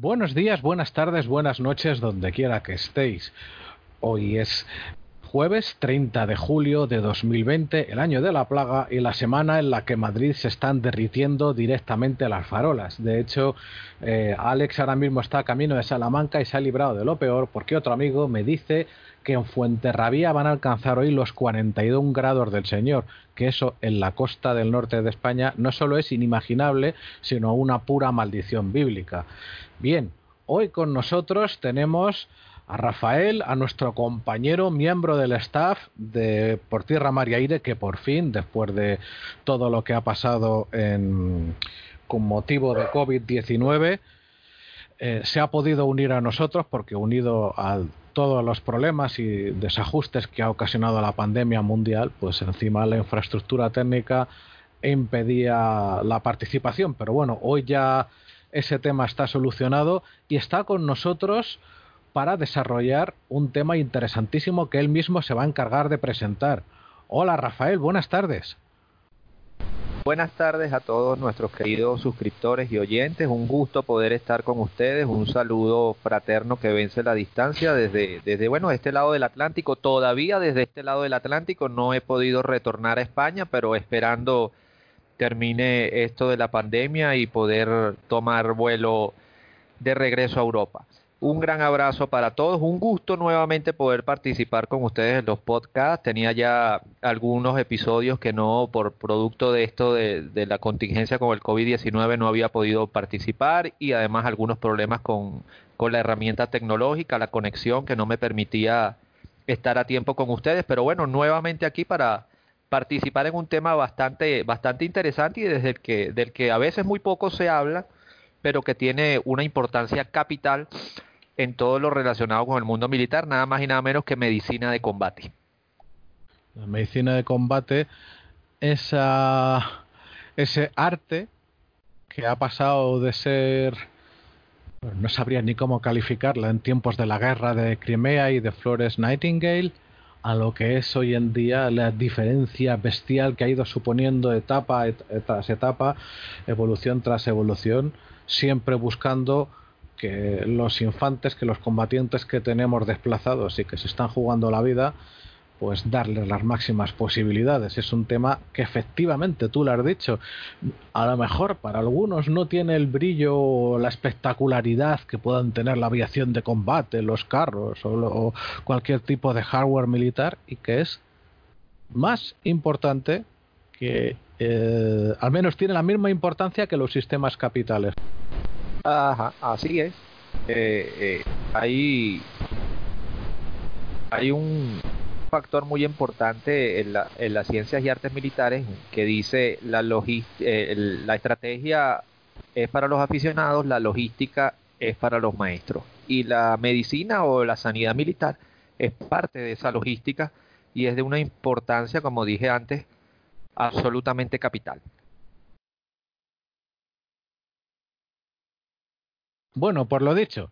Buenos días, buenas tardes, buenas noches, donde quiera que estéis. Hoy es jueves 30 de julio de 2020, el año de la plaga y la semana en la que Madrid se están derritiendo directamente las farolas. De hecho, eh, Alex ahora mismo está camino de Salamanca y se ha librado de lo peor porque otro amigo me dice que en Fuenterrabía van a alcanzar hoy los 41 grados del Señor, que eso en la costa del norte de España no solo es inimaginable, sino una pura maldición bíblica. Bien, hoy con nosotros tenemos a Rafael, a nuestro compañero, miembro del staff de Por Tierra, Mar Aire, que por fin, después de todo lo que ha pasado en, con motivo de COVID-19, eh, se ha podido unir a nosotros porque unido a todos los problemas y desajustes que ha ocasionado la pandemia mundial, pues encima la infraestructura técnica impedía la participación. Pero bueno, hoy ya ese tema está solucionado y está con nosotros para desarrollar un tema interesantísimo que él mismo se va a encargar de presentar. Hola Rafael, buenas tardes. Buenas tardes a todos nuestros queridos suscriptores y oyentes. Un gusto poder estar con ustedes. Un saludo fraterno que vence la distancia desde, desde bueno, este lado del Atlántico. Todavía desde este lado del Atlántico no he podido retornar a España, pero esperando termine esto de la pandemia y poder tomar vuelo de regreso a Europa. Un gran abrazo para todos. Un gusto nuevamente poder participar con ustedes en los podcasts. Tenía ya algunos episodios que no, por producto de esto de, la contingencia con el COVID-19, no había podido participar y además algunos problemas con, con la herramienta tecnológica, la conexión que no me permitía estar a tiempo con ustedes. Pero bueno, nuevamente aquí para participar en un tema bastante, bastante interesante y desde el que, del que a veces muy poco se habla, pero que tiene una importancia capital en todo lo relacionado con el mundo militar, nada más y nada menos que medicina de combate. La medicina de combate, esa, ese arte que ha pasado de ser, no sabría ni cómo calificarla en tiempos de la guerra de Crimea y de Flores Nightingale, a lo que es hoy en día la diferencia bestial que ha ido suponiendo etapa tras etapa, evolución tras evolución, siempre buscando que los infantes, que los combatientes que tenemos desplazados y que se están jugando la vida, pues darles las máximas posibilidades. Es un tema que efectivamente, tú lo has dicho, a lo mejor para algunos no tiene el brillo o la espectacularidad que puedan tener la aviación de combate, los carros o, cualquier tipo de hardware militar y que es más importante que eh, al menos tiene la misma importancia que los sistemas capitales. Ajá, así es. Eh, eh, hay, hay un factor muy importante en, la, en las ciencias y artes militares que dice la, eh, la estrategia es para los aficionados, la logística es para los maestros. Y la medicina o la sanidad militar es parte de esa logística y es de una importancia, como dije antes, absolutamente capital. Bueno, por lo dicho,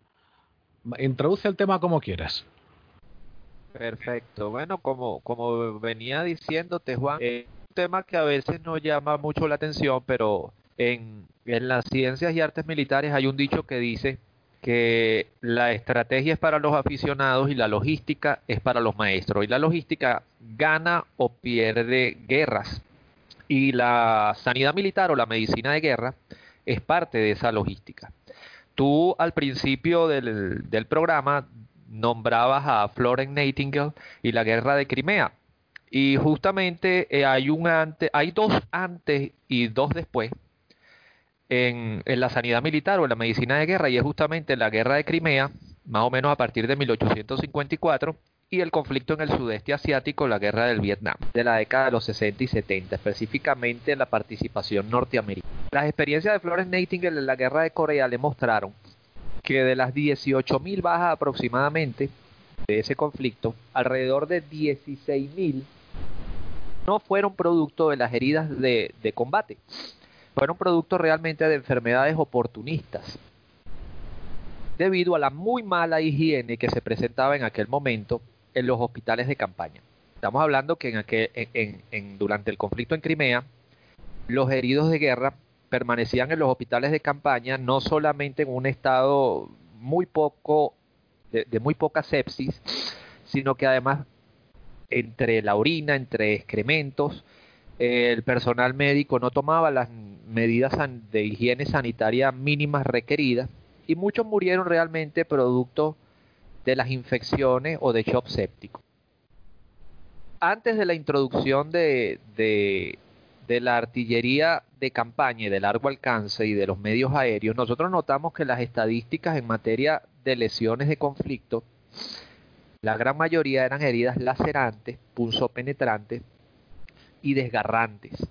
introduce el tema como quieras. Perfecto. Bueno, como, como venía diciéndote, Juan, es un tema que a veces no llama mucho la atención, pero en, en las ciencias y artes militares hay un dicho que dice que la estrategia es para los aficionados y la logística es para los maestros. Y la logística gana o pierde guerras. Y la sanidad militar o la medicina de guerra es parte de esa logística. Tú al principio del, del programa nombrabas a Florence Nightingale y la guerra de Crimea. Y justamente eh, hay un hay dos antes y dos después en, en, la sanidad militar o en la medicina de guerra, y es justamente la guerra de Crimea, más o menos a partir de 1854, y el conflicto en el sudeste asiático, la guerra del Vietnam, de la década de los 60 y 70, específicamente la participación norteamericana. Las experiencias de Florence Nightingale en la guerra de Corea le mostraron que de las 18.000 bajas aproximadamente de ese conflicto, alrededor de 16.000 no fueron producto de las heridas de, de combate, fueron producto realmente de enfermedades oportunistas, debido a la muy mala higiene que se presentaba en aquel momento en los hospitales de campaña. Estamos hablando que en aquel, en, durante el conflicto en Crimea, los heridos de guerra permanecían en los hospitales de campaña no solamente en un estado muy poco de, muy poca sepsis, sino que además entre la orina, entre excrementos, el personal médico no tomaba las medidas de higiene sanitaria mínimas requeridas y muchos murieron realmente producto de las infecciones o de shock séptico. Antes de la introducción de, de, la artillería de campaña y de largo alcance y de los medios aéreos, nosotros notamos que las estadísticas en materia de lesiones de conflicto, la gran mayoría eran heridas lacerantes, penetrantes y desgarrantes,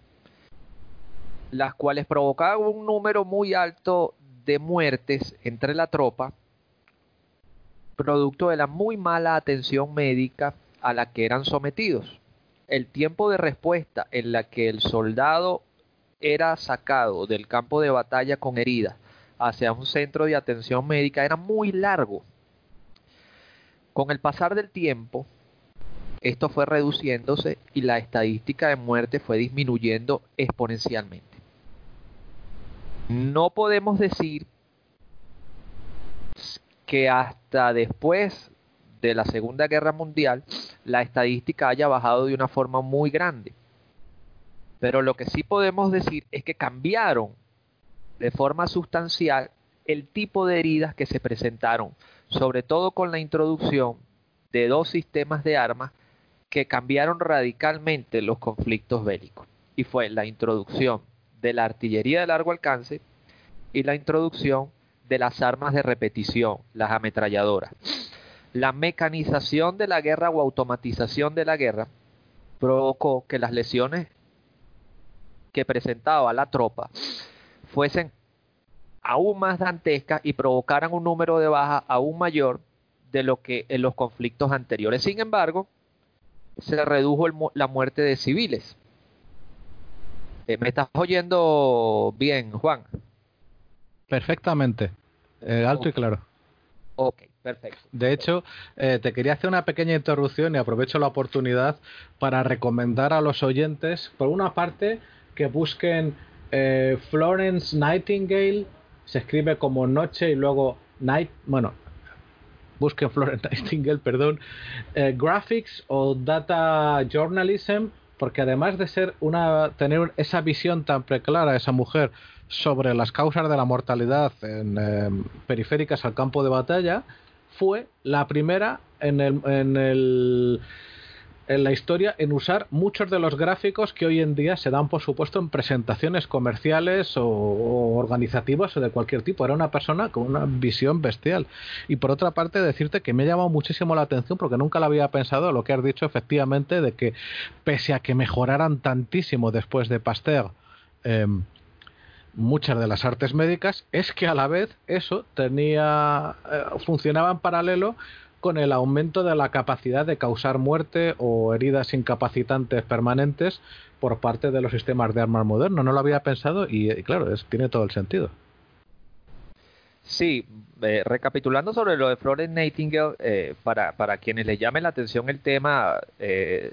las cuales provocaban un número muy alto de muertes entre la tropa, producto de la muy mala atención médica a la que eran sometidos. El tiempo de respuesta en la que el soldado era sacado del campo de batalla con heridas hacia un centro de atención médica era muy largo. Con el pasar del tiempo, esto fue reduciéndose y la estadística de muerte fue disminuyendo exponencialmente. No podemos decir que hasta después de la Segunda Guerra Mundial la estadística haya bajado de una forma muy grande. Pero lo que sí podemos decir es que cambiaron de forma sustancial el tipo de heridas que se presentaron, sobre todo con la introducción de dos sistemas de armas que cambiaron radicalmente los conflictos bélicos. Y fue la introducción de la artillería de largo alcance y la introducción de las armas de repetición, las ametralladoras. La mecanización de la guerra o automatización de la guerra provocó que las lesiones que presentaba la tropa fuesen aún más dantescas y provocaran un número de bajas aún mayor de lo que en los conflictos anteriores. Sin embargo, se redujo la muerte de civiles. Eh, ¿Me estás oyendo bien, Juan? Perfectamente, eh, alto y claro. Ok, perfecto. De hecho, eh, te quería hacer una pequeña interrupción y aprovecho la oportunidad para recomendar a los oyentes, por una parte, que busquen eh, Florence Nightingale, se escribe como noche y luego night, bueno, busquen Florence Nightingale, perdón, eh, graphics o data journalism, porque además de ser una tener esa visión tan preclara esa mujer sobre las causas de la mortalidad en, em, periféricas al campo de batalla, fue la primera en el, en el en la historia en usar muchos de los gráficos que hoy en día se dan, por supuesto, en presentaciones comerciales o, organizativas o de cualquier tipo. Era una persona con una visión bestial. Y por otra parte, decirte que me ha llamado muchísimo la atención porque nunca lo había pensado lo que has dicho efectivamente de que pese a que mejoraran tantísimo después de Pasteur, em, muchas de las artes médicas es que a la vez eso tenía eh, funcionaba en paralelo con el aumento de la capacidad de causar muerte o heridas incapacitantes permanentes por parte de los sistemas de armas modernos. No lo había pensado y, claro, es, tiene todo el sentido. Sí, eh, recapitulando sobre lo de Florence Nightingale, eh, para, para quienes les llame la atención el tema, eh,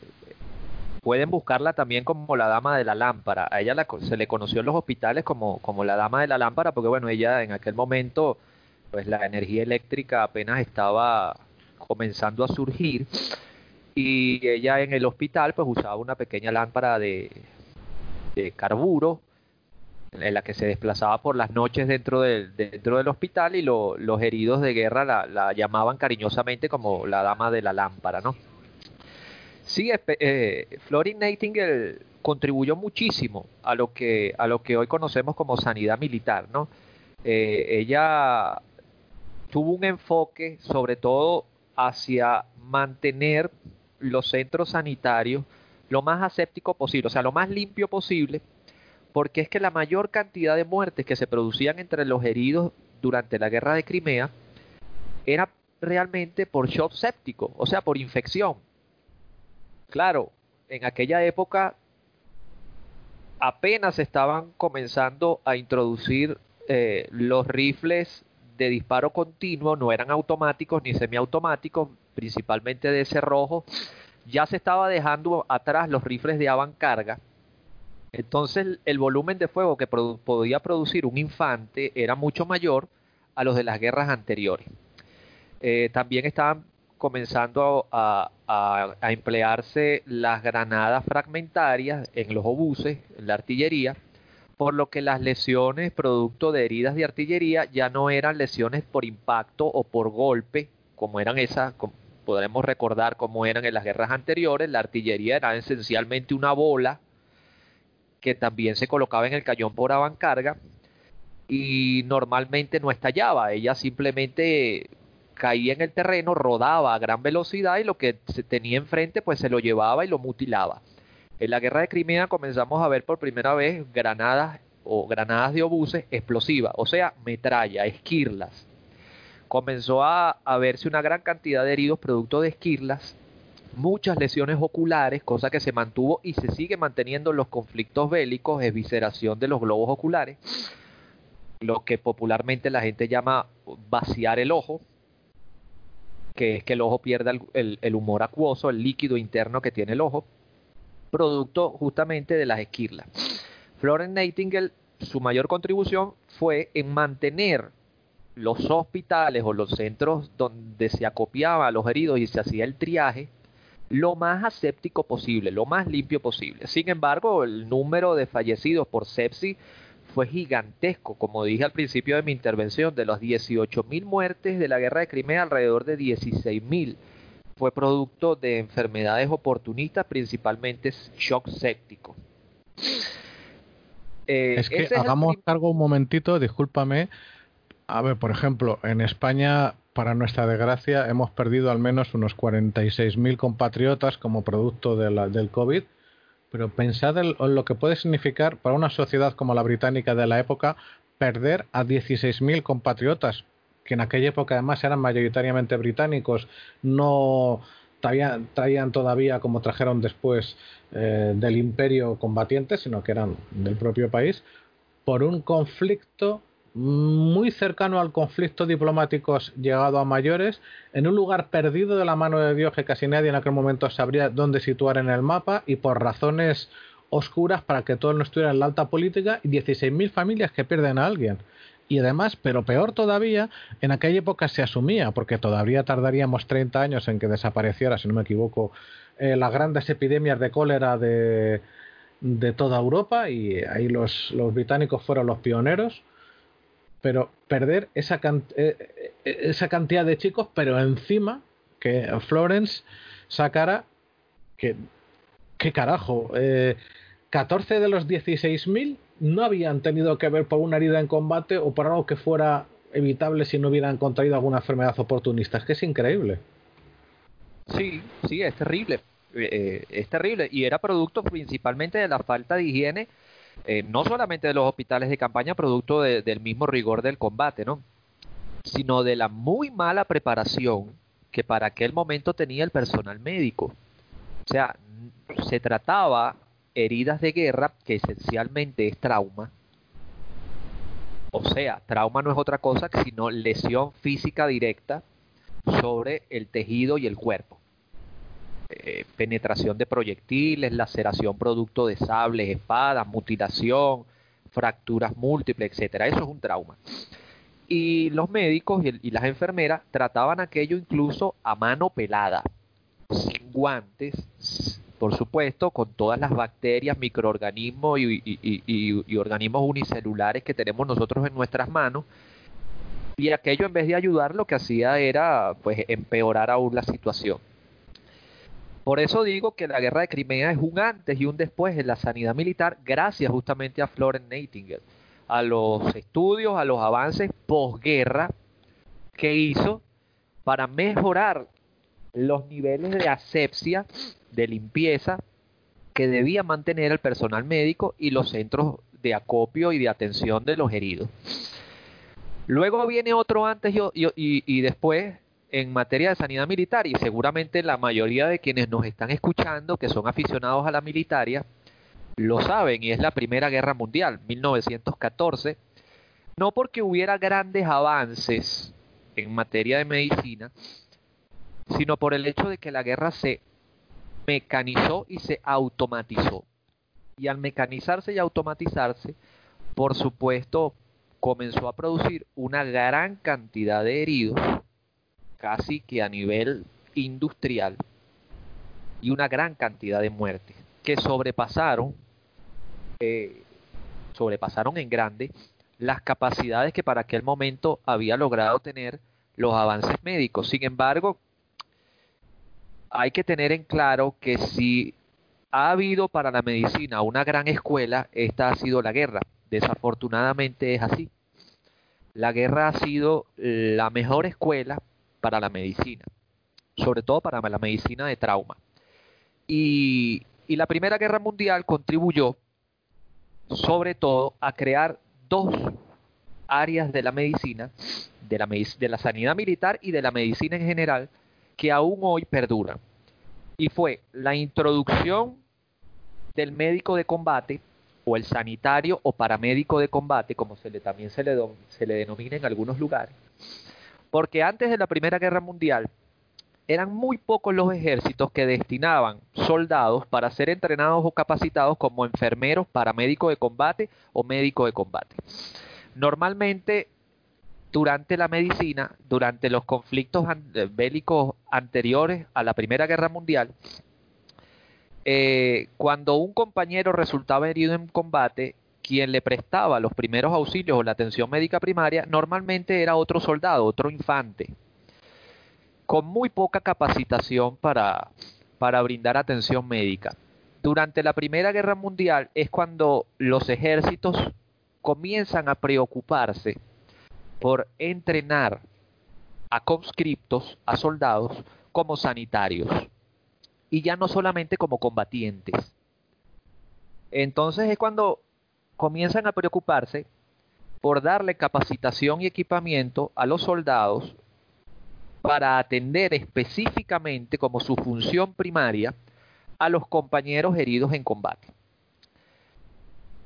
pueden buscarla también como la dama de la lámpara. A ella se le conoció en los hospitales como, como la dama de la lámpara porque, bueno, ella en aquel momento, pues la energía eléctrica apenas estaba comenzando a surgir y ella en el hospital pues usaba una pequeña lámpara de, de carburo en la que se desplazaba por las noches dentro del, dentro del hospital y los heridos de guerra la, llamaban cariñosamente como la dama de la lámpara, ¿no? Sí, eh, Nightingale contribuyó muchísimo a lo que a lo que hoy conocemos como sanidad militar, ¿no? Eh, ella tuvo un enfoque sobre todo hacia mantener los centros sanitarios lo más aséptico posible, o sea, lo más limpio posible, porque es que la mayor cantidad de muertes que se producían entre los heridos durante la guerra de Crimea era realmente por shock séptico, o sea, por infección. Claro, en aquella época apenas estaban comenzando a introducir eh, los rifles de disparo continuo, no eran automáticos ni semiautomáticos, principalmente de ese rojo. Ya se estaba dejando atrás los rifles de avancarga Entonces el volumen de fuego que podía producir un infante era mucho mayor a los de las guerras anteriores. Eh, también estaban comenzando a, emplearse las granadas fragmentarias en los obuses, en la artillería, por lo que las lesiones producto de heridas de artillería ya no eran lesiones por impacto o por golpe, como eran esas, podremos recordar cómo eran en las guerras anteriores, la artillería era esencialmente una bola que también se colocaba en el cañón por avancarga y normalmente no estallaba, ella simplemente caía en el terreno, rodaba a gran velocidad y lo que se tenía enfrente pues se lo llevaba y lo mutilaba. En la guerra de Crimea comenzamos a ver por primera vez granadas o granadas de obuses explosivas, o sea, metralla, esquirlas. Comenzó a, verse una gran cantidad de heridos producto de esquirlas muchas lesiones oculares, cosa que se mantuvo y se sigue manteniendo en los conflictos bélicos, evisceración de los globos oculares, lo que popularmente la gente llama vaciar el ojo, que es que el ojo pierda el, humor acuoso, el líquido interno que tiene el ojo, producto justamente de las esquirlas. Florence Nightingale, su mayor contribución fue en mantener los hospitales o los centros donde se acopiaba a los heridos y se hacía el triaje lo más aséptico posible, lo más limpio posible. Sin embargo, el número de fallecidos por sepsis fue gigantesco, como dije al principio de mi intervención, de los 18.000 muertes de la guerra de Crimea, alrededor de 16.000 fue producto de enfermedades oportunistas, principalmente shock séptico. Eh, es que hagamos cargo un momentito, discúlpame. A ver, por ejemplo, en España para nuestra desgracia, hemos perdido al menos unos 46.000 compatriotas como producto del COVID. Pero pensad en, lo que puede significar para una sociedad como la británica de la época perder a 16.000 compatriotas, que en aquella época además eran mayoritariamente británicos, no traían, todavía, como trajeron después eh, del imperio combatientes, sino que eran del propio país, por un conflicto muy cercano al conflicto diplomático llegado a mayores, en un lugar perdido de la mano de Dios que casi nadie en aquel momento sabría dónde situar en el mapa y por razones oscuras para que todo no estuviera en la alta política y 16.000 familias que pierden a alguien. Y además, pero peor todavía, en aquella época se asumía, porque todavía tardaríamos 30 años en que desapareciera, si no me equivoco, eh, las grandes epidemias de cólera de, de toda Europa y ahí los, los británicos fueron los pioneros pero perder esa, eh, eh, esa cantidad de chicos, pero encima que Florence sacara que, ¿qué carajo? 14 eh, de los 16.000 no habían tenido que ver por una herida en combate o por algo que fuera evitable si no hubieran contraído alguna enfermedad oportunista. Es que es increíble. Sí, sí, es terrible. es terrible. Y era producto principalmente de la falta de higiene eh, no solamente de los hospitales de campaña, producto del mismo rigor del combate, ¿no? sino de la muy mala preparación que para aquel momento tenía el personal médico. O sea, se trataba heridas de guerra, que esencialmente es trauma. O sea, trauma no es otra cosa que sino lesión física directa sobre el tejido y el cuerpo. Eh, penetración de proyectiles, laceración producto de sables, espadas, mutilación, fracturas múltiples, etcétera. Eso es un trauma. Y los médicos y, las enfermeras trataban aquello incluso a mano pelada, sin guantes, por supuesto, con todas las bacterias, microorganismos y, y, organismos unicelulares que tenemos nosotros en nuestras manos. Y aquello en vez de ayudar lo que hacía era pues empeorar aún la situación. Por eso digo que la guerra de Crimea es un antes y un después en la sanidad militar, gracias justamente a Florence Nightingale, a los estudios, a los avances posguerra que hizo para mejorar los niveles de asepsia, de limpieza que debía mantener el personal médico y los centros de acopio y de atención de los heridos. Luego viene otro antes y, y después en materia de sanidad militar y seguramente la mayoría de quienes nos están escuchando, que son aficionados a la militaria, lo saben y es la Primera Guerra Mundial, 1914, no porque hubiera grandes avances en materia de medicina, sino por el hecho de que la guerra se mecanizó y se automatizó. Y al mecanizarse y automatizarse, por supuesto, comenzó a producir una gran cantidad de heridos, casi que a nivel industrial, y una gran cantidad de muertes, que sobrepasaron, eh, sobrepasaron en grande las capacidades que para aquel momento había logrado tener los avances médicos. Sin embargo, hay que tener en claro que si ha habido para la medicina una gran escuela, esta ha sido la guerra. Desafortunadamente es así. La guerra ha sido la mejor escuela para la medicina, sobre todo para la medicina de trauma. Y, la Primera Guerra Mundial contribuyó sobre todo a crear dos áreas de la medicina, de la, sanidad militar y de la medicina en general, que aún hoy perduran. Y fue la introducción del médico de combate o el sanitario o paramédico de combate, como se le, también se le denomina en algunos lugares. Porque antes de la Primera Guerra Mundial eran muy pocos los ejércitos que destinaban soldados para ser entrenados o capacitados como enfermeros, paramédicos de combate o médico de combate. Normalmente durante la medicina, durante los conflictos eh, bélicos anteriores a la Primera Guerra Mundial, eh, cuando un compañero resultaba herido en combate, quien le prestaba los primeros auxilios o la atención médica primaria normalmente era otro soldado, otro infante, con muy poca capacitación para, para brindar atención médica. Durante la Primera Guerra Mundial es cuando los ejércitos comienzan a preocuparse por entrenar a conscriptos, a soldados, como sanitarios. Y ya no solamente como combatientes. Entonces es cuando comienzan a preocuparse por darle capacitación y equipamiento a los soldados para atender específicamente como su función primaria a los compañeros heridos en combate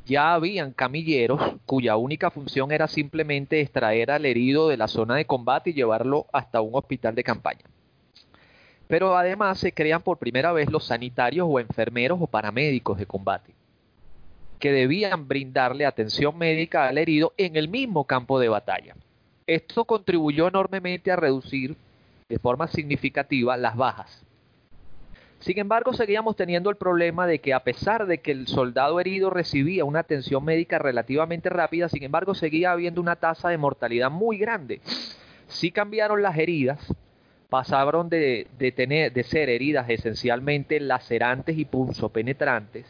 ya habían camilleros cuya única función era simplemente extraer al herido de la zona de combate y llevarlo hasta un hospital de campaña. Pero además se crean por primera vez los sanitarios o enfermeros o paramédicos de combate, que debían brindarle atención médica al herido en el mismo campo de batalla. Esto contribuyó enormemente a reducir de forma significativa las bajas sin embargo, seguíamos teniendo el problema de que a pesar de que el soldado herido recibía una atención médica relativamente rápida, sin embargo, seguía habiendo una tasa de mortalidad muy grande. Sí cambiaron las heridas, pasaron de, tener, de ser heridas esencialmente lacerantes y punzopenetrantes.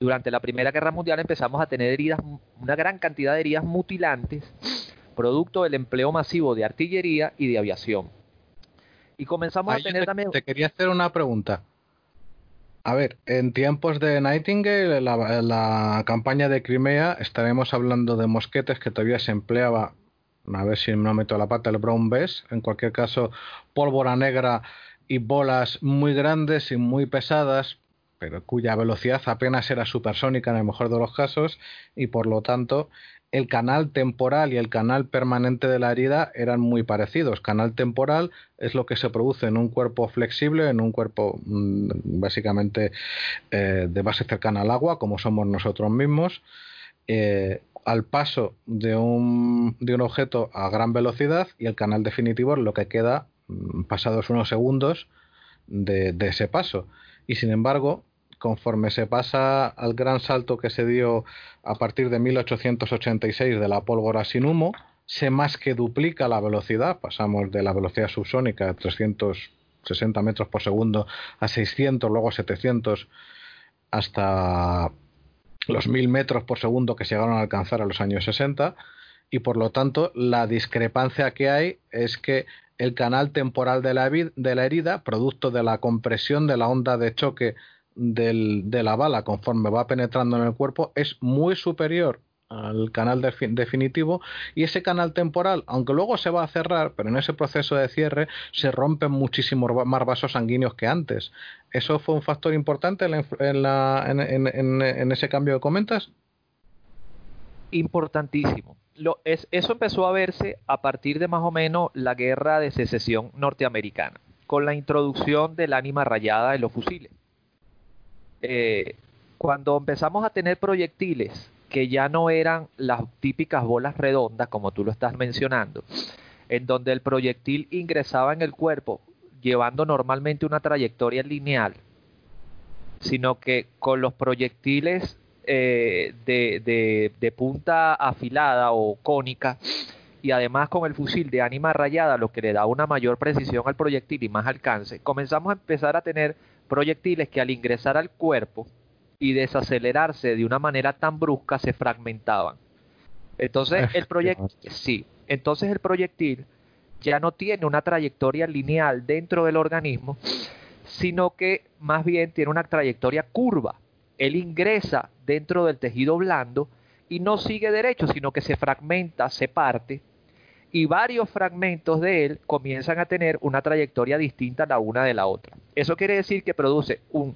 Durante la Primera Guerra Mundial empezamos a tener heridas, una gran cantidad de heridas mutilantes, producto del empleo masivo de artillería y de aviación. Y comenzamos a tener también... Te quería hacer una pregunta. A ver, en tiempos de Nightingale, la, la campaña de Crimea, estaremos hablando de mosquetes que todavía se empleaba, a ver si no meto la pata, el Brown Bess, en cualquier caso, pólvora negra y bolas muy grandes y muy pesadas, pero cuya velocidad apenas era supersónica en el mejor de los casos, y por lo tanto el canal temporal y el canal permanente de la herida eran muy parecidos. Canal temporal es lo que se produce en un cuerpo flexible, en un cuerpo mm, básicamente eh, de base cercana al agua, como somos nosotros mismos. Eh, al paso de un, de un objeto a gran velocidad y el canal definitivo es lo que queda mm, pasados unos segundos de, de ese paso. Y sin embargo, conforme se pasa al gran salto que se dio a partir de 1886 de la pólvora sin humo, se más que duplica la velocidad, pasamos de la velocidad subsónica de 360 metros por segundo a 600, luego 700 hasta los 1000 metros por segundo que llegaron a alcanzar a los años 60 y por lo tanto la discrepancia que hay es que el canal temporal de la, de la herida, producto de la compresión de la onda de choque del, de la bala conforme va penetrando en el cuerpo es muy superior al canal definitivo y ese canal temporal, aunque luego se va a cerrar, pero en ese proceso de cierre se rompen muchísimos más vasos sanguíneos que antes. ¿Eso fue un factor importante en, la, en, ese cambio de comentas? Importantísimo. Lo, es, eso empezó a verse a partir de más o menos la guerra de secesión norteamericana, con la introducción del ánima rayada de los fusiles. Eh, Cuando empezamos a tener proyectiles que ya no eran las típicas bolas redondas, como tú lo estás mencionando, en donde el proyectil ingresaba en el cuerpo llevando normalmente una trayectoria lineal, sino que con los proyectiles eh, de, de, punta afilada o cónica y además con el fusil de ánima rayada, lo que le da una mayor precisión al proyectil y más alcance, comenzamos a empezar a tener proyectiles que al ingresar al cuerpo y desacelerarse de una manera tan brusca se fragmentaban. Entonces el proyectil, sí, entonces el proyectil ya no tiene una trayectoria lineal dentro del organismo, sino que más bien tiene una trayectoria curva. Él ingresa dentro del tejido blando y no sigue derecho, sino que se fragmenta, se parte, y varios fragmentos de él comienzan a tener una trayectoria distinta la una de la otra. Eso quiere decir que produce un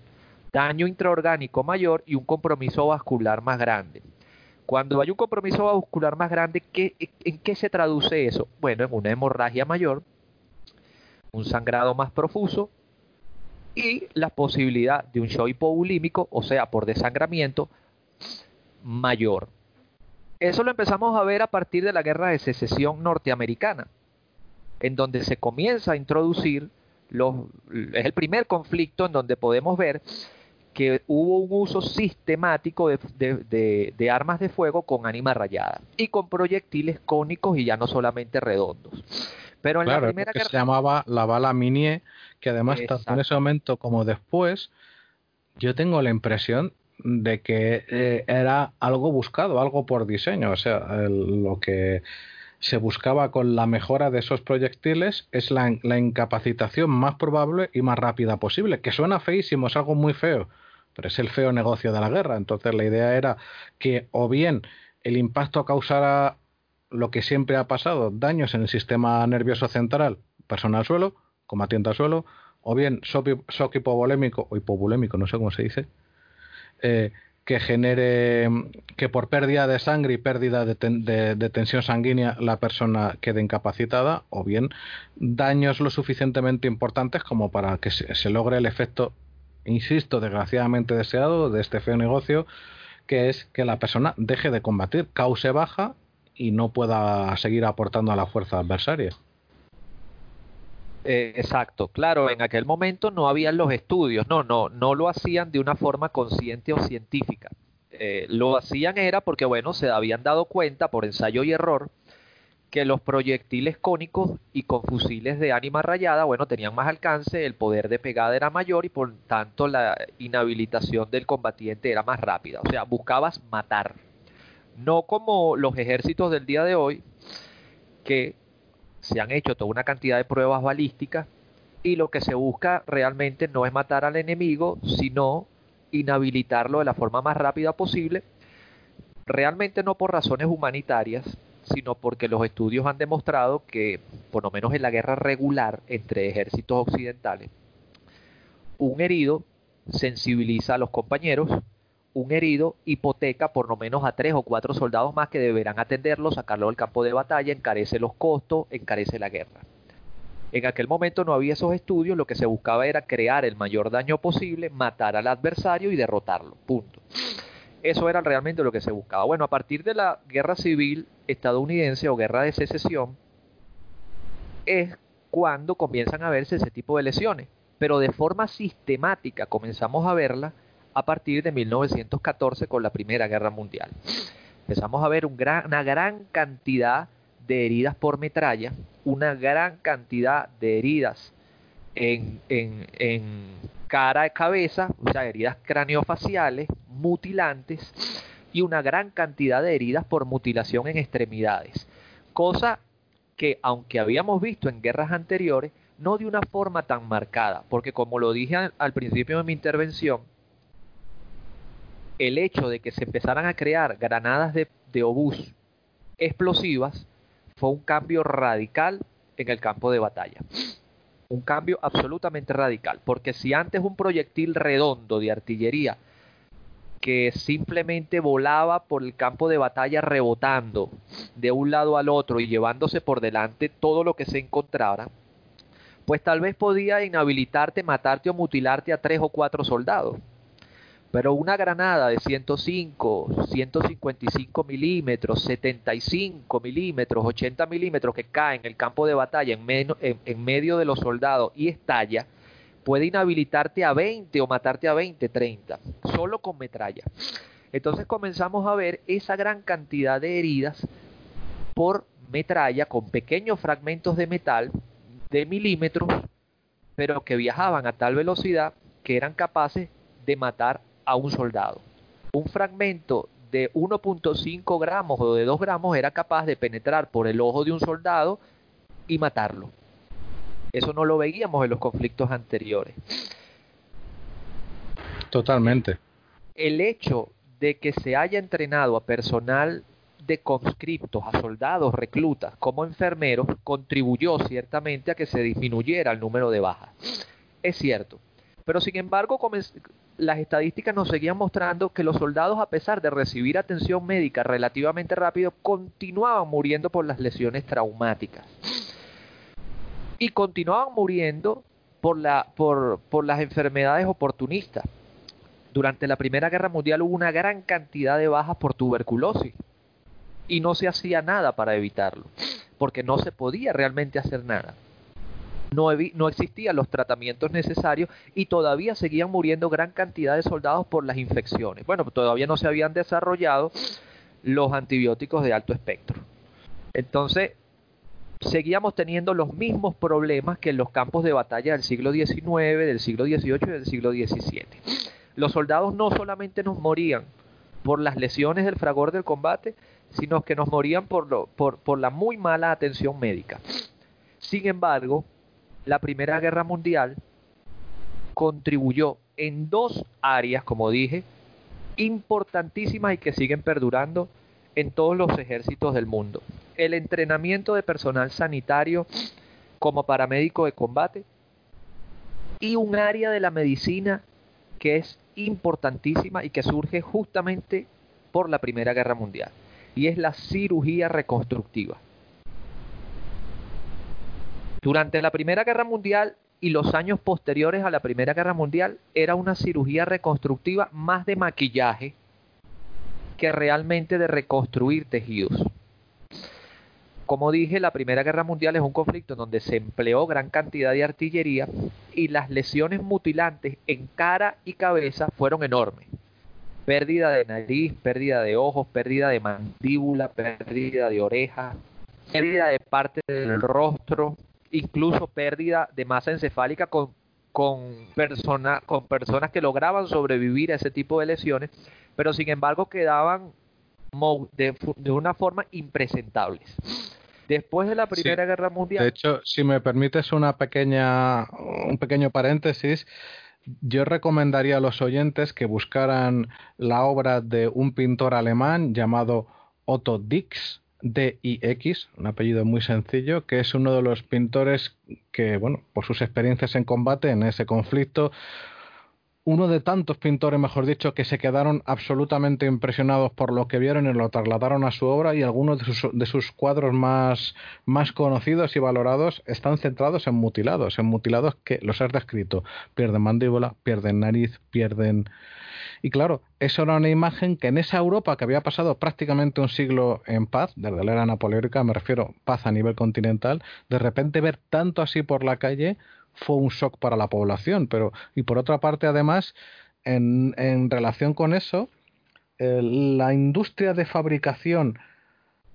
daño intraorgánico mayor y un compromiso vascular más grande. Cuando hay un compromiso vascular más grande, ¿en qué se traduce eso? Bueno, en una hemorragia mayor, un sangrado más profuso y la posibilidad de un shock hipobulímico, o sea, por desangramiento, mayor. Eso lo empezamos a ver a partir de la guerra de secesión norteamericana, en donde se comienza a introducir los, es el primer conflicto en donde podemos ver que hubo un uso sistemático de, armas de fuego con ánima rayada y con proyectiles cónicos y ya no solamente redondos. Pero en la primera guerra... se llamaba la bala Minier, que además tanto en ese momento como después, yo tengo la impresión de que eh, era algo buscado, algo por diseño, o sea, lo que se buscaba con la mejora de esos proyectiles es la, la, incapacitación más probable y más rápida posible, que suena feísimo, es algo muy feo, pero es el feo negocio de la guerra. Entonces la idea era que o bien el impacto causara lo que siempre ha pasado, daños en el sistema nervioso central, persona al suelo, combatiente al suelo, o bien shock, hipovolémico o hipovolémico, no sé cómo se dice, eh, que genere que por pérdida de sangre y pérdida de, de, tensión sanguínea la persona quede incapacitada, o bien daños lo suficientemente importantes como para que se logre el efecto insisto, desgraciadamente deseado de este feo negocio, que es que la persona deje de combatir, cause baja y no pueda seguir aportando a la fuerza adversaria. Eh, exacto, claro, en aquel momento no habían los estudios, no, no, no lo hacían de una forma consciente o científica. Eh, lo hacían era porque, bueno, se habían dado cuenta por ensayo y error que los proyectiles cónicos y con fusiles de ánima rayada, bueno, tenían más alcance, el poder de pegada era mayor y por tanto la inhabilitación del combatiente era más rápida. O sea, buscabas matar. No como los ejércitos del día de hoy, que se han hecho toda una cantidad de pruebas balísticas y lo que se busca realmente no es matar al enemigo, sino inhabilitarlo de la forma más rápida posible, realmente no por razones humanitarias, sino porque los estudios han demostrado que, por lo menos en la guerra regular entre ejércitos occidentales, un herido sensibiliza a los compañeros, un herido hipoteca por lo menos a tres o cuatro soldados más que deberán atenderlo, sacarlo del campo de batalla, encarece los costos, encarece la guerra. En aquel momento no había esos estudios, lo que se buscaba era crear el mayor daño posible, matar al adversario y derrotarlo. Punto. Eso era realmente lo que se buscaba. Bueno, a partir de la guerra civil estadounidense o guerra de secesión, es cuando comienzan a verse ese tipo de lesiones. Pero de forma sistemática comenzamos a verla a partir de 1914 con la Primera Guerra Mundial. Empezamos a ver una gran cantidad de heridas por metralla, una gran cantidad de heridas en, cara y cabeza, o sea, heridas craneofaciales, mutilantes y una gran cantidad de heridas por mutilación en extremidades. Cosa que, aunque habíamos visto en guerras anteriores, no de una forma tan marcada, porque como lo dije al, principio de mi intervención, el hecho de que se empezaran a crear granadas de, obús explosivas fue un cambio radical en el campo de batalla un cambio absolutamente radical, porque si antes un proyectil redondo de artillería que simplemente volaba por el campo de batalla rebotando de un lado al otro y llevándose por delante todo lo que se encontrara, pues tal vez podía inhabilitarte, matarte o mutilarte a tres o cuatro soldados. Pero una granada de 105, 155 milímetros, 75 milímetros, 80 milímetros que cae en el campo de batalla en, medio de los soldados y estalla, puede inhabilitarte a 20 o matarte a 20, 30, solo con metralla. Entonces comenzamos a ver esa gran cantidad de heridas por metralla con pequeños fragmentos de metal de milímetros, pero que viajaban a tal velocidad que eran capaces de matar a un soldado. Un fragmento de 1.5 gramos o de 2 gramos era capaz de penetrar por el ojo de un soldado y matarlo. Eso no lo veíamos en los conflictos anteriores. Totalmente. El hecho de que se haya entrenado a personal de conscriptos, a soldados, reclutas, como enfermeros, contribuyó ciertamente a que se disminuyera el número de bajas. Es cierto. Pero sin embargo, las estadísticas nos seguían mostrando que los soldados, a pesar de recibir atención médica relativamente rápido, continuaban muriendo por las lesiones traumáticas. Y continuaban muriendo por, la, por, por las enfermedades oportunistas. Durante la Primera Guerra Mundial hubo una gran cantidad de bajas por tuberculosis y no se hacía nada para evitarlo, porque no se podía realmente hacer nada no, no existían los tratamientos necesarios y todavía seguían muriendo gran cantidad de soldados por las infecciones. Bueno, todavía no se habían desarrollado los antibióticos de alto espectro. Entonces, seguíamos teniendo los mismos problemas que en los campos de batalla del siglo XIX, del siglo XVIII y del siglo XVII. Los soldados no solamente nos morían por las lesiones del fragor del combate, sino que nos morían por, por, por la muy mala atención médica. Sin embargo, la Primera Guerra Mundial contribuyó en dos áreas, como dije, importantísimas y que siguen perdurando en todos los ejércitos del mundo. El entrenamiento de personal sanitario como paramédico de combate y un área de la medicina que es importantísima y que surge justamente por la Primera Guerra Mundial, y es la cirugía reconstructiva. Durante la Primera Guerra Mundial y los años posteriores a la Primera Guerra Mundial era una cirugía reconstructiva más de maquillaje que realmente de reconstruir tejidos. Como dije, la Primera Guerra Mundial es un conflicto en donde se empleó gran cantidad de artillería y las lesiones mutilantes en cara y cabeza fueron enormes. Pérdida de nariz, pérdida de ojos, pérdida de mandíbula, pérdida de oreja, pérdida de parte del rostro, incluso pérdida de masa encefálica con, con, con personas que lograban sobrevivir a ese tipo de lesiones, pero sin embargo quedaban de, una forma impresentables. Después de la Primera Guerra Mundial. De hecho, si me permites una pequeña, un pequeño paréntesis, yo recomendaría a los oyentes que buscaran la obra de un pintor alemán llamado Otto Dix, D.I.X., un apellido muy sencillo, que es uno de los pintores que, bueno, por sus experiencias en combate en ese conflicto, uno de tantos pintores, mejor dicho, que se quedaron absolutamente impresionados por lo que vieron y lo trasladaron a su obra y algunos de sus, cuadros más, más conocidos y valorados están centrados en mutilados, en mutilados que los has descrito. Pierden mandíbula, pierden nariz, pierden y claro, eso era una imagen que en esa Europa que había pasado prácticamente un siglo en paz, desde la era napoleónica, me refiero paz a nivel continental, de repente ver tanto así por la calle fue un shock para la población. Pero, y por otra parte, además, en, en relación con eso, la industria de fabricación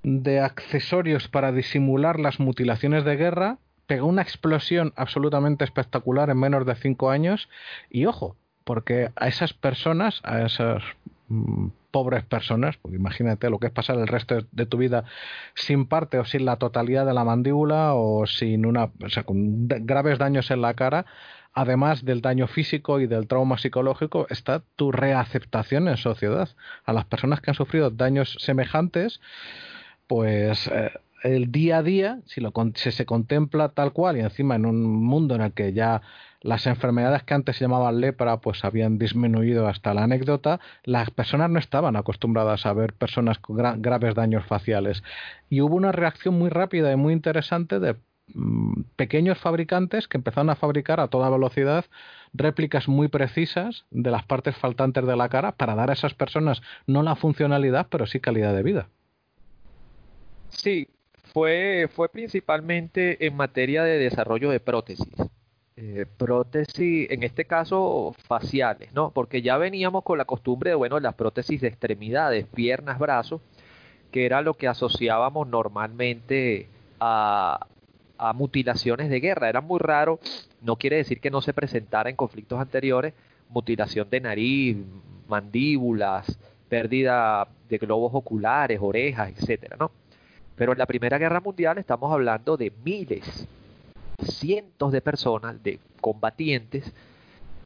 de accesorios para disimular las mutilaciones de guerra pegó una explosión absolutamente espectacular en menos de cinco años y ojo, porque a esas personas, a esas mm, pobres personas, porque imagínate lo que es pasar el resto de tu vida sin parte o sin la totalidad de la mandíbula o sin una, o sea, con graves daños en la cara, además del daño físico y del trauma psicológico, está tu reaceptación en sociedad. A las personas que han sufrido daños semejantes, pues eh, el día a día, si, lo, si se contempla tal cual y encima en un mundo en el que ya las enfermedades que antes se llamaban lepra pues habían disminuido hasta la anécdota, las personas no estaban acostumbradas a ver personas con graves daños faciales. Y hubo una reacción muy rápida y muy interesante de mm, pequeños fabricantes que empezaron a fabricar a toda velocidad réplicas muy precisas de las partes faltantes de la cara para dar a esas personas no la funcionalidad, pero sí calidad de vida. Sí, fue, fue principalmente en materia de desarrollo de prótesis. Eh, prótesis, en este caso faciales, ¿no? Porque ya veníamos con la costumbre de, bueno, las prótesis de extremidades, piernas, brazos, que era lo que asociábamos normalmente a, a mutilaciones de guerra. Era muy raro, no quiere decir que no se presentara en conflictos anteriores, mutilación de nariz, mandíbulas, pérdida de globos oculares, orejas, etcétera, ¿no? Pero en la Primera Guerra Mundial estamos hablando de miles, cientos de personas, de combatientes,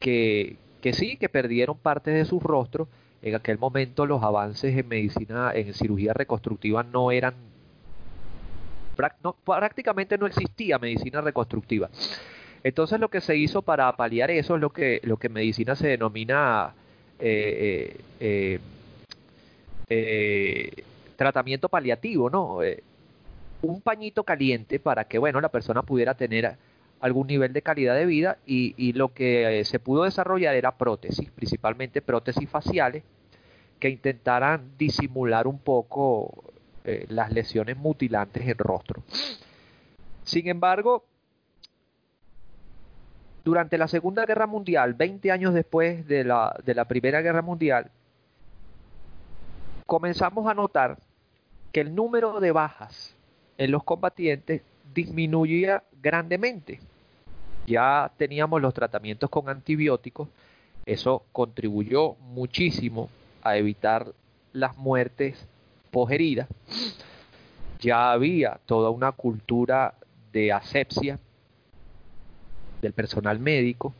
que, que sí, que perdieron parte de sus rostros. En aquel momento los avances en medicina, en cirugía reconstructiva no eran... prácticamente no existía medicina reconstructiva. Entonces lo que se hizo para paliar eso es lo que, lo que en medicina se denomina eh, eh, eh, tratamiento paliativo, ¿no? Un pañito caliente para que, bueno, la persona pudiera tener algún nivel de calidad de vida y, lo que se pudo desarrollar era prótesis, principalmente prótesis faciales, que intentaran disimular un poco eh, las lesiones mutilantes en rostro. Sin embargo, durante la Segunda Guerra Mundial, 20 años después de la, de la Primera Guerra Mundial, comenzamos a notar que el número de bajas en los combatientes disminuía grandemente. Ya teníamos los tratamientos con antibióticos, eso contribuyó muchísimo a evitar las muertes posheridas. Ya había toda una cultura de asepsia del personal médico,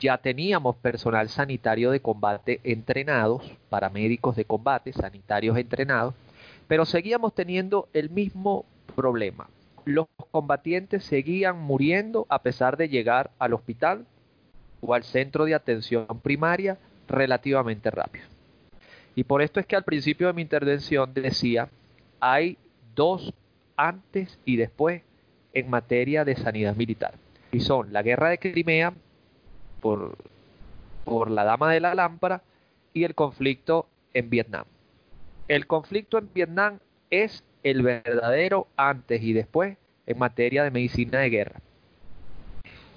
ya teníamos personal sanitario de combate entrenados, paramédicos de combate, sanitarios entrenados, pero seguíamos teniendo el mismo problema. Los combatientes seguían muriendo a pesar de llegar al hospital o al centro de atención primaria relativamente rápido. Y por esto es que al principio de mi intervención decía, hay dos antes y después en materia de sanidad militar. Y son la guerra de Crimea por, por la dama de la lámpara y el conflicto en Vietnam. El conflicto en Vietnam es el verdadero antes y después en materia de medicina de guerra.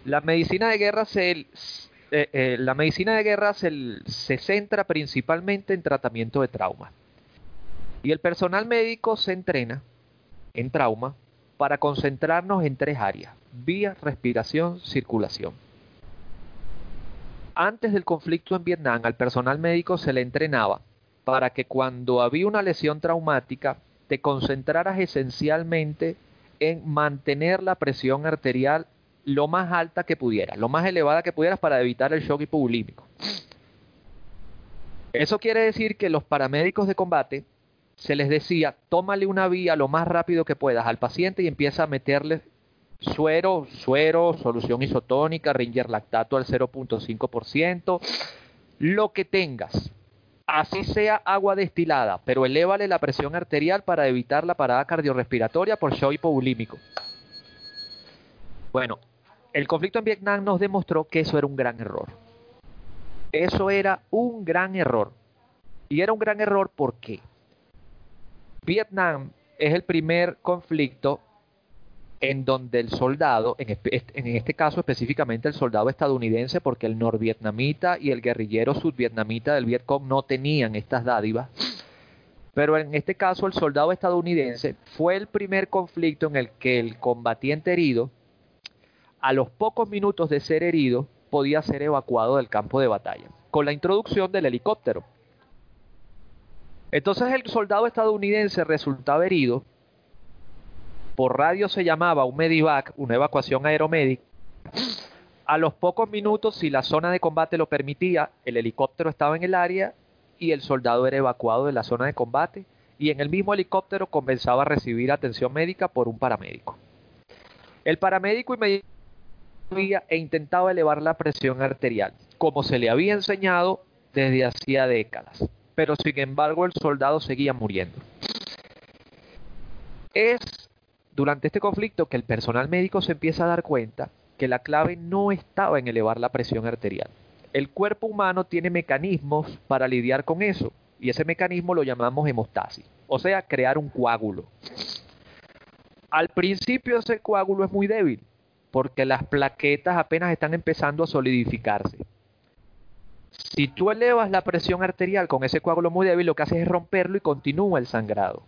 La medicina de guerra se, eh, eh, la medicina de guerra se, centra principalmente en tratamiento de trauma. Y el personal médico se entrena en trauma para concentrarnos en tres áreas, vía, respiración, circulación. Antes del conflicto en Vietnam, al personal médico se le entrenaba para que cuando había una lesión traumática te concentraras esencialmente en mantener la presión arterial lo más alta que pudieras, lo más elevada que pudieras para evitar el shock hipogulímico. Eso quiere decir que los paramédicos de combate se les decía, tómale una vía lo más rápido que puedas al paciente y empieza a meterle suero, suero, solución isotónica, Ringer lactato al 0.5%, lo que tengas. Así sea agua destilada, pero elévale la presión arterial para evitar la parada cardiorrespiratoria por shock hipobulímico. Bueno, el conflicto en Vietnam nos demostró que eso era un gran error. Eso era un gran error. Y era un gran error porque Vietnam es el primer conflicto en donde el soldado, en, este caso específicamente el soldado estadounidense, porque el norvietnamita y el guerrillero sudvietnamita del Vietcong no tenían estas dádivas, pero en este caso el soldado estadounidense fue el primer conflicto en el que el combatiente herido, a los pocos minutos de ser herido, podía ser evacuado del campo de batalla, con la introducción del helicóptero. Entonces el soldado estadounidense resultaba herido por radio se llamaba un medivac, una evacuación aeromédica. A los pocos minutos, si la zona de combate lo permitía, el helicóptero estaba en el área y el soldado era evacuado de la zona de combate y en el mismo helicóptero comenzaba a recibir atención médica por un paramédico. El paramédico inmediatamente e intentaba elevar la presión arterial, como se le había enseñado desde hacía décadas, pero sin embargo el soldado seguía muriendo. Es durante este conflicto que el personal médico se empieza a dar cuenta que la clave no estaba en elevar la presión arterial. El cuerpo humano tiene mecanismos para lidiar con eso y ese mecanismo lo llamamos hemostasis, o sea, crear un coágulo. Al principio ese coágulo es muy débil porque las plaquetas apenas están empezando a solidificarse. Si tú elevas la presión arterial con ese coágulo muy débil, lo que haces es romperlo y continúa el sangrado.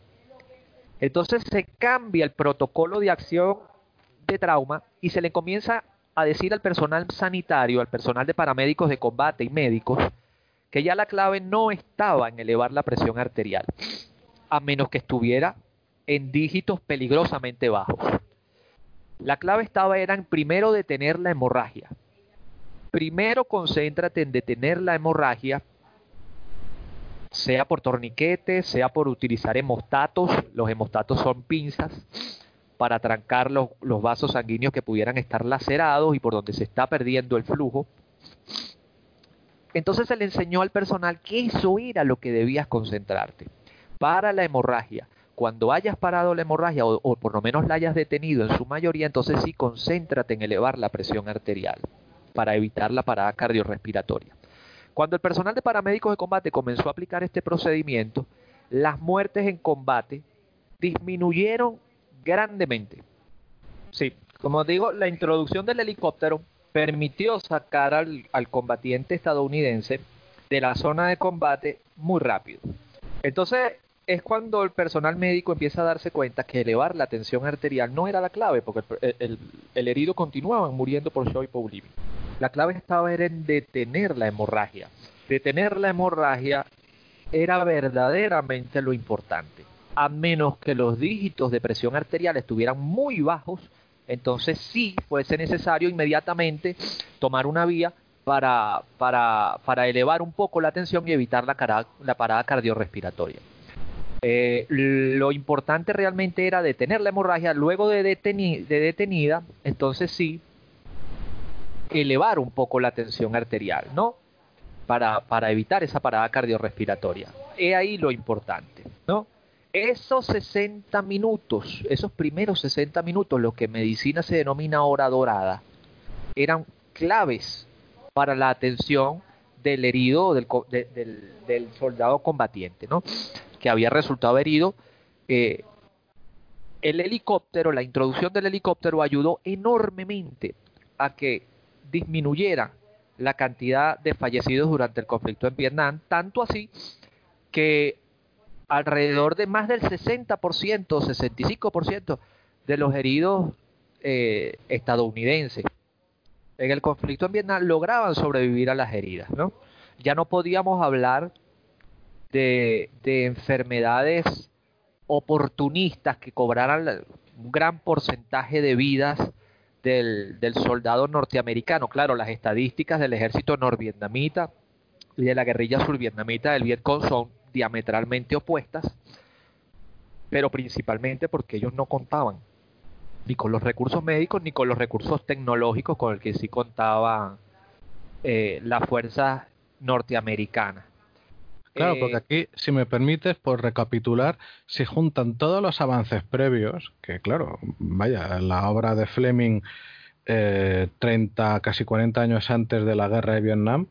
Entonces se cambia el protocolo de acción de trauma y se le comienza a decir al personal sanitario, al personal de paramédicos de combate y médicos, que ya la clave no estaba en elevar la presión arterial, a menos que estuviera en dígitos peligrosamente bajos. La clave estaba era en primero detener la hemorragia. Primero concéntrate en detener la hemorragia, sea por torniquetes, sea por utilizar hemostatos. Los hemostatos son pinzas para trancar los, vasos sanguíneos que pudieran estar lacerados y por donde se está perdiendo el flujo. Entonces se le enseñó al personal que eso era lo que debías concentrarte. Para la hemorragia. Cuando hayas parado la hemorragia o, o, por lo menos la hayas detenido en su mayoría, entonces sí concéntrate en elevar la presión arterial para evitar la parada cardiorrespiratoria. Cuando el personal de paramédicos de combate comenzó a aplicar este procedimiento, las muertes en combate disminuyeron grandemente. Sí, como digo, la introducción del helicóptero permitió sacar al, combatiente estadounidense de la zona de combate muy rápido. Entonces es cuando el personal médico empieza a darse cuenta que elevar la tensión arterial no era la clave, porque el, el, herido continuaba muriendo por shock hipovolémico. La clave estaba en detener la hemorragia. Detener la hemorragia era verdaderamente lo importante a menos que los dígitos de presión arterial estuvieran muy bajos, entonces sí fuese necesario inmediatamente tomar una vía para, para, para elevar un poco la tensión y evitar la, la parada cardiorrespiratoria. Eh, lo importante realmente era detener la hemorragia, luego de, de detenida, entonces sí, elevar un poco la tensión arterial, ¿no? Para, para evitar esa parada cardiorrespiratoria. He ahí lo importante, ¿no? Esos 60 minutos, esos primeros 60 minutos, lo que en medicina se denomina hora dorada, eran claves para la atención del herido, del, de, del, del soldado combatiente, ¿no? que había resultado herido. Eh, el helicóptero, la introducción del helicóptero ayudó enormemente a que disminuyera la cantidad de fallecidos durante el conflicto en Vietnam, tanto así que alrededor de más del 60%, 65% de los heridos eh, estadounidenses en el conflicto en Vietnam lograban sobrevivir a las heridas, ¿no? Ya no podíamos hablar de, de enfermedades oportunistas que cobraran un gran porcentaje de vidas del, del, soldado norteamericano. Claro, las estadísticas del ejército norvietnamita y de la guerrilla survietnamita del Vietcong son diametralmente opuestas, pero principalmente porque ellos no contaban ni con los recursos médicos ni con los recursos tecnológicos con el que sí contaba eh, la fuerza norteamericana. Claro, porque aquí, si me permites, por recapitular, se juntan todos los avances previos, que claro, vaya, la obra de Fleming eh, 30, casi 40 años antes de la guerra de Vietnam,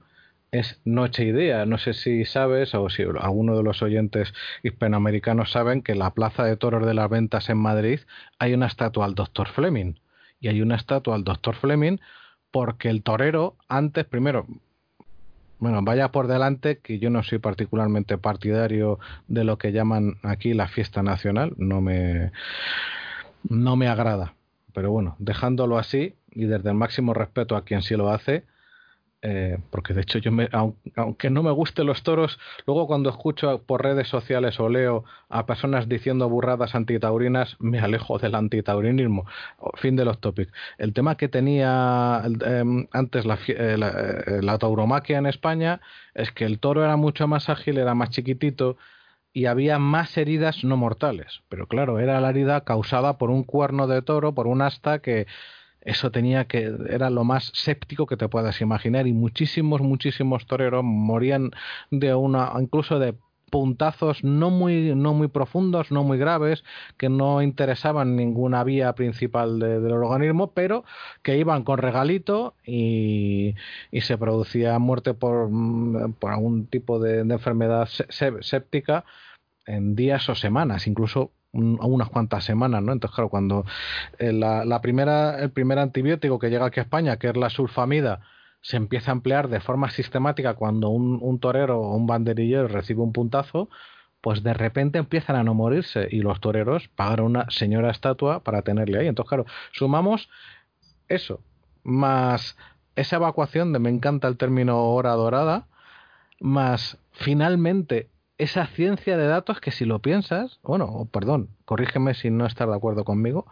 es Noche y Día. No sé si sabes o si alguno de los oyentes hispanoamericanos saben que en la Plaza de Toros de las Ventas en Madrid hay una estatua al Dr. Fleming. Y hay una estatua al Dr. Fleming porque el torero antes, primero, bueno, vaya por delante que yo no soy particularmente partidario de lo que llaman aquí la fiesta nacional, no me no me agrada. Pero bueno, dejándolo así y desde el máximo respeto a quien sí lo hace, eh, porque de hecho yo me, aunque no me gusten los toros, luego cuando escucho por redes sociales o leo a personas diciendo burradas antitaurinas, me alejo del antitaurinismo. Fin de los topics. El tema que tenía eh, antes la, eh, eh, la tauromaquia en España es que el toro era mucho más ágil, era más chiquitito y había más heridas no mortales. Pero claro, era la herida causada por un cuerno de toro, por un asta que eso tenía que era lo más séptico que te puedas imaginar. Y muchísimos muchísimos toreros morían de una incluso de puntazos no muy, no muy profundos, no muy graves, que no interesaban ninguna vía principal del organismo, pero que iban con regalito y, se producía muerte por, por algún tipo de, enfermedad séptica en días o semanas, incluso unas cuantas semanas, ¿no? Entonces, claro, cuando eh, la, primera, el primer antibiótico que llega aquí a España, que es la sulfamida, se empieza a emplear de forma sistemática cuando un, torero o un banderillero recibe un puntazo, pues de repente empiezan a no morirse y los toreros pagan una señora estatua para tenerle ahí. Entonces, claro, sumamos eso, más esa evacuación de me encanta el término hora dorada, más finalmente esa ciencia de datos que si lo piensas, bueno, perdón, corrígeme si no estás de acuerdo conmigo,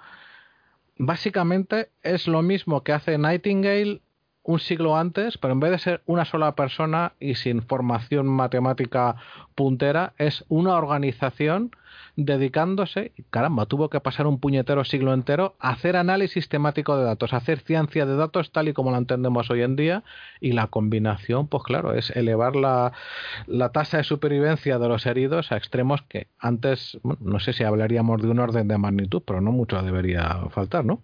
básicamente es lo mismo que hace Nightingale un siglo antes, pero en vez de ser una sola persona y sin formación matemática puntera, es una organización dedicándose, caramba, tuvo que pasar un puñetero siglo entero a hacer análisis temático de datos, hacer ciencia de datos tal y como la entendemos hoy en día, y la combinación, pues claro, es elevar la, la tasa de supervivencia de los heridos a extremos que antes, no sé si hablaríamos de un orden de magnitud, pero no mucho debería faltar, ¿no?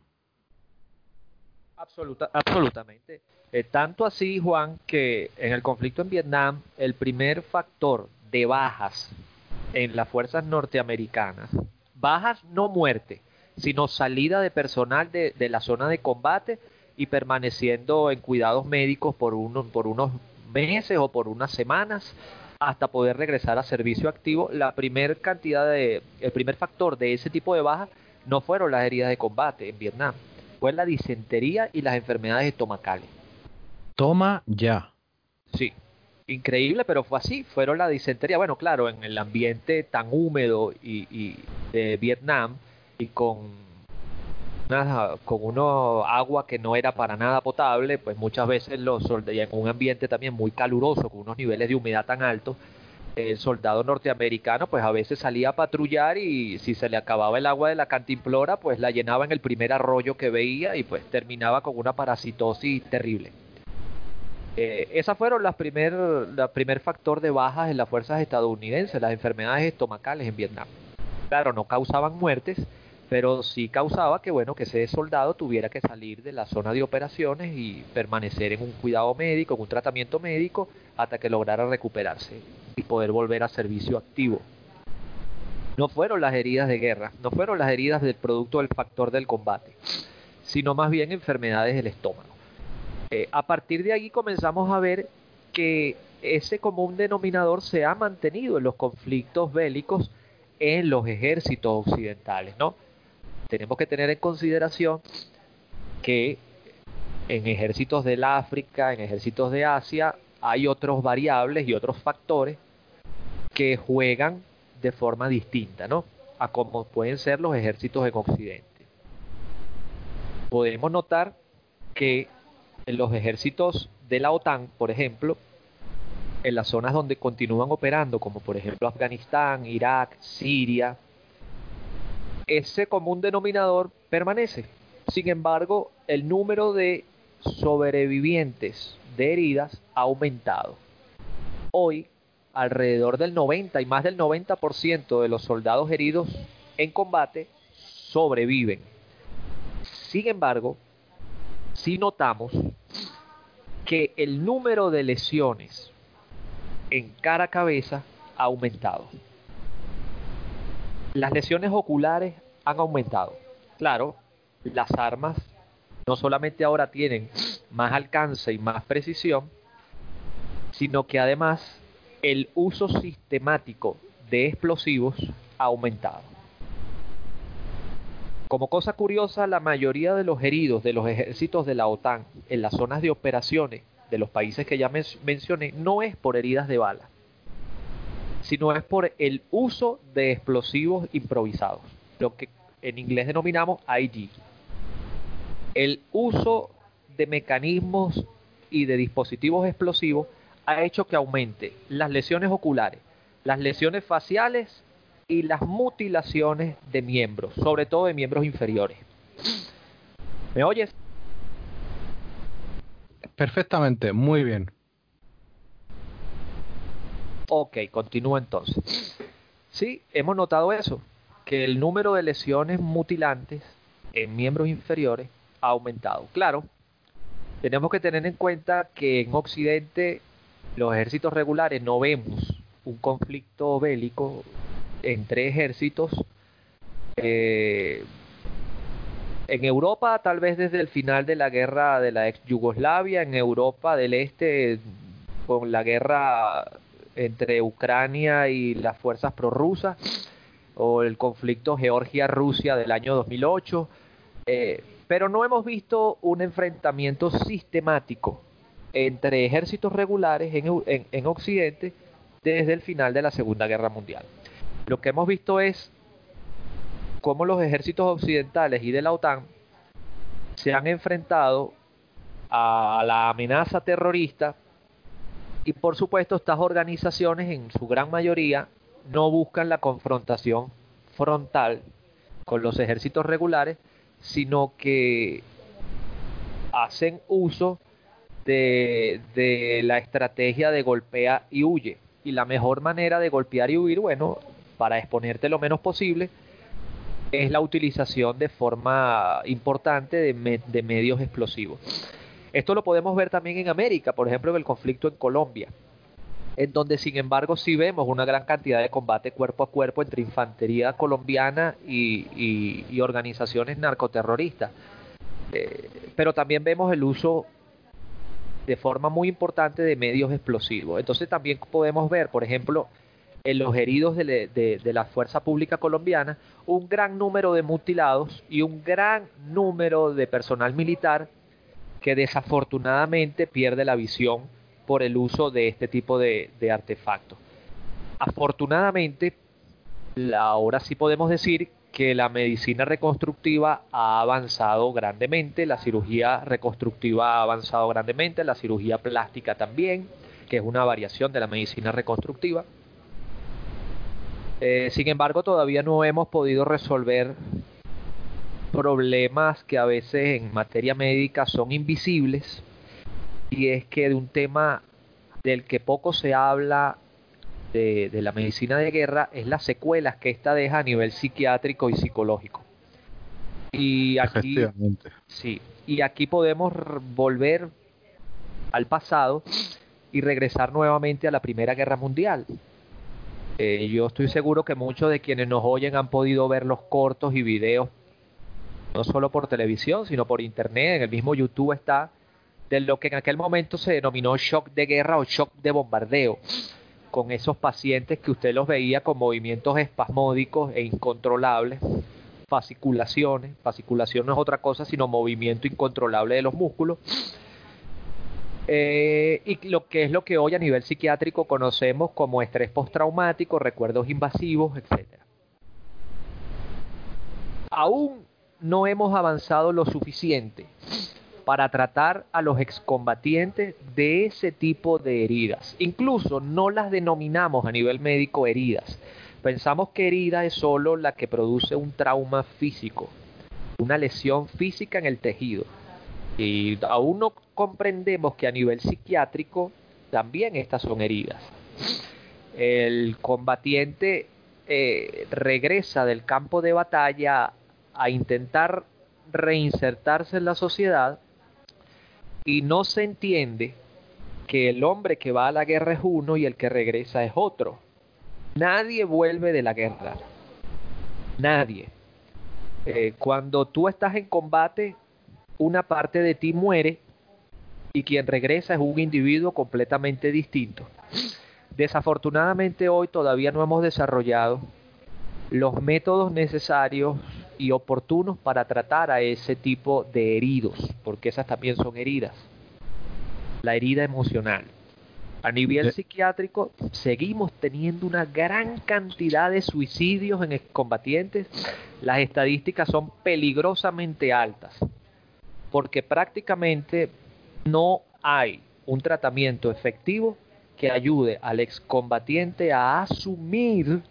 absolutamente. Eh, tanto así, Juan, que en el conflicto en Vietnam, el primer factor de bajas en las fuerzas norteamericanas, bajas no muerte, sino salida de personal de, la zona de combate y permaneciendo en cuidados médicos por, por unos meses o por unas semanas hasta poder regresar a servicio activo. La primer cantidad de, el primer factor de ese tipo de bajas no fueron las heridas de combate en Vietnam, fue la disentería y las enfermedades estomacales. Toma ya. Sí, increíble, pero fue así. Fueron la disentería. Bueno, claro, en el ambiente tan húmedo y, de Vietnam y con con uno agua que no era para nada potable, pues muchas veces los soldados, en un ambiente también muy caluroso, con unos niveles de humedad tan altos, el soldado norteamericano pues a veces salía a patrullar y si se le acababa el agua de la cantimplora pues la llenaba en el primer arroyo que veía y pues terminaba con una parasitosis terrible. Eh, esas fueron las primer, la primer factor de bajas en las fuerzas estadounidenses, las enfermedades estomacales en Vietnam. Claro, no causaban muertes, pero sí causaba que bueno que ese soldado tuviera que salir de la zona de operaciones y permanecer en un cuidado médico, en un tratamiento médico hasta que lograra recuperarse y poder volver a servicio activo. No fueron las heridas de guerra, no fueron las heridas del producto del factor del combate, sino más bien enfermedades del estómago. Eh, a partir de ahí comenzamos a ver que ese común denominador se ha mantenido en los conflictos bélicos en los ejércitos occidentales, ¿no? tenemos que tener en consideración que en ejércitos del África, en ejércitos de Asia, hay otros variables y otros factores que juegan de forma distinta, ¿no? A como pueden ser los ejércitos en Occidente. Podemos notar que en los ejércitos de la OTAN, por ejemplo, en las zonas donde continúan operando, como por ejemplo Afganistán, Irak, Siria, ese común denominador permanece. Sin embargo, el número de sobrevivientes de heridas ha aumentado. Hoy, alrededor del 90 y más del 90% de los soldados heridos en combate sobreviven. Sin embargo, si notamos que el número de lesiones en cara cabeza ha aumentado las lesiones oculares han aumentado. Claro, las armas no solamente ahora tienen más alcance y más precisión, sino que además el uso sistemático de explosivos ha aumentado. Como cosa curiosa, la mayoría de los heridos de los ejércitos de la OTAN en las zonas de operaciones de los países que ya mencioné no es por heridas de bala, sino es por el uso de explosivos improvisados, lo que en inglés denominamos IG. El uso de mecanismos y de dispositivos explosivos ha hecho que aumente las lesiones oculares, las lesiones faciales y las mutilaciones de miembros, sobre todo de miembros inferiores. ¿Me oyes? Perfectamente, muy bien. Ok, continúo entonces. Sí, hemos notado eso, que el número de lesiones mutilantes en miembros inferiores ha aumentado. Claro, tenemos que tener en cuenta que en Occidente los ejércitos regulares no vemos un conflicto bélico entre ejércitos. Eh, en Europa, tal vez desde el final de la guerra de la ex Yugoslavia, en Europa del Este, con la guerra entre Ucrania y las fuerzas prorrusas, o el conflicto Georgia-Rusia del año 2008. Eh, pero no hemos visto un enfrentamiento sistemático entre ejércitos regulares en, Occidente desde el final de la Segunda Guerra Mundial. Lo que hemos visto es cómo los ejércitos occidentales y de la OTAN se han enfrentado a la amenaza terrorista y por supuesto estas organizaciones en su gran mayoría no buscan la confrontación frontal con los ejércitos regulares, sino que hacen uso de, la estrategia de golpea y huye. Y la mejor manera de golpear y huir, bueno, para exponerte lo menos posible, es la utilización de forma importante de, medios explosivos. Esto lo podemos ver también en América, por ejemplo, en el conflicto en Colombia en donde sin embargo sí vemos una gran cantidad de combate cuerpo a cuerpo entre infantería colombiana y, organizaciones narcoterroristas. Eh, pero también vemos el uso de forma muy importante de medios explosivos. Entonces también podemos ver, por ejemplo, en los heridos de, la fuerza pública colombiana, un gran número de mutilados y un gran número de personal militar que desafortunadamente pierde la visión por el uso de este tipo de, artefactos. Afortunadamente, ahora sí podemos decir que la medicina reconstructiva ha avanzado grandemente, la cirugía reconstructiva ha avanzado grandemente, la cirugía plástica también, que es una variación de la medicina reconstructiva. Eh, sin embargo, todavía no hemos podido resolver problemas que a veces en materia médica son invisibles y es que de un tema del que poco se habla de, la medicina de guerra es las secuelas que ésta deja a nivel psiquiátrico y psicológico. Y aquí, sí, y aquí podemos volver al pasado y regresar nuevamente a la Primera Guerra Mundial. Eh, yo estoy seguro que muchos de quienes nos oyen han podido ver los cortos y videos, no solo por televisión, sino por internet. En el mismo YouTube está de lo que en aquel momento se denominó shock de guerra o shock de bombardeo, con esos pacientes que usted los veía con movimientos espasmódicos e incontrolables, fasciculaciones, fasciculación no es otra cosa sino movimiento incontrolable de los músculos, eh, y lo que es lo que hoy a nivel psiquiátrico conocemos como estrés postraumático, recuerdos invasivos, etc. Aún no hemos avanzado lo suficiente para tratar a los excombatientes de ese tipo de heridas. Incluso no las denominamos a nivel médico heridas. Pensamos que herida es solo la que produce un trauma físico, una lesión física en el tejido. Y aún no comprendemos que a nivel psiquiátrico también estas son heridas. El combatiente eh, regresa del campo de batalla a intentar reinsertarse en la sociedad y no se entiende que el hombre que va a la guerra es uno y el que regresa es otro. Nadie vuelve de la guerra. Nadie. Eh, cuando tú estás en combate, una parte de ti muere y quien regresa es un individuo completamente distinto. Desafortunadamente hoy todavía no hemos desarrollado los métodos necesarios y oportunos para tratar a ese tipo de heridos, porque esas también son heridas. La herida emocional. A nivel psiquiátrico seguimos teniendo una gran cantidad de suicidios en combatientes. Las estadísticas son peligrosamente altas, porque prácticamente no hay un tratamiento efectivo que ayude al excombatiente a asumir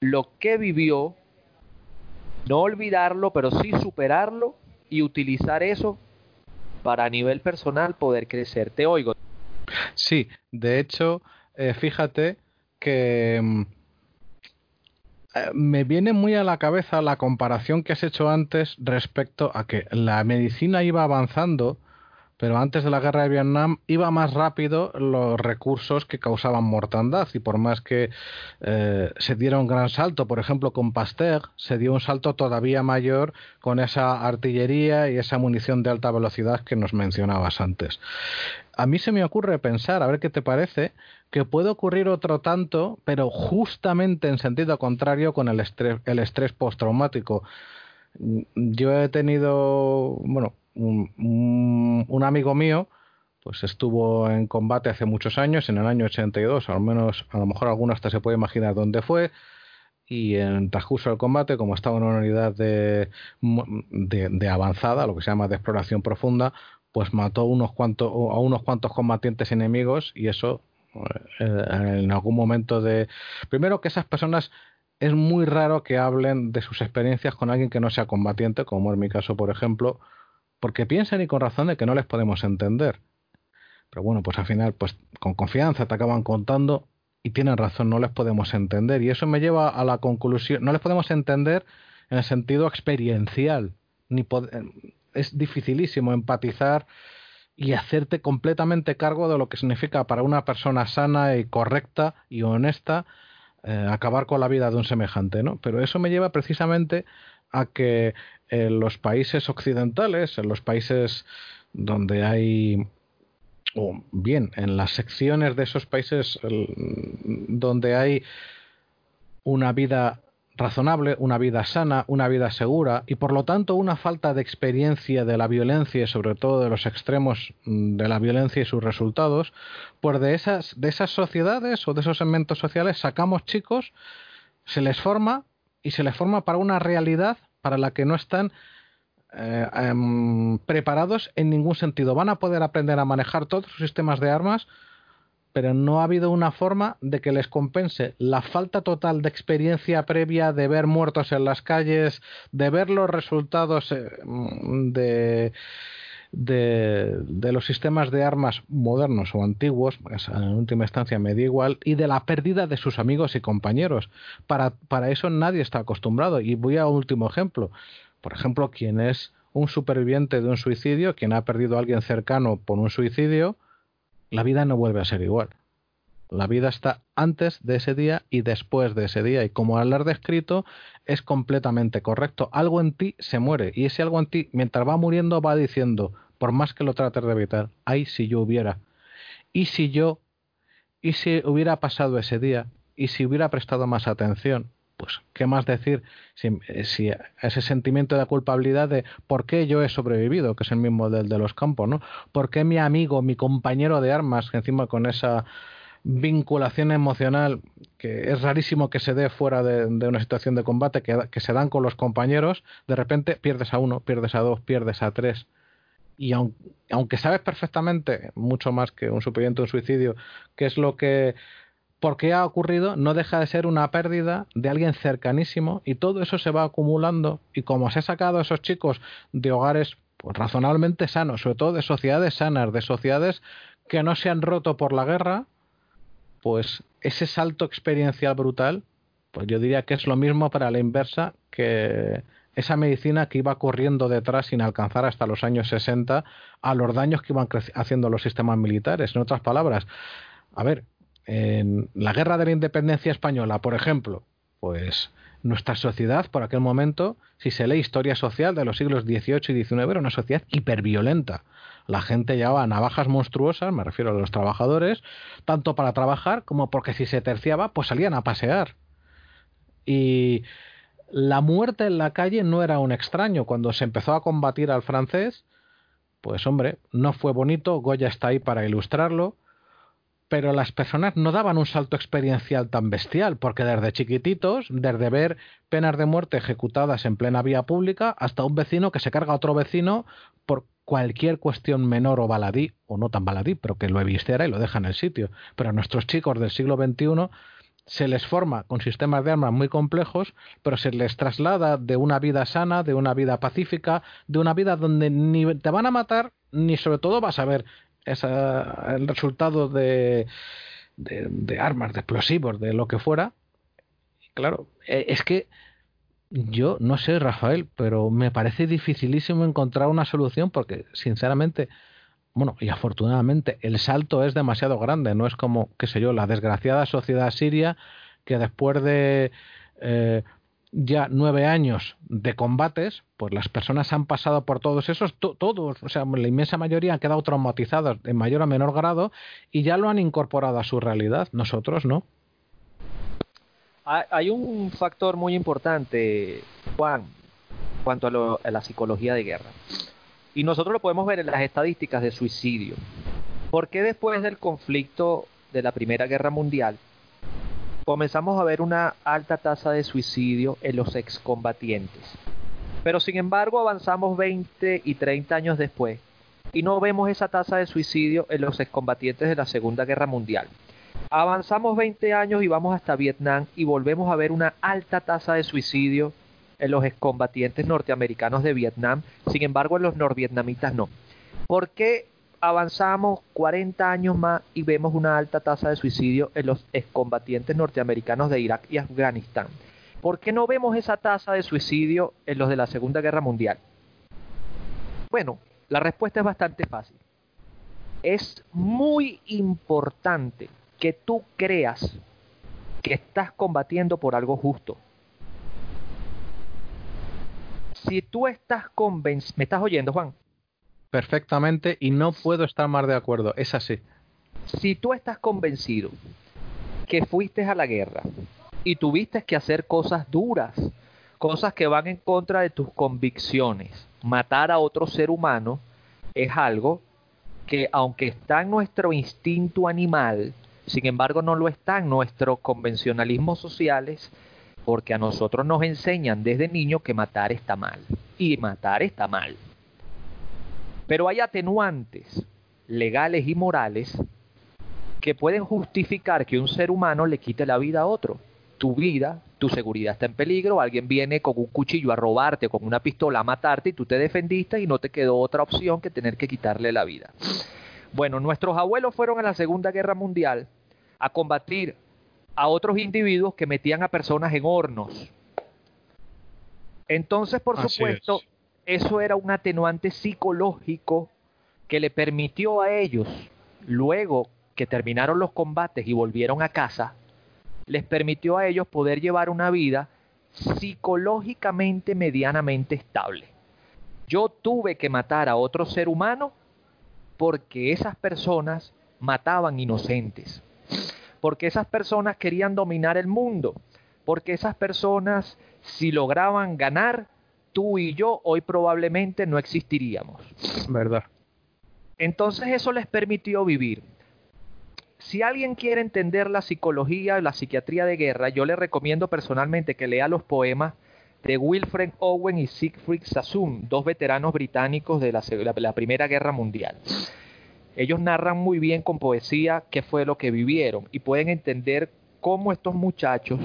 lo que vivió no olvidarlo, pero sí superarlo y utilizar eso para a nivel personal poder crecer. Te oigo. Sí, de hecho, eh, fíjate que mm, me viene muy a la cabeza la comparación que has hecho antes respecto a que la medicina iba avanzando pero antes de la guerra de Vietnam iba más rápido los recursos que causaban mortandad y por más que eh, se diera un gran salto, por ejemplo con Pasteur, se dio un salto todavía mayor con esa artillería y esa munición de alta velocidad que nos mencionabas antes. A mí se me ocurre pensar, a ver qué te parece, que puede ocurrir otro tanto, pero justamente en sentido contrario con el estrés, el estrés postraumático. Yo he tenido, bueno, un, amigo mío pues estuvo en combate hace muchos años, en el año 82, al menos a lo mejor alguno hasta se puede imaginar dónde fue, y en transcurso del combate, como estaba en una unidad de, de, avanzada, lo que se llama de exploración profunda, pues mató unos cuantos, a unos cuantos combatientes enemigos y eso en algún momento de... Primero que esas personas es muy raro que hablen de sus experiencias con alguien que no sea combatiente, como en mi caso, por ejemplo, porque piensan y con razón de que no les podemos entender. Pero bueno, pues al final, pues con confianza te acaban contando y tienen razón, no les podemos entender. Y eso me lleva a la conclusión, no les podemos entender en el sentido experiencial. Ni es dificilísimo empatizar y hacerte completamente cargo de lo que significa para una persona sana y correcta y honesta eh, acabar con la vida de un semejante, ¿no? Pero eso me lleva precisamente a que en los países occidentales, en los países donde hay o bien en las secciones de esos países donde hay una vida razonable, una vida sana, una vida segura y por lo tanto una falta de experiencia de la violencia y sobre todo de los extremos de la violencia y sus resultados, pues de esas, de esas sociedades o de esos segmentos sociales sacamos chicos, se les forma y se les forma para una realidad para la que no están eh, em, preparados en ningún sentido. Van a poder aprender a manejar todos sus sistemas de armas, pero no ha habido una forma de que les compense la falta total de experiencia previa de ver muertos en las calles, de ver los resultados eh, de de, los sistemas de armas modernos o antiguos, en última instancia me da igual, y de la pérdida de sus amigos y compañeros. Para, para eso nadie está acostumbrado. Y voy a un último ejemplo. Por ejemplo, quien es un superviviente de un suicidio, quien ha perdido a alguien cercano por un suicidio, la vida no vuelve a ser igual. La vida está antes de ese día y después de ese día. Y como al haber descrito, es completamente correcto. Algo en ti se muere. Y ese algo en ti, mientras va muriendo, va diciendo, por más que lo trates de evitar, ay si yo hubiera, y si yo, y si hubiera pasado ese día, y si hubiera prestado más atención, pues qué más decir si, si, ese sentimiento de culpabilidad de por qué yo he sobrevivido, que es el mismo del de los campos, ¿no? ¿Por qué mi amigo, mi compañero de armas, que encima con esa vinculación emocional que es rarísimo que se dé fuera de, una situación de combate, que, se dan con los compañeros, de repente pierdes a uno, pierdes a dos, pierdes a tres, y aunque, sabes perfectamente, mucho más que un superviviente un suicidio, qué es lo que por qué ha ocurrido, no deja de ser una pérdida de alguien cercanísimo y todo eso se va acumulando y como se ha sacado a esos chicos de hogares pues, razonablemente sanos, sobre todo de sociedades sanas, de sociedades que no se han roto por la guerra, pues ese salto experiencial brutal, pues yo diría que es lo mismo para la inversa que esa medicina que iba corriendo detrás sin alcanzar hasta los años 60 a los daños que iban haciendo los sistemas militares. En otras palabras, a ver, en la guerra de la independencia española, por ejemplo, pues nuestra sociedad por aquel momento, si se lee historia social de los siglos XVIII y XIX, era una sociedad hiperviolenta. La gente llevaba navajas monstruosas, me refiero a los trabajadores, tanto para trabajar como porque si se terciaba, pues salían a pasear. Y la muerte en la calle no era un extraño. Cuando se empezó a combatir al francés, pues hombre, no fue bonito, Goya está ahí para ilustrarlo, pero las personas no daban un salto experiencial tan bestial, porque desde chiquititos, desde ver penas de muerte ejecutadas en plena vía pública, hasta un vecino que se carga a otro vecino por cualquier cuestión menor o baladí, o no tan baladí, pero que lo evistera y lo deja en el sitio. Pero a nuestros chicos del siglo XXI se les forma con sistemas de armas muy complejos, pero se les traslada de una vida sana, de una vida pacífica, de una vida donde ni te van a matar, ni sobre todo vas a ver esa, el resultado de de, armas, de explosivos, de lo que fuera. Claro, e, es que yo no sé, Rafael, pero me parece dificilísimo encontrar una solución porque, sinceramente, bueno, y afortunadamente, el salto es demasiado grande. No es como, qué sé yo, la desgraciada sociedad siria que después de eh, ya nueve años de combates, pues las personas han pasado por todos esos, todos, o sea, la inmensa mayoría han quedado traumatizados en mayor o menor grado y ya lo han incorporado a su realidad. Nosotros no. Hay un factor muy importante, Juan, cuanto a, a la psicología de guerra. Y nosotros lo podemos ver en las estadísticas de suicidio. ¿Por qué después del conflicto de la Primera Guerra Mundial comenzamos a ver una alta tasa de suicidio en los excombatientes. Pero sin embargo avanzamos 20 y 30 años después y no vemos esa tasa de suicidio en los excombatientes de la Segunda Guerra Mundial. Avanzamos 20 años y vamos hasta Vietnam y volvemos a ver una alta tasa de suicidio en los excombatientes norteamericanos de Vietnam, sin embargo en los norvietnamitas no. ¿Por qué avanzamos 40 años más y vemos una alta tasa de suicidio en los excombatientes norteamericanos de Irak y Afganistán. ¿Por qué no vemos esa tasa de suicidio en los de la Segunda Guerra Mundial? Bueno, la respuesta es bastante fácil. Es muy importante que tú creas que estás combatiendo por algo justo. Si tú estás convencido, ¿me estás oyendo, Juan? Perfectamente y no puedo estar más de acuerdo. Es así. Si tú estás convencido que fuiste a la guerra y tuviste que hacer cosas duras, cosas que van en contra de tus convicciones, matar a otro ser humano es algo que aunque está en nuestro instinto animal, sin embargo no lo está en nuestros convencionalismos sociales, porque a nosotros nos enseñan desde niño que matar está mal. Y matar está mal. Pero hay atenuantes legales y morales que pueden justificar que un ser humano le quite la vida a otro. Tu vida, tu seguridad está en peligro, alguien viene con un cuchillo a robarte, con una pistola a matarte y tú te defendiste y no te quedó otra opción que tener que quitarle la vida. Bueno, nuestros abuelos fueron a la Segunda Guerra Mundial a combatir a otros individuos que metían a personas en hornos. Entonces, por supuesto, eso era un atenuante psicológico que le permitió a ellos, luego que terminaron los combates y volvieron a casa, les permitió a ellos poder llevar una vida psicológicamente medianamente estable. Yo tuve que matar a otro ser humano porque esas personas mataban inocentes, porque esas personas querían dominar el mundo, porque esas personas si lograban ganar tú y yo hoy probablemente no existiríamos. ¿Verdad? Entonces eso les permitió vivir. Si alguien quiere entender la psicología, la psiquiatría de guerra, yo le recomiendo personalmente que lea los poemas de Wilfred Owen y Siegfried Sassoon, dos veteranos británicos de la, la, Primera Guerra Mundial. Ellos narran muy bien con poesía qué fue lo que vivieron y pueden entender cómo estos muchachos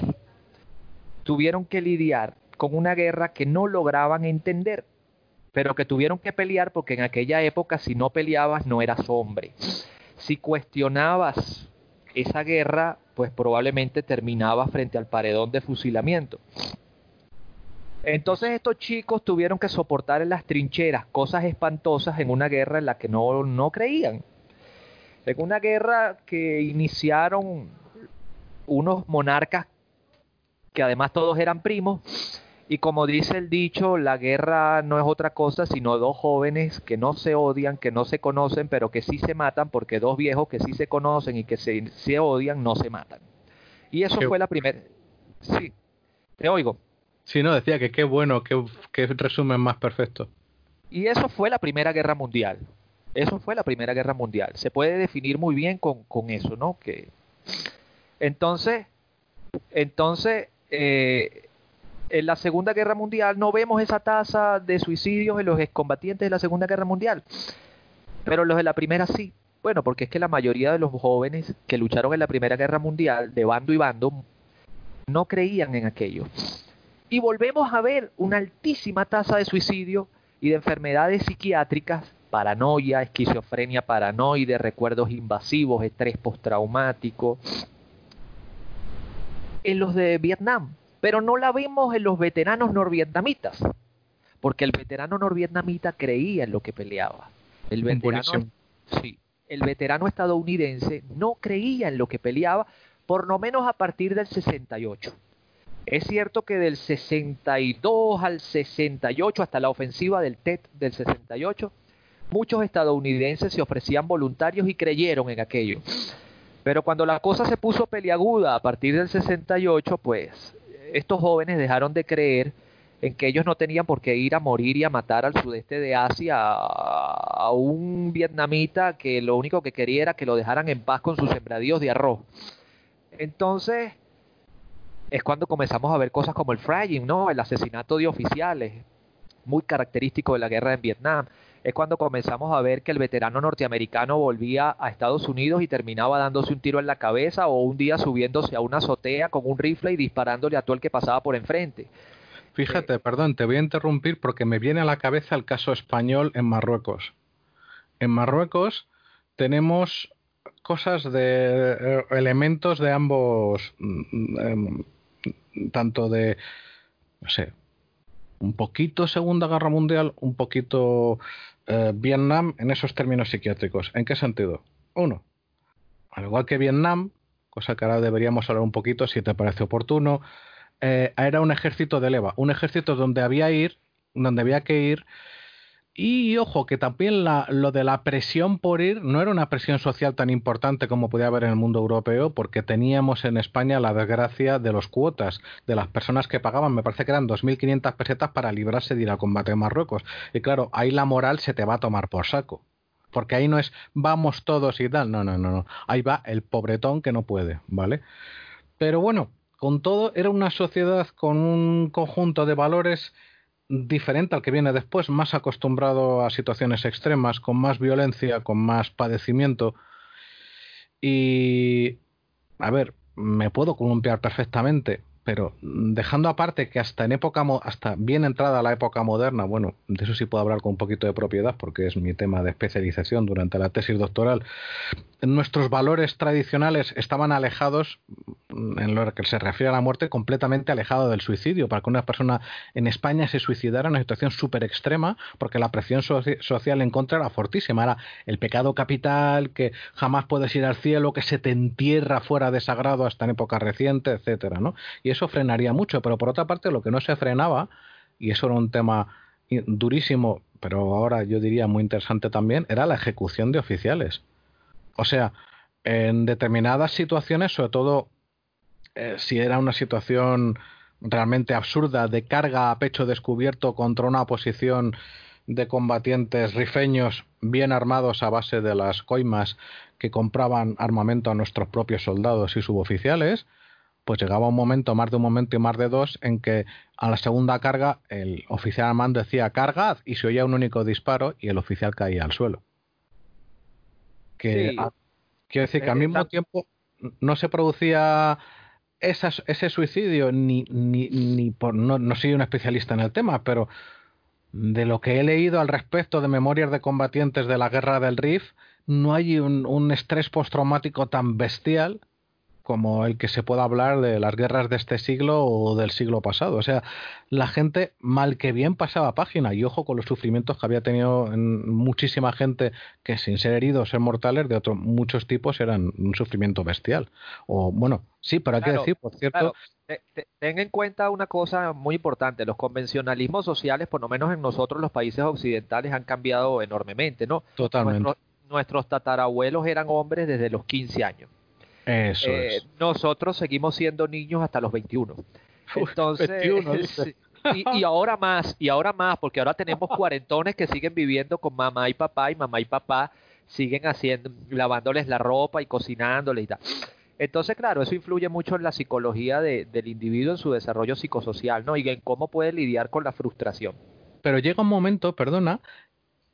tuvieron que lidiar con una guerra que no lograban entender, pero que tuvieron que pelear porque en aquella época si no peleabas no eras hombre. Si cuestionabas esa guerra, pues probablemente terminabas frente al paredón de fusilamiento. Entonces estos chicos tuvieron que soportar en las trincheras cosas espantosas en una guerra en la que no, no creían. En una guerra que iniciaron unos monarcas que además todos eran primos y como dice el dicho, la guerra no es otra cosa sino dos jóvenes que no se odian, que no se conocen, pero que sí se matan, porque dos viejos que sí se conocen y que se, odian no se matan. Y eso fue la primera... Sí, te oigo. Sí, no, decía que qué bueno, qué, qué resumen más perfecto. Y eso fue la Primera Guerra Mundial. Eso fue la Primera Guerra Mundial. Se puede definir muy bien con, con eso, ¿no? Que entonces, entonces eh, en la Segunda Guerra Mundial no vemos esa tasa de suicidios en los excombatientes de la Segunda Guerra Mundial, pero los de la Primera sí. Bueno, porque es que la mayoría de los jóvenes que lucharon en la Primera Guerra Mundial, de bando y bando, no creían en aquello. Y volvemos a ver una altísima tasa de suicidio y de enfermedades psiquiátricas paranoia, esquizofrenia paranoide, recuerdos invasivos, estrés postraumático. En los de Vietnam, pero no la vemos en los veteranos norvietnamitas, porque el veterano norvietnamita creía en lo que peleaba. El veterano, sí, el veterano estadounidense no creía en lo que peleaba, por lo menos a partir del 68. Es cierto que del 62 al 68, hasta la ofensiva del TET del 68, muchos estadounidenses se ofrecían voluntarios y creyeron en aquello. Pero cuando la cosa se puso peliaguda a partir del 68, pues estos jóvenes dejaron de creer en que ellos no tenían por qué ir a morir y a matar al sudeste de Asia a, un vietnamita que lo único que quería era que lo dejaran en paz con sus sembradíos de arroz. Entonces, es cuando comenzamos a ver cosas como el fragging, ¿no? El asesinato de oficiales, muy característico de la guerra en Vietnam. Es cuando comenzamos a ver que el veterano norteamericano volvía a Estados Unidos y terminaba dándose un tiro en la cabeza o un día subiéndose a una azotea con un rifle y disparándole a todo el que pasaba por enfrente. Fíjate, perdón, te voy a interrumpir porque me viene a la cabeza el caso español en Marruecos. En Marruecos tenemos cosas de eh, elementos de ambos mm, em, tanto de, no sé, un poquito Segunda Guerra Mundial, un poquito eh, Vietnam en esos términos psiquiátricos. ¿En qué sentido? Uno, al igual que Vietnam, cosa que ahora deberíamos hablar un poquito si te parece oportuno, eh, era un ejército de leva, un ejército donde había ir, donde había que ir y ojo, que también lo de la presión por ir no era una presión social tan importante como podía haber en el mundo europeo, porque teníamos en España la desgracia de los cuotas, de las personas que pagaban, me parece que eran 2.500 pesetas para librarse de ir al combate en Marruecos. Y claro, ahí la moral se te va a tomar por saco. Porque ahí no es vamos todos y tal, no, no, no, no. Ahí va el pobretón que no puede, ¿vale? Pero bueno, con todo, era una sociedad con un conjunto de valores diferente al que viene después, más acostumbrado a situaciones extremas, con más violencia, con más padecimiento. Y, a ver, me puedo columpiar perfectamente, pero dejando aparte que hasta en época hasta bien entrada la época moderna, bueno, de eso sí puedo hablar con un poquito de propiedad porque es mi tema de especialización durante la tesis doctoral. Nuestros valores tradicionales estaban alejados en lo que se refiere a la muerte completamente alejado del suicidio, para que una persona en España se suicidara en una situación súper extrema, porque la presión social en contra era fortísima, era el pecado capital, que jamás puedes ir al cielo, que se te entierra fuera de sagrado hasta en época reciente, etcétera, ¿no? Y eso frenaría mucho, pero por otra parte lo que no se frenaba, y eso era un tema durísimo, pero ahora yo diría muy interesante también, era la ejecución de oficiales. O sea, en determinadas situaciones, sobre todo eh, si era una situación realmente absurda de carga a pecho descubierto contra una posición de combatientes rifeños bien armados a base de las coimas que compraban armamento a nuestros propios soldados y suboficiales, pues llegaba un momento, más de un momento y más de dos, en que a la segunda carga el oficial alemán decía cargad y se oía un único disparo y el oficial caía al suelo. Que quiero decir que al mismo tiempo no se producía ese suicidio, ni, ni, ni por, no, no soy un especialista en el tema, pero de lo que he leído al respecto de memorias de combatientes de la guerra del Rif, no hay un, un estrés postraumático tan bestial como el que se pueda hablar de las guerras de este siglo o del siglo pasado. O sea, la gente mal que bien pasaba página y ojo con los sufrimientos que había tenido muchísima gente que sin ser heridos, ser mortales de otros muchos tipos eran un sufrimiento bestial. O bueno, sí, pero hay que decir, por cierto... Ten en cuenta una cosa muy importante, los convencionalismos sociales, por lo menos en nosotros los países occidentales, han cambiado enormemente, ¿no? Totalmente. nuestros tatarabuelos eran hombres desde los 15 años eso eh, Nosotros seguimos siendo niños hasta los 21. Entonces, y, ahora más, y ahora más, porque ahora tenemos cuarentones que siguen viviendo con mamá y papá, y mamá y papá siguen haciendo, lavándoles la ropa y cocinándoles y tal. Entonces, claro, eso influye mucho en la psicología del individuo, en su desarrollo psicosocial, ¿no? Y en cómo puede lidiar con la frustración. Pero llega un momento, perdona,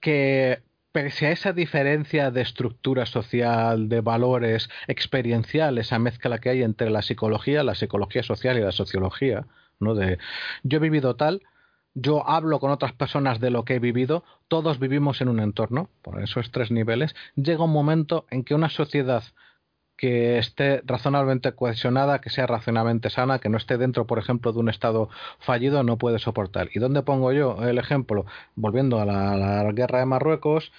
que pese a esa diferencia de estructura social, de valores, experiencial, esa mezcla que hay entre la psicología, la psicología social y la sociología, ¿no? De yo he vivido tal, yo hablo con otras personas de lo que he vivido, todos vivimos en un entorno, por esos tres niveles, llega un momento en que una sociedad que esté razonablemente cohesionada, que sea racionalmente sana, que no esté dentro, por ejemplo, de un estado fallido, no puede soportar. ¿Y dónde pongo yo el ejemplo? Volviendo a la, guerra de Marruecos,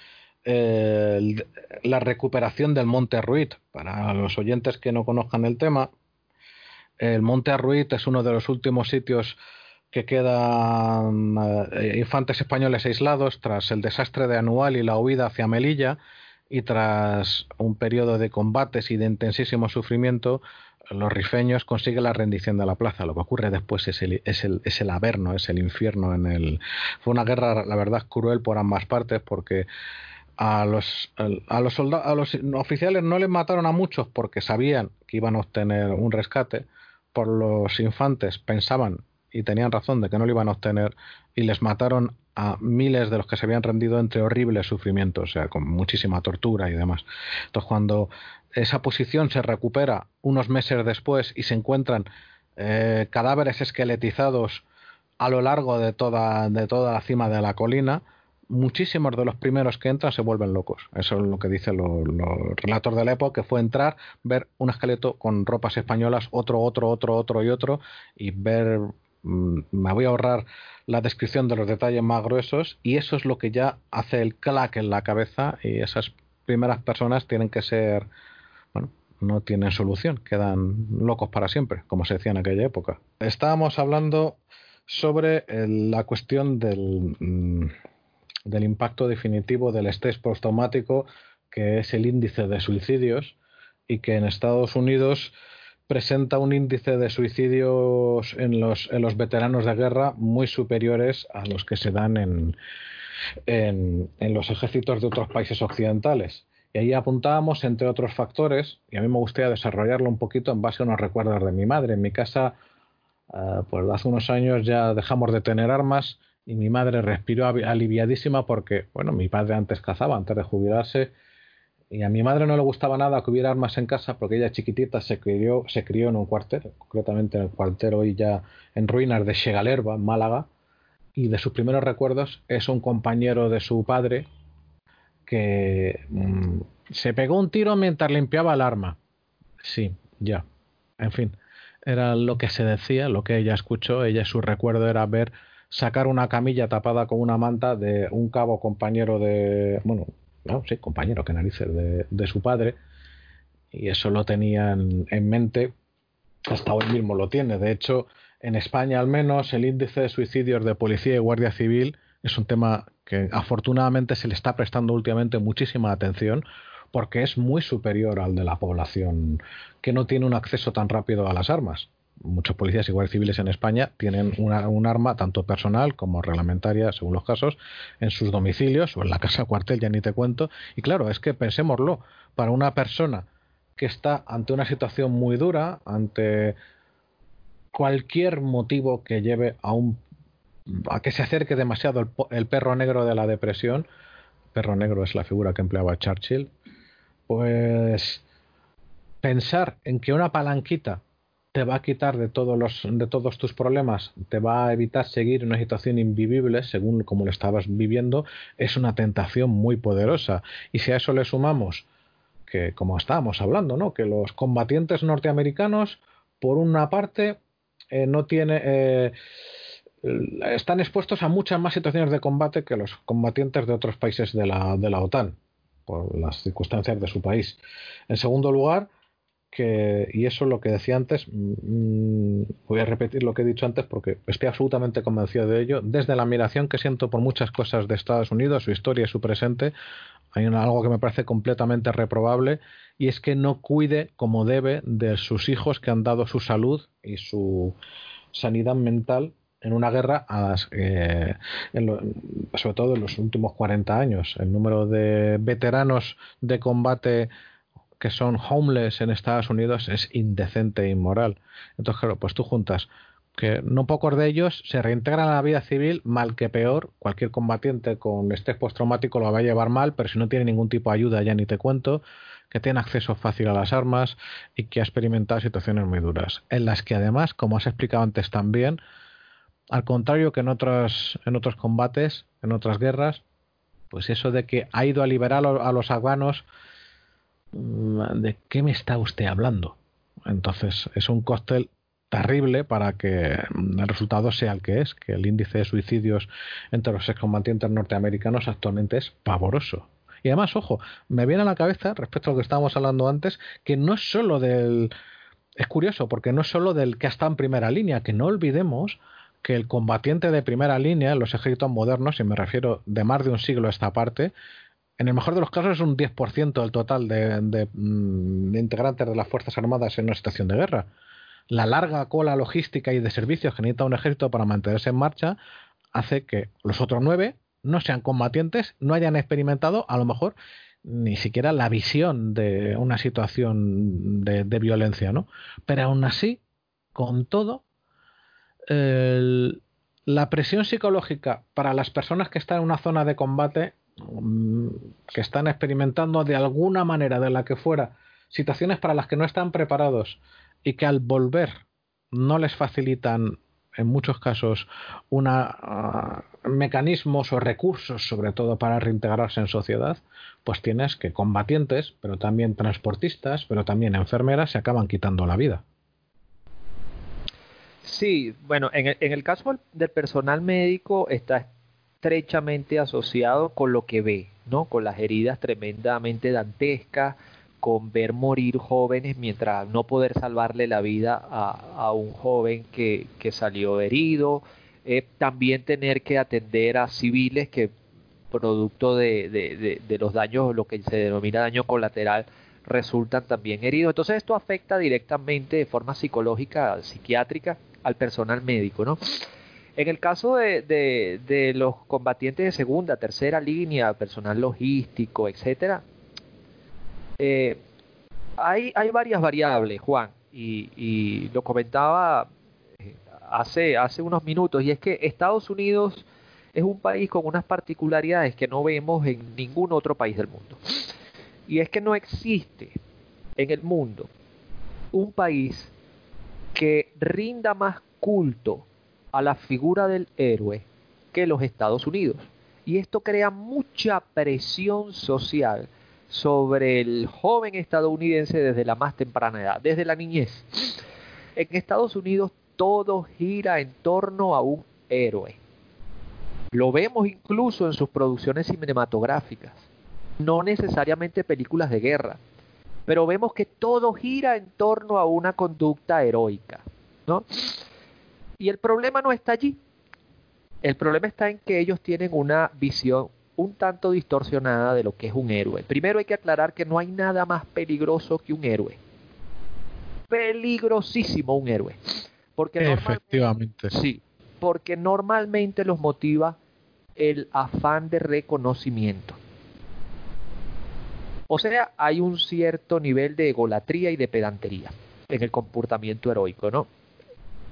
la recuperación del Monte Ruit. Para los oyentes que no conozcan el tema, el Monte Ruit es uno de los últimos sitios que quedan eh, infantes españoles aislados tras el desastre de Anual y la huida hacia Melilla y tras un periodo de combates y de intensísimo sufrimiento, los rifeños consiguen la rendición de la plaza. Lo que ocurre después es el, es el, es el averno, es el infierno. En el... Fue una guerra, la verdad, cruel por ambas partes porque a los, a los, soldados, a los oficiales no les mataron a muchos porque sabían que iban a obtener un rescate. Por los infantes pensaban y tenían razón de que no lo iban a obtener y les mataron a miles de los que se habían rendido entre horribles sufrimientos, o sea, con muchísima tortura y demás. Entonces, cuando esa posición se recupera unos meses después y se encuentran eh, cadáveres esqueletizados a lo largo de toda, de toda la cima de la colina, muchísimos de los primeros que entran se vuelven locos. Eso es lo que dicen los, los relatos de la época, que fue entrar, ver un esqueleto con ropas españolas, otro, otro, otro, otro y otro, y ver me voy a ahorrar la descripción de los detalles más gruesos y eso es lo que ya hace el clack en la cabeza y esas primeras personas tienen que ser, bueno, no tienen solución, quedan locos para siempre, como se decía en aquella época. Estábamos hablando sobre la cuestión del, mm, del impacto definitivo del estrés postraumático, que es el índice de suicidios, y que en Estados Unidos presenta un índice de suicidios en los, veteranos de guerra muy superiores a los que se dan en, en, los ejércitos de otros países occidentales. Y ahí apuntábamos, entre otros factores, y a mí me gustaría desarrollarlo un poquito en base a unos recuerdos de mi madre. En mi casa, uh, pues hace unos años ya dejamos de tener armas y mi madre respiró aliviadísima porque, bueno, mi padre antes cazaba, antes de jubilarse, y a mi madre no le gustaba nada que hubiera armas en casa porque ella chiquitita se crió, se crió en un cuartel, concretamente en el cuartel hoy ya en ruinas de Chegalerba, en Málaga. Y de sus primeros recuerdos es un compañero de su padre que mm, se pegó un tiro mientras limpiaba el arma. Sí, ya. En fin, era lo que se decía, lo que ella escuchó. Ella su recuerdo era ver sacar una camilla tapada con una manta de un cabo compañero de, bueno, no, sí, compañero, que narices, de, su padre, y eso lo tenían en mente, hasta hoy mismo lo tiene. De hecho, en España al menos, el índice de suicidios de policía y guardia civil es un tema que afortunadamente se le está prestando últimamente muchísima atención porque es muy superior al de la población que no tiene un acceso tan rápido a las armas muchos policías y guardias civiles en España tienen un arma tanto personal como reglamentaria, según los casos, en sus domicilios o en la casa cuartel, ya ni te cuento. Y claro, es que pensémoslo, para una persona que está ante una situación muy dura, ante cualquier motivo que lleve a un a que se acerque demasiado el, el perro negro de la depresión, perro negro es la figura que empleaba Churchill, pues pensar en que una palanquita te va a quitar de todos los de todos tus problemas, te va a evitar seguir una situación invivible según como lo estabas viviendo, es una tentación muy poderosa. Y si a eso le sumamos que como estábamos hablando, ¿no? que los combatientes norteamericanos por una parte eh, no tiene eh, están expuestos a muchas más situaciones de combate que los combatientes de otros países de la, de la OTAN por las circunstancias de su país. En segundo lugar, que, y eso es lo que decía antes, mm, voy a repetir lo que he dicho antes porque estoy absolutamente convencido de ello, desde la admiración que siento por muchas cosas de Estados Unidos, su historia y su presente, hay algo que me parece completamente reprobable y es que no cuide como debe de sus hijos que han dado su salud y su sanidad mental en una guerra, a eh, sobre todo en los últimos 40 años. El número de veteranos de combate que son homeless en Estados Unidos es indecente e inmoral. Entonces, claro, pues tú juntas que no pocos de ellos se reintegran a la vida civil mal que peor. Cualquier combatiente con estrés postraumático lo va a llevar mal, pero si no tiene ningún tipo de ayuda ya ni te cuento, que tiene acceso fácil a las armas y que ha experimentado situaciones muy duras, en las que además, como has explicado antes también, Al contrario que en otros, en otros combates, en otras guerras, pues eso de que ha ido a liberar a los afganos, ¿de qué me está usted hablando? Entonces es un cóctel terrible para que el resultado sea el que es, que el índice de suicidios entre los excombatientes norteamericanos actualmente es pavoroso. Y además, ojo, me viene a la cabeza, respecto a lo que estábamos hablando antes, que no es solo del... Es curioso, porque no es solo del que está en primera línea, que no olvidemos que el combatiente de primera línea en los ejércitos modernos, y me refiero de más de un siglo a esta parte, en el mejor de los casos es un 10% del total de, mm, integrantes de las Fuerzas Armadas en una situación de guerra. La larga cola logística y de servicios que necesita un ejército para mantenerse en marcha hace que los otros nueve no sean combatientes, no hayan experimentado a lo mejor ni siquiera la visión de una situación de, violencia, ¿no? Pero aún así, con todo, la presión psicológica para las personas que están en una zona de combate, que están experimentando de alguna manera, de la que fuera, situaciones para las que no están preparados y que al volver no les facilitan en muchos casos una uh, mecanismos o recursos sobre todo para reintegrarse en sociedad, pues tienes que combatientes, pero también transportistas, pero también enfermeras se acaban quitando la vida. Sí, bueno, en el, en el caso del personal médico está estrechamente asociado con lo que ve, ¿no? Con las heridas tremendamente dantescas, con ver morir jóvenes mientras no poder salvarle la vida a, a un joven que, que salió herido, eh, también tener que atender a civiles que producto de, de, de, de, los daños, lo que se denomina daño colateral, resultan también heridos. Entonces esto afecta directamente de forma psicológica, psiquiátrica, al personal médico, ¿no? En el caso de, los combatientes de segunda, tercera línea, personal logístico, etcétera, eh, hay, varias variables, Juan, y, lo comentaba eh, hace unos minutos, y es que Estados Unidos es un país con unas particularidades que no vemos en ningún otro país del mundo. Y es que no existe en el mundo un país que rinda más culto a la figura del héroe que los Estados Unidos. Y esto crea mucha presión social sobre el joven estadounidense desde la más temprana edad, desde la niñez. En Estados Unidos todo gira en torno a un héroe. Lo vemos incluso en sus producciones cinematográficas, no necesariamente películas de guerra, pero vemos que todo gira en torno a una conducta heroica, ¿no? Y el problema no está allí. El problema está en que ellos tienen una visión un tanto distorsionada de lo que es un héroe. Primero hay que aclarar que no hay nada más peligroso que un héroe. Peligrosísimo un héroe. Porque Efectivamente. Sí, porque normalmente los motiva el afán de reconocimiento. O sea, hay un cierto nivel de egolatría y de pedantería en el comportamiento heroico, ¿no?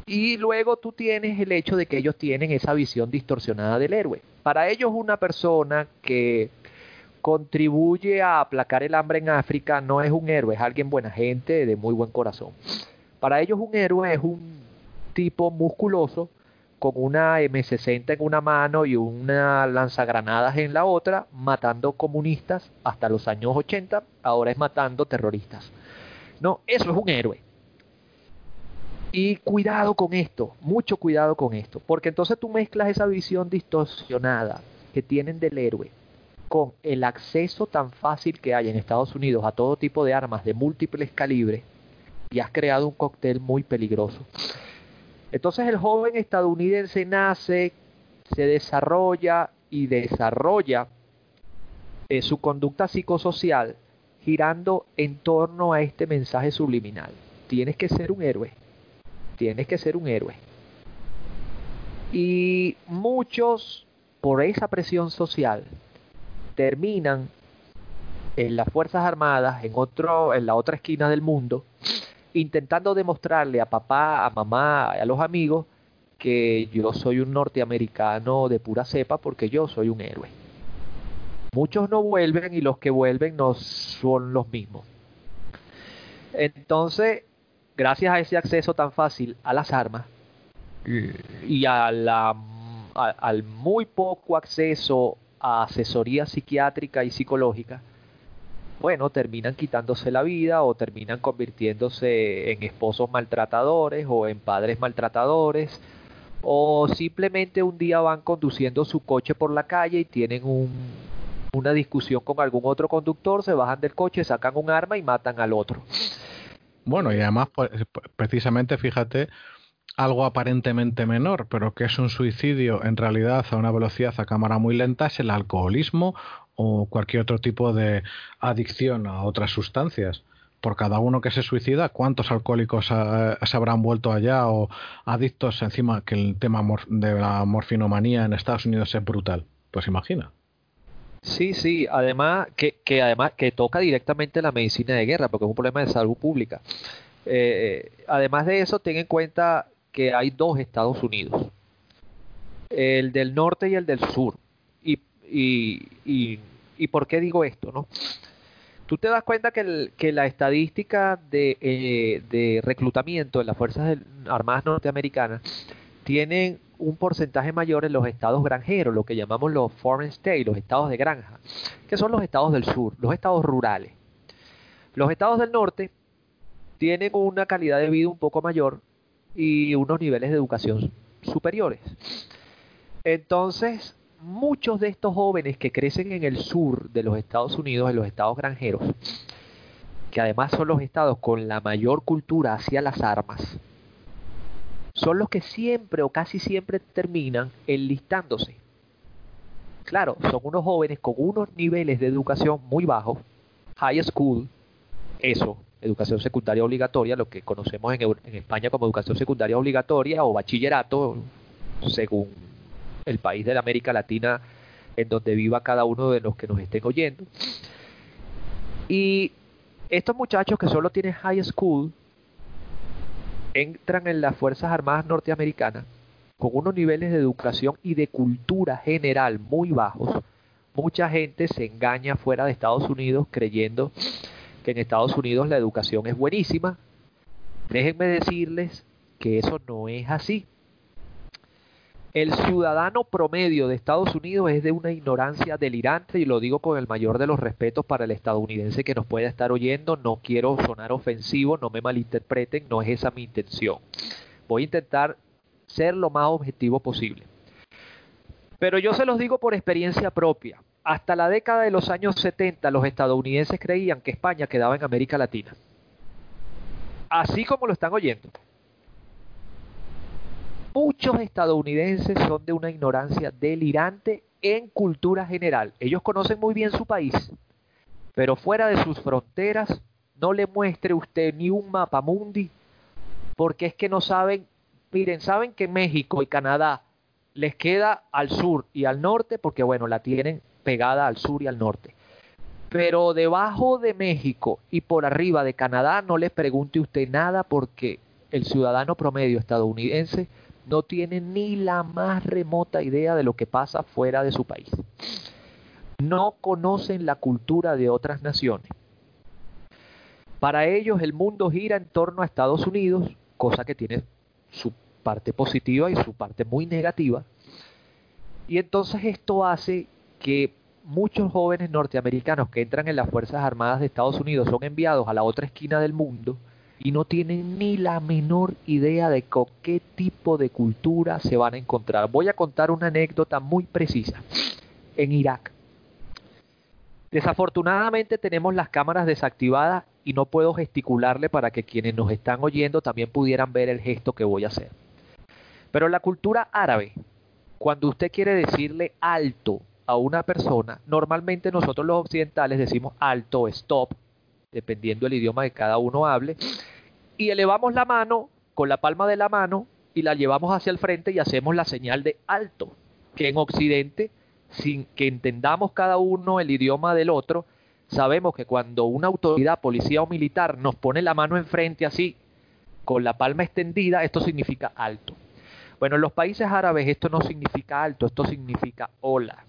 Y luego tú tienes el hecho de que ellos tienen esa visión distorsionada del héroe. Para ellos una persona que contribuye a aplacar el hambre en África no es un héroe, es alguien buena gente, de muy buen corazón. Para ellos un héroe es un tipo musculoso con una M60 en una mano y una lanzagranadas en la otra, matando comunistas hasta los años 80, ahora es matando terroristas. No, eso es un héroe. Y cuidado con esto, mucho cuidado con esto, porque entonces tú mezclas esa visión distorsionada que tienen del héroe con el acceso tan fácil que hay en Estados Unidos a todo tipo de armas de múltiples calibres y has creado un cóctel muy peligroso. Entonces el joven estadounidense nace, se desarrolla y desarrolla eh, su conducta psicosocial girando en torno a este mensaje subliminal. Tienes que ser un héroe. Tienes que ser un héroe. Y muchos, por esa presión social, terminan en las Fuerzas Armadas, en, otro, en la otra esquina del mundo, intentando demostrarle a papá, a mamá, a los amigos que yo soy un norteamericano de pura cepa porque yo soy un héroe. Muchos no vuelven y los que vuelven no son los mismos. Entonces, gracias a ese acceso tan fácil a las armas, y a la, al muy poco acceso a asesoría psiquiátrica y psicológica, bueno, terminan quitándose la vida o terminan convirtiéndose en esposos maltratadores o en padres maltratadores o simplemente un día van conduciendo su coche por la calle y tienen un, una discusión con algún otro conductor, se bajan del coche, sacan un arma y matan al otro. Bueno, y además, pues, precisamente, fíjate, algo aparentemente menor, pero que es un suicidio en realidad a una velocidad a cámara muy lenta, es el alcoholismo o cualquier otro tipo de adicción a otras sustancias. Por cada uno que se suicida, ¿cuántos alcohólicos eh, se habrán vuelto allá o adictos encima que el tema de la morfinomanía en Estados Unidos es brutal? Pues imagina. Sí, sí, además que, que, además que toca directamente la medicina de guerra, porque es un problema de salud pública. Eh, además de eso, ten en cuenta que hay dos Estados Unidos, el del norte y el del sur. Y, y, y, por qué digo esto? ¿no? Tú te das cuenta que, que la estadística de, eh, de, reclutamiento en las Fuerzas Armadas norteamericanas tienen un porcentaje mayor en los estados granjeros, lo que llamamos los foreign states, los estados de granja, que son los estados del sur, los estados rurales. Los estados del norte tienen una calidad de vida un poco mayor y unos niveles de educación superiores. Entonces, muchos de estos jóvenes que crecen en el sur de los Estados Unidos, en los estados granjeros, que además son los estados con la mayor cultura hacia las armas, son los que siempre o casi siempre terminan enlistándose. Claro, son unos jóvenes con unos niveles de educación muy bajos, high school, eso, educación secundaria obligatoria, lo que conocemos en, España como educación secundaria obligatoria o bachillerato, según el país de la América Latina en donde viva cada uno de los que nos estén oyendo. Y estos muchachos que solo tienen high school entran en las Fuerzas Armadas norteamericanas con unos niveles de educación y de cultura general muy bajos. Mucha gente se engaña fuera de Estados Unidos creyendo que en Estados Unidos la educación es buenísima. Déjenme decirles que eso no es así. El ciudadano promedio de Estados Unidos es de una ignorancia delirante y lo digo con el mayor de los respetos para el estadounidense que nos pueda estar oyendo. No quiero sonar ofensivo, no me malinterpreten, no es esa mi intención. Voy a intentar ser lo más objetivo posible. Pero yo se los digo por experiencia propia. Hasta la década de los años 70 los estadounidenses creían que España quedaba en América Latina. Así como lo están oyendo. Muchos estadounidenses son de una ignorancia delirante en cultura general. Ellos conocen muy bien su país, pero fuera de sus fronteras no le muestre usted ni un mapa mundi, porque es que no saben, miren, saben que México y Canadá les queda al sur y al norte, porque bueno, la tienen pegada al sur y al norte. Pero debajo de México y por arriba de Canadá no le pregunte usted nada porque el ciudadano promedio estadounidense no tiene ni la más remota idea de lo que pasa fuera de su país. No conocen la cultura de otras naciones. Para ellos el mundo gira en torno a Estados Unidos, cosa que tiene su parte positiva y su parte muy negativa. Y entonces esto hace que muchos jóvenes norteamericanos que entran en las Fuerzas Armadas de Estados Unidos son enviados a la otra esquina del mundo y no tienen ni la menor idea de qué tipo de cultura se van a encontrar. Voy a contar una anécdota muy precisa. En Irak. Desafortunadamente tenemos las cámaras desactivadas y no puedo gesticularle para que quienes nos están oyendo también pudieran ver el gesto que voy a hacer. Pero la cultura árabe, cuando usted quiere decirle alto a una persona, normalmente nosotros los occidentales decimos alto, stop, dependiendo del idioma que cada uno hable, y elevamos la mano con la palma de la mano y la llevamos hacia el frente y hacemos la señal de alto, que en Occidente, sin que entendamos cada uno el idioma del otro, sabemos que cuando una autoridad, policía o militar nos pone la mano enfrente así, con la palma extendida, esto significa alto. Bueno, en los países árabes esto no significa alto, esto significa hola.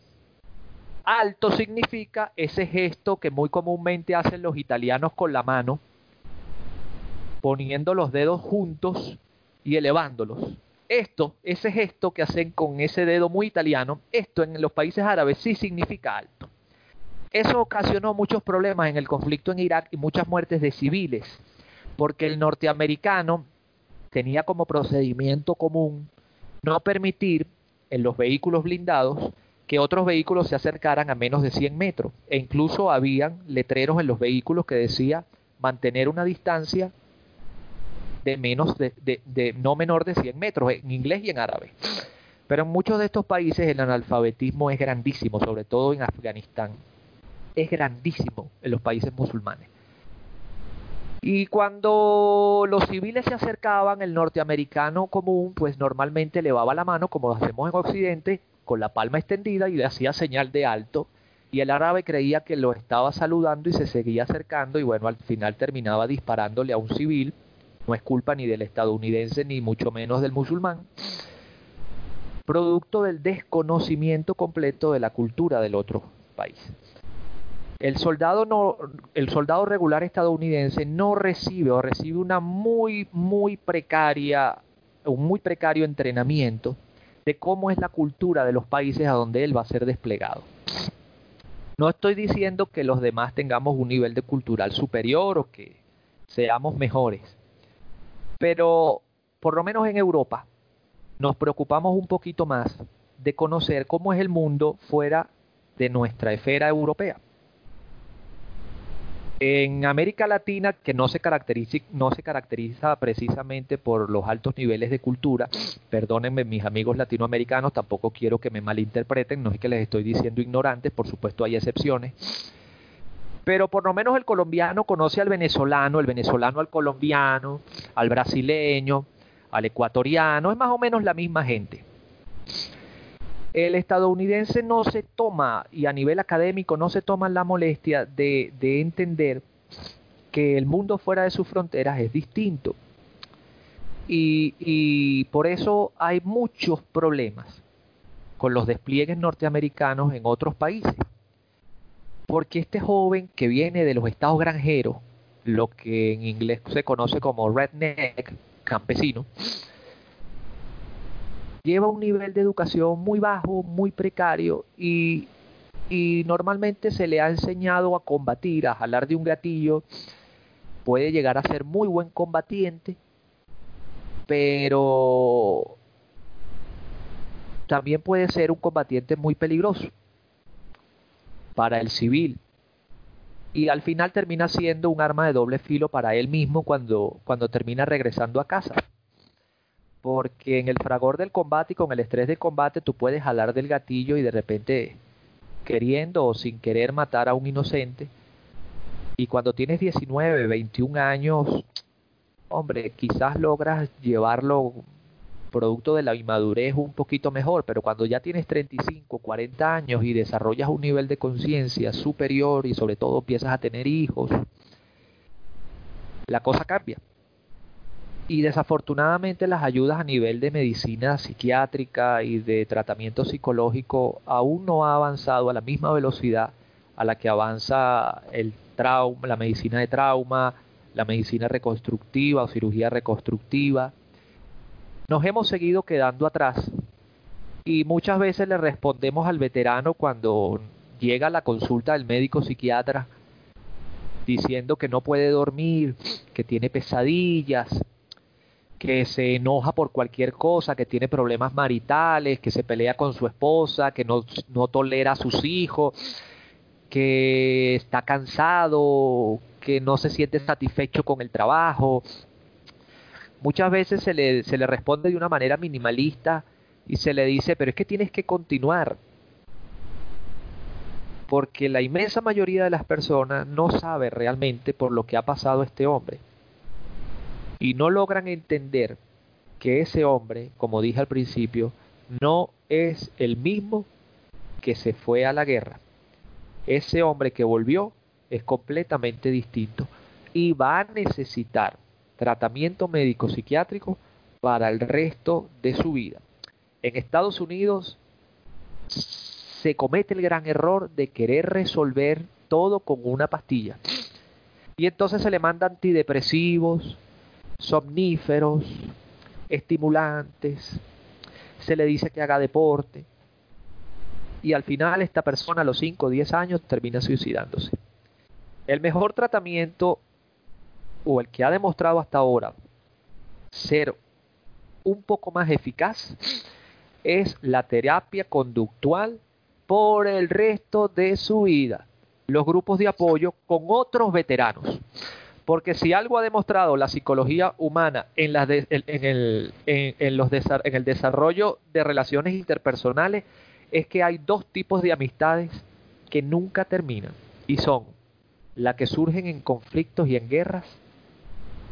Alto significa ese gesto que muy comúnmente hacen los italianos con la mano, poniendo los dedos juntos y elevándolos. esto, ese gesto que hacen con ese dedo muy italiano, esto en los países árabes sí significa alto. Eso ocasionó muchos problemas en el conflicto en Irak y muchas muertes de civiles, porque el norteamericano tenía como procedimiento común no permitir en los vehículos blindados que otros vehículos se acercaran a menos de 100 metros. E incluso habían letreros en los vehículos que decía mantener una distancia de menos de, no menor de 100 metros en inglés y en árabe. Pero en muchos de estos países el analfabetismo es grandísimo, sobre todo en Afganistán. Es grandísimo en los países musulmanes. Y cuando los civiles se acercaban, el norteamericano común, pues normalmente levaba la mano, como lo hacemos en Occidente, con la palma extendida y le hacía señal de alto. Y el árabe creía que lo estaba saludando y se seguía acercando y bueno, al final terminaba disparándole a un civil. No es culpa ni del estadounidense ni mucho menos del musulmán. Producto del desconocimiento completo de la cultura del otro país. El soldado, no, el soldado regular estadounidense no recibe o recibe una muy, muy precaria, un muy precario entrenamiento de cómo es la cultura de los países a donde él va a ser desplegado. No estoy diciendo que los demás tengamos un nivel de cultural superior o que seamos mejores, pero por lo menos en Europa nos preocupamos un poquito más de conocer cómo es el mundo fuera de nuestra esfera europea. En América Latina, que no se, caracteriza, no se caracteriza precisamente por los altos niveles de cultura, perdónenme mis amigos latinoamericanos, tampoco quiero que me malinterpreten, no es que les estoy diciendo ignorantes, por supuesto hay excepciones, pero por lo menos el colombiano conoce al venezolano, el venezolano al colombiano, al brasileño, al ecuatoriano, es más o menos la misma gente el estadounidense no se toma, y a nivel académico no se toma la molestia de, entender que el mundo fuera de sus fronteras es distinto. Y, y, por eso hay muchos problemas con los despliegues norteamericanos en otros países. Porque este joven que viene de los estados granjeros, lo que en inglés se conoce como redneck, campesino, lleva un nivel de educación muy bajo, muy precario y, normalmente se le ha enseñado a combatir, a jalar de un gatillo, puede llegar a ser muy buen combatiente, pero también puede ser un combatiente muy peligroso para el civil. Y al final termina siendo un arma de doble filo para él mismo cuando, cuando termina regresando a casa porque en el fragor del combate y con el estrés del combate tú puedes jalar del gatillo y de repente queriendo o sin querer matar a un inocente. Y cuando tienes 19, 21 años, hombre, quizás logras llevarlo producto de la inmadurez un poquito mejor, pero cuando ya tienes 35, 40 años y desarrollas un nivel de conciencia superior y sobre todo empiezas a tener hijos, la cosa cambia y desafortunadamente las ayudas a nivel de medicina psiquiátrica y de tratamiento psicológico aún no ha avanzado a la misma velocidad a la que avanza el trauma, la medicina de trauma, la medicina reconstructiva o cirugía reconstructiva. Nos hemos seguido quedando atrás y muchas veces le respondemos al veterano cuando llega a la consulta del médico psiquiatra diciendo que no puede dormir, que tiene pesadillas, que se enoja por cualquier cosa, que tiene problemas maritales, que se pelea con su esposa, que no, tolera a sus hijos, que está cansado, que no se siente satisfecho con el trabajo. Muchas veces se le, se le responde de una manera minimalista y se le dice, pero es que tienes que continuar. Porque la inmensa mayoría de las personas no sabe realmente por lo que ha pasado este hombre y no logran entender que ese hombre, como dije al principio, no es el mismo que se fue a la guerra. Ese hombre que volvió es completamente distinto y va a necesitar tratamiento médico psiquiátrico para el resto de su vida. En Estados Unidos se comete el gran error de querer resolver todo con una pastilla. Y entonces se le manda antidepresivos, somníferos, estimulantes, se le dice que haga deporte, y al final esta persona a los 5 o 10 años termina suicidándose. El mejor tratamiento, o el que ha demostrado hasta ahora ser un poco más eficaz, es la terapia conductual por el resto de su vida. Los grupos de apoyo con otros veteranos. Porque si algo ha demostrado la psicología humana en, el, el desarrollo de relaciones interpersonales, es que hay dos tipos de amistades que nunca terminan. Y son la que surgen en conflictos y en guerras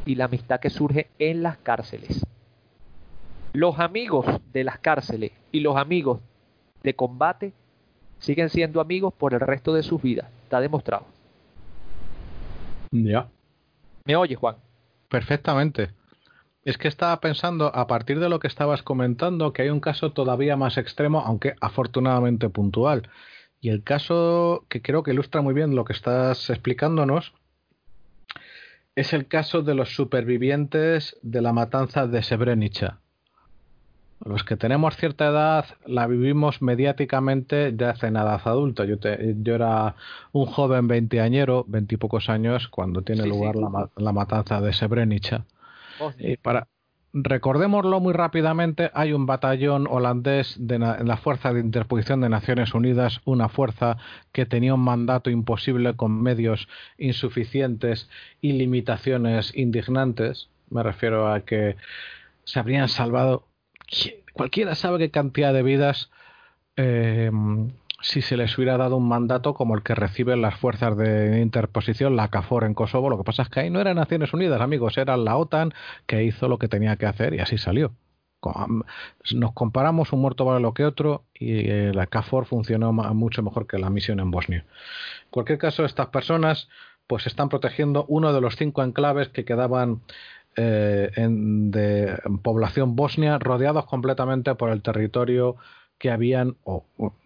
y la amistad que surge en las cárceles. Los amigos de las cárceles y los amigos de combate siguen siendo amigos por el resto de sus vidas. Está demostrado. Ya. ¿Me oyes, Juan? Perfectamente. Es que estaba pensando, a partir de lo que estabas comentando, que hay un caso todavía más extremo, aunque afortunadamente puntual. Y el caso que creo que ilustra muy bien lo que estás explicándonos es el caso de los supervivientes de la matanza de Srebrenica. Los que tenemos cierta edad la vivimos mediáticamente ya hace en edad adulta. Yo, yo era un joven veinteañero, veintipocos años, cuando tiene lugar La, matanza de Srebrenica. Y para, recordémoslo muy rápidamente, hay un batallón holandés de en la Fuerza de Interposición de Naciones Unidas, una fuerza que tenía un mandato imposible con medios insuficientes y limitaciones indignantes. Me refiero a que se habrían salvado. Cualquiera sabe qué cantidad de vidas eh, si se les hubiera dado un mandato como el que reciben las fuerzas de interposición, la CAFOR en Kosovo. Lo que pasa es que ahí no eran Naciones Unidas, amigos, era la OTAN que hizo lo que tenía que hacer y así salió. Nos comparamos, un muerto vale lo que otro y eh, la CAFOR funcionó mucho mejor que la misión en Bosnia. En cualquier caso, estas personas pues están protegiendo uno de los cinco enclaves que quedaban eh, en, de población bosnia, rodeados completamente por el territorio que habían, o,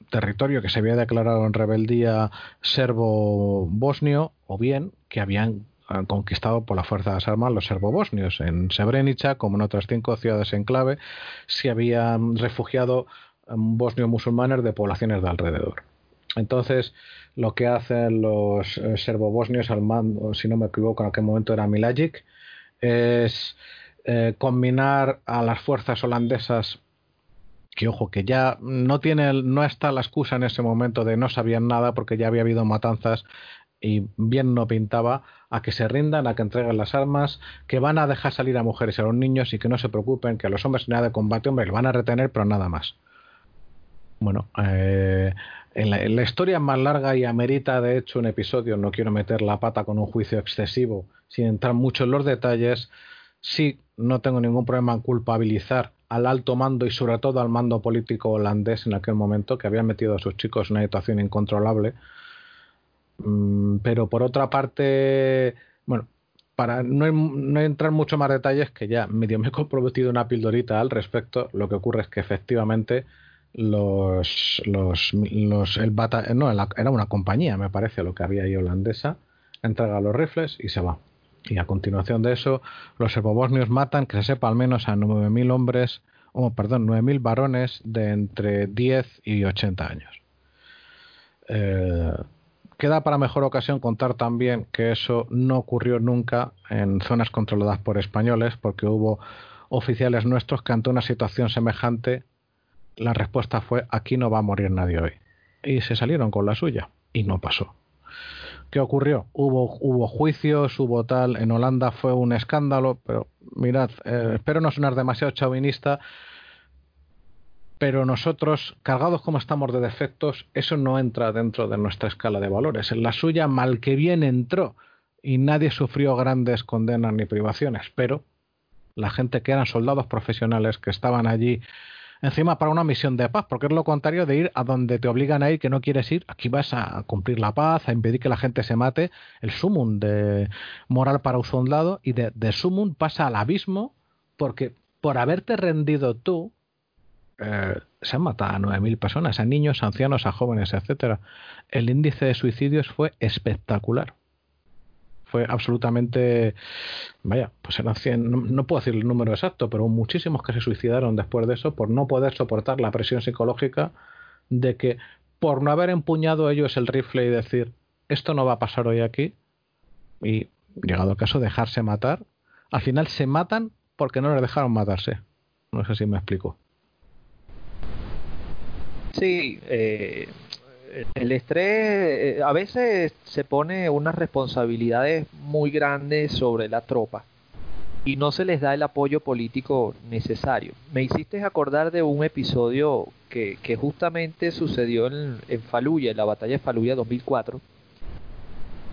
territorio que se había declarado en rebeldía serbo-bosnio, o bien que habían eh, conquistado por las fuerzas armadas los serbo-bosnios. En Srebrenica, como en otras cinco ciudades en clave, se habían refugiado em, bosnio-musulmanes de poblaciones de alrededor. Entonces, lo que hacen los eh, serbo-bosnios al mando, si no me equivoco, en aquel momento era Milajic, es eh, combinar a las fuerzas holandesas que ojo, que ya no tiene, no está la excusa en ese momento de no sabían nada porque ya había habido matanzas y bien no pintaba a que se rindan, a que entreguen las armas, que van a dejar salir a mujeres y a los niños y que no se preocupen, que a los hombres nada de combate, hombre, lo van a retener, pero nada más. Bueno, eh, la, historia más larga y amerita, de hecho, un episodio, no quiero meter la pata con un juicio excesivo, sin entrar mucho en los detalles, sí, no tengo ningún problema en culpabilizar al alto mando y sobre todo al mando político holandés en aquel momento, que había metido a sus chicos en una situación incontrolable. Mm, pero por otra parte, bueno, para no, no, entrar mucho más detalles, que ya medio me he comprometido una pildorita al respecto, lo que ocurre es que efectivamente los, los, los el bata, no, era una compañía, me parece, lo que había ahí holandesa, entrega los rifles y se va. Y a continuación de eso, los serbobosnios matan, que se sepa al menos a 9.000 hombres, o perdón, 9.000 varones de entre 10 y 80 años. Eh, queda para mejor ocasión contar también que eso no ocurrió nunca en zonas controladas por españoles, porque hubo oficiales nuestros que ante una situación semejante la respuesta fue aquí no va a morir nadie hoy. Y se salieron con la suya y no pasó. ¿Qué ocurrió? Hubo, hubo juicios, hubo tal. En Holanda fue un escándalo, pero mirad, eh, espero no sonar demasiado chauvinista, pero nosotros, cargados como estamos de defectos, eso no entra dentro de nuestra escala de valores. En la suya, mal que bien entró y nadie sufrió grandes condenas ni privaciones, pero la gente que eran soldados profesionales que estaban allí encima para una misión de paz, porque es lo contrario de ir a donde te obligan a ir que no quieres ir. Aquí vas a cumplir la paz, a impedir que la gente se mate. El sumum de moral para un soldado y de, sumum pasa al abismo porque por haberte rendido tú, eh, se han matado a 9.000 personas, a niños, a ancianos, a jóvenes, etcétera. El índice de suicidios fue espectacular. Fue absolutamente, vaya, pues eran 100, no, puedo decir el número exacto, pero muchísimos que se suicidaron después de eso por no poder soportar la presión psicológica de que por no haber empuñado ellos el rifle y decir, esto no va a pasar hoy aquí, y llegado el caso, dejarse matar, al final se matan porque no les dejaron matarse. No sé si me explico. Sí, eh, el estrés eh, a veces se pone unas responsabilidades muy grandes sobre la tropa y no se les da el apoyo político necesario. Me hiciste acordar de un episodio que, justamente sucedió en, Faluya, en la batalla de Faluya 2004,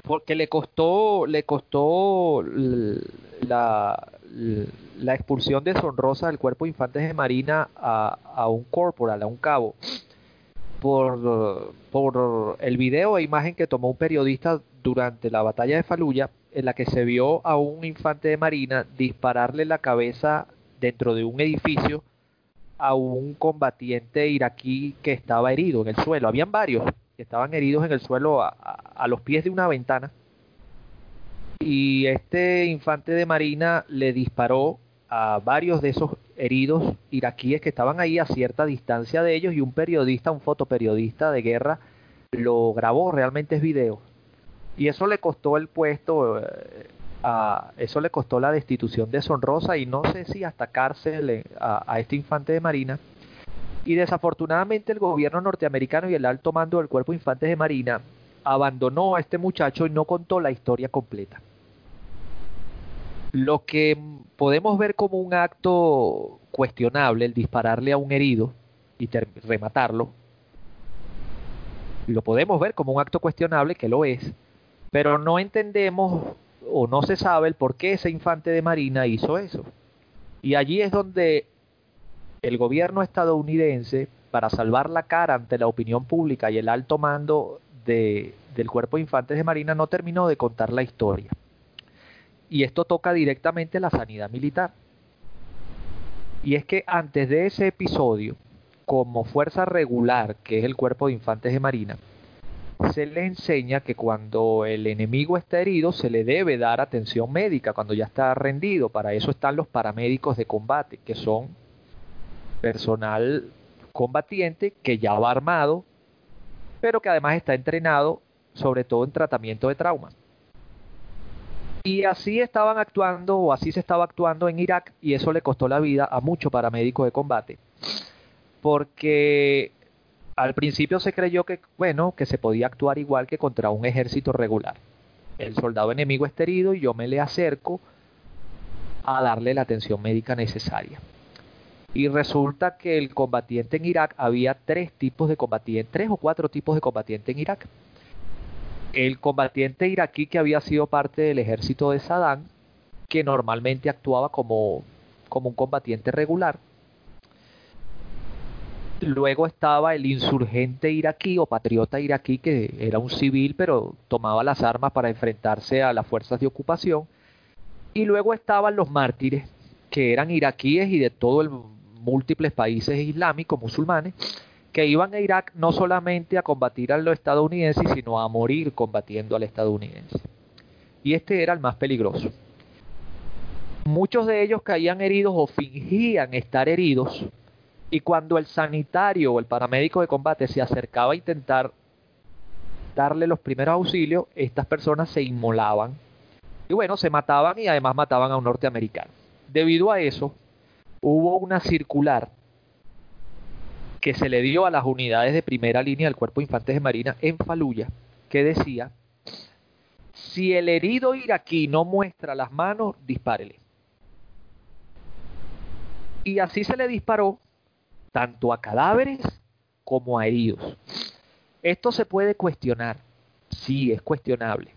porque le costó, le costó la, la expulsión deshonrosa del cuerpo de infantes de marina a un corporal, a un cabo por, por el video e imagen que tomó un periodista durante la batalla de Faluya, en la que se vio a un infante de marina dispararle la cabeza dentro de un edificio a un combatiente iraquí que estaba herido en el suelo. Habían varios que estaban heridos en el suelo a, a los pies de una ventana. Y este infante de marina le disparó a varios de esos heridos iraquíes que estaban ahí a cierta distancia de ellos y un periodista, un fotoperiodista de guerra, lo grabó, realmente es video. Y eso le costó el puesto, eh, a, eso le costó la destitución deshonrosa y no sé si hasta cárcel eh, a, este infante de marina. Y desafortunadamente el gobierno norteamericano y el alto mando del cuerpo de infantes de marina abandonó a este muchacho y no contó la historia completa. Lo que podemos ver como un acto cuestionable, el dispararle a un herido y rematarlo, lo podemos ver como un acto cuestionable, que lo es, pero no entendemos o no se sabe el por qué ese infante de Marina hizo eso. Y allí es donde el gobierno estadounidense, para salvar la cara ante la opinión pública y el alto mando de, del cuerpo de infantes de Marina, no terminó de contar la historia y esto toca directamente la sanidad militar. Y es que antes de ese episodio, como fuerza regular, que es el cuerpo de infantes de marina, se le enseña que cuando el enemigo está herido se le debe dar atención médica, cuando ya está rendido. Para eso están los paramédicos de combate, que son personal combatiente que ya va armado, pero que además está entrenado sobre todo en tratamiento de traumas. Y así estaban actuando, o así se estaba actuando en Irak, y eso le costó la vida a muchos paramédicos de combate. Porque al principio se creyó que, bueno, que se podía actuar igual que contra un ejército regular. El soldado enemigo está herido y yo me le acerco a darle la atención médica necesaria. Y resulta que el combatiente en Irak había tres tipos de combatientes, tres o cuatro tipos de combatientes en Irak el combatiente iraquí que había sido parte del ejército de Saddam, que normalmente actuaba como, como un combatiente regular. Luego estaba el insurgente iraquí o patriota iraquí, que era un civil, pero tomaba las armas para enfrentarse a las fuerzas de ocupación. Y luego estaban los mártires, que eran iraquíes y de todo el múltiples países islámicos, musulmanes, que iban a Irak no solamente a combatir a los estadounidenses, sino a morir combatiendo al estadounidense. Y este era el más peligroso. Muchos de ellos caían heridos o fingían estar heridos, y cuando el sanitario o el paramédico de combate se acercaba a intentar darle los primeros auxilios, estas personas se inmolaban. Y bueno, se mataban y además mataban a un norteamericano. Debido a eso, hubo una circular que se le dio a las unidades de primera línea del Cuerpo Infantes de Marina en Faluya, que decía, si el herido iraquí no muestra las manos, dispárele. Y así se le disparó tanto a cadáveres como a heridos. Esto se puede cuestionar, sí, es cuestionable.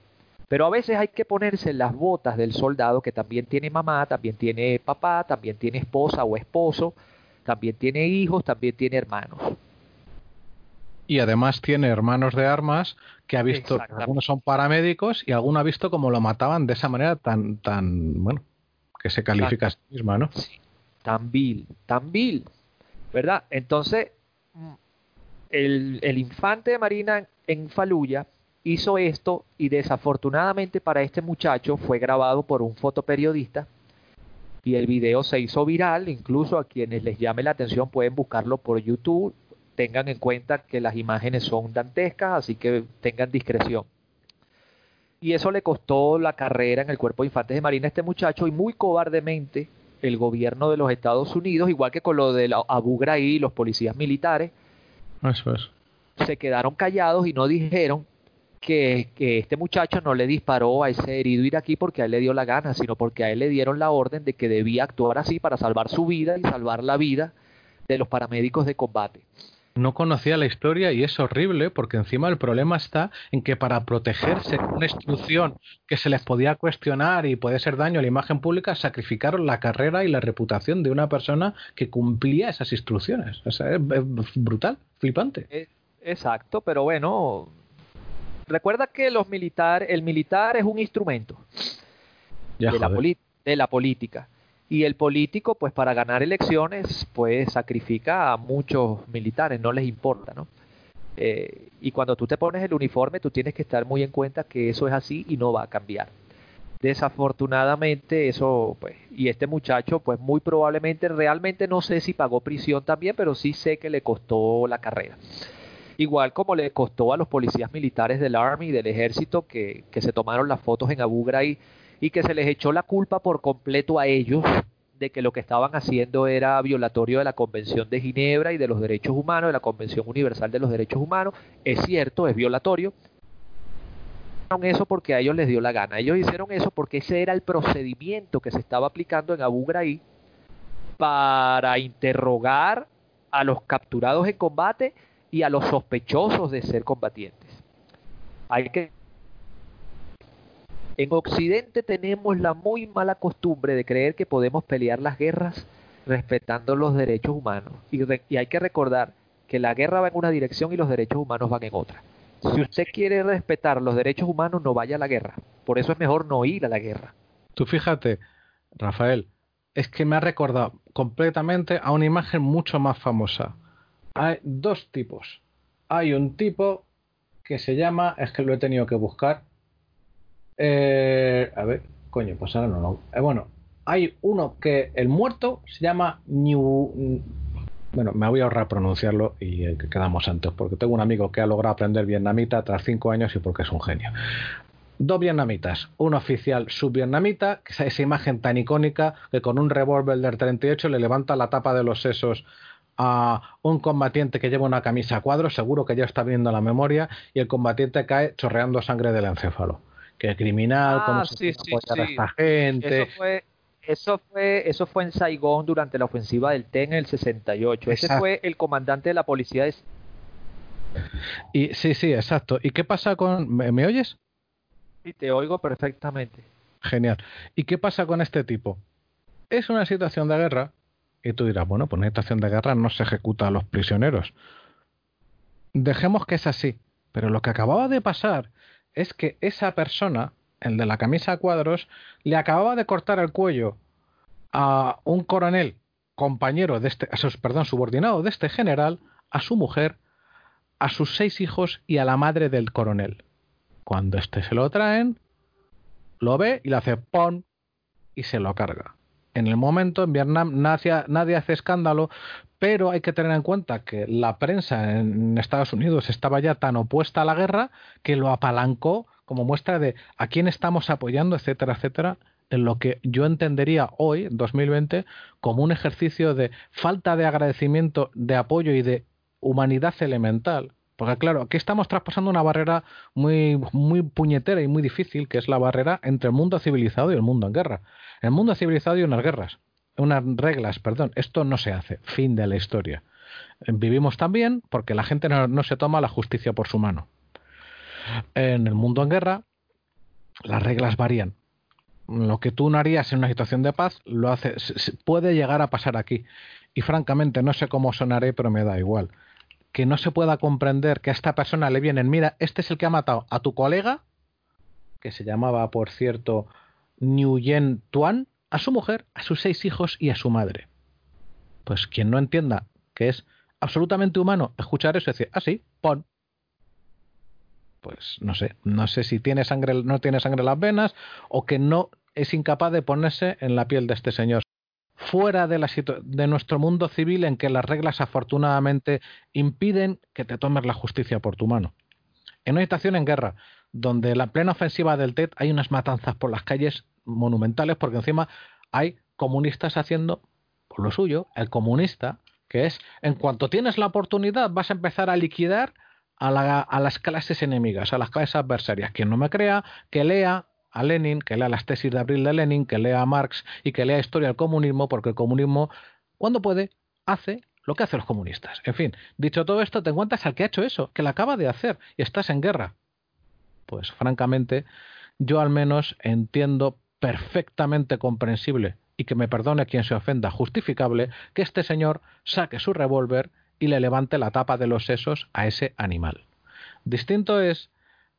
Pero a veces hay que ponerse las botas del soldado que también tiene mamá, también tiene papá, también tiene esposa o esposo, también tiene hijos, también tiene hermanos. Y además tiene hermanos de armas que ha visto, algunos son paramédicos y alguno ha visto cómo lo mataban de esa manera tan, tan, bueno, que se califica a sí misma, ¿no? tan vil, tan vil, ¿verdad? Entonces, el, el infante de Marina en Faluya hizo esto y desafortunadamente para este muchacho fue grabado por un fotoperiodista y el video se hizo viral, incluso a quienes les llame la atención pueden buscarlo por YouTube, tengan en cuenta que las imágenes son dantescas, así que tengan discreción. Y eso le costó la carrera en el Cuerpo de Infantes de Marina a este muchacho y muy cobardemente el gobierno de los Estados Unidos, igual que con lo de Abu Ghraib, los policías militares, se quedaron callados y no dijeron que, este muchacho no le disparó a ese herido iraquí porque a él le dio la gana, sino porque a él le dieron la orden de que debía actuar así para salvar su vida y salvar la vida de los paramédicos de combate. No conocía la historia y es horrible porque encima el problema está en que para protegerse de una instrucción que se les podía cuestionar y puede ser daño a la imagen pública, sacrificaron la carrera y la reputación de una persona que cumplía esas instrucciones. es brutal, flipante. Eh, exacto, pero bueno, recuerda que los militar, el militar es un instrumento de, la de, la política. Y el político, pues para ganar elecciones, pues sacrifica a muchos militares, no les importa, ¿no? Eh, y cuando tú te pones el uniforme, tú tienes que estar muy en cuenta que eso es así y no va a cambiar. Desafortunadamente eso, pues, y este muchacho, pues muy probablemente, realmente no sé si pagó prisión también, pero sí sé que le costó la carrera igual como le costó a los policías militares del Army y del ejército que, se tomaron las fotos en Abu Ghraib y que se les echó la culpa por completo a ellos de que lo que estaban haciendo era violatorio de la Convención de Ginebra y de los derechos humanos, de la Convención Universal de los Derechos Humanos. Es cierto, es violatorio. Eso porque a ellos les dio la gana. Ellos hicieron eso porque ese era el procedimiento que se estaba aplicando en Abu Ghraib para interrogar a los capturados en combate y a los sospechosos de ser combatientes. Hay que en Occidente tenemos la muy mala costumbre de creer que podemos pelear las guerras respetando los derechos humanos. Y, hay que recordar que la guerra va en una dirección y los derechos humanos van en otra. Si usted quiere respetar los derechos humanos, no vaya a la guerra. Por eso es mejor no ir a la guerra. Tú fíjate, Rafael, es que me ha recordado completamente a una imagen mucho más famosa hay dos tipos. Hay un tipo que se llama, es que lo he tenido que buscar. Eh, a ver, coño, pues ahora no lo. Eh, bueno, hay uno que el muerto se llama New. Bueno, me voy a ahorrar pronunciarlo y que quedamos antes, porque tengo un amigo que ha logrado aprender vietnamita tras cinco años y porque es un genio. Dos vietnamitas, un oficial subvietnamita, que es esa imagen tan icónica que con un revólver del 38 le levanta la tapa de los sesos a un combatiente que lleva una camisa a cuadros, seguro que ya está viendo la memoria, y el combatiente cae chorreando sangre del encéfalo. Que criminal, ah, se sí, a esta gente. Eso fue, eso fue, eso fue en Saigón durante la ofensiva del TEN en el 68. Ese fue el comandante de la policía de... Y, sí, sí, exacto. ¿Y qué pasa con... ¿Me, ¿me oyes? Sí, te oigo perfectamente. Genial. ¿Y qué pasa con este tipo? Es una situación de guerra y tú dirás, bueno, pues en una estación de guerra no se ejecuta a los prisioneros. Dejemos que es así. Pero lo que acababa de pasar es que esa persona, el de la camisa a cuadros, le acababa de cortar el cuello a un coronel, compañero de este, perdón, subordinado de este general, a su mujer, a sus seis hijos y a la madre del coronel. Cuando este se lo traen, lo ve y le hace pon y se lo carga en el momento en Vietnam nadie, hace escándalo, pero hay que tener en cuenta que la prensa en Estados Unidos estaba ya tan opuesta a la guerra que lo apalancó como muestra de a quién estamos apoyando, etcétera, etcétera, en lo que yo entendería hoy, en 2020, como un ejercicio de falta de agradecimiento, de apoyo y de humanidad elemental. Porque claro, aquí estamos traspasando una barrera muy, muy puñetera y muy difícil, que es la barrera entre el mundo civilizado y el mundo en guerra. El mundo civilizado y unas guerras, unas reglas, perdón. Esto no se hace. Fin de la historia. Vivimos también porque la gente no, se toma la justicia por su mano. En el mundo en guerra, las reglas varían. Lo que tú no harías en una situación de paz, lo puede llegar a pasar aquí. Y francamente, no sé cómo sonaré, pero me da igual. Que no se pueda comprender que a esta persona le vienen, mira, este es el que ha matado a tu colega, que se llamaba, por cierto, Nguyen Tuan a su mujer, a sus seis hijos y a su madre. Pues quien no entienda que es absolutamente humano escuchar eso y decir, ah, sí, pon. pues no sé, no sé si tiene sangre, no tiene sangre en las venas o que no es incapaz de ponerse en la piel de este señor. Fuera de, la de nuestro mundo civil en que las reglas afortunadamente impiden que te tomes la justicia por tu mano. En una situación en guerra, donde la plena ofensiva del TED hay unas matanzas por las calles monumentales, porque encima hay comunistas haciendo por lo suyo, el comunista, que es en cuanto tienes la oportunidad vas a empezar a liquidar a, a las clases enemigas, a las clases adversarias. Quien no me crea, que lea a Lenin, que lea las tesis de abril de Lenin, que lea a Marx y que lea historia del comunismo, porque el comunismo, cuando puede, hace lo que hacen los comunistas. En fin, dicho todo esto, te encuentras al que ha hecho eso, que lo acaba de hacer y estás en guerra. Pues francamente, yo al menos entiendo perfectamente comprensible y que me perdone quien se ofenda justificable que este señor saque su revólver y le levante la tapa de los sesos a ese animal. Distinto es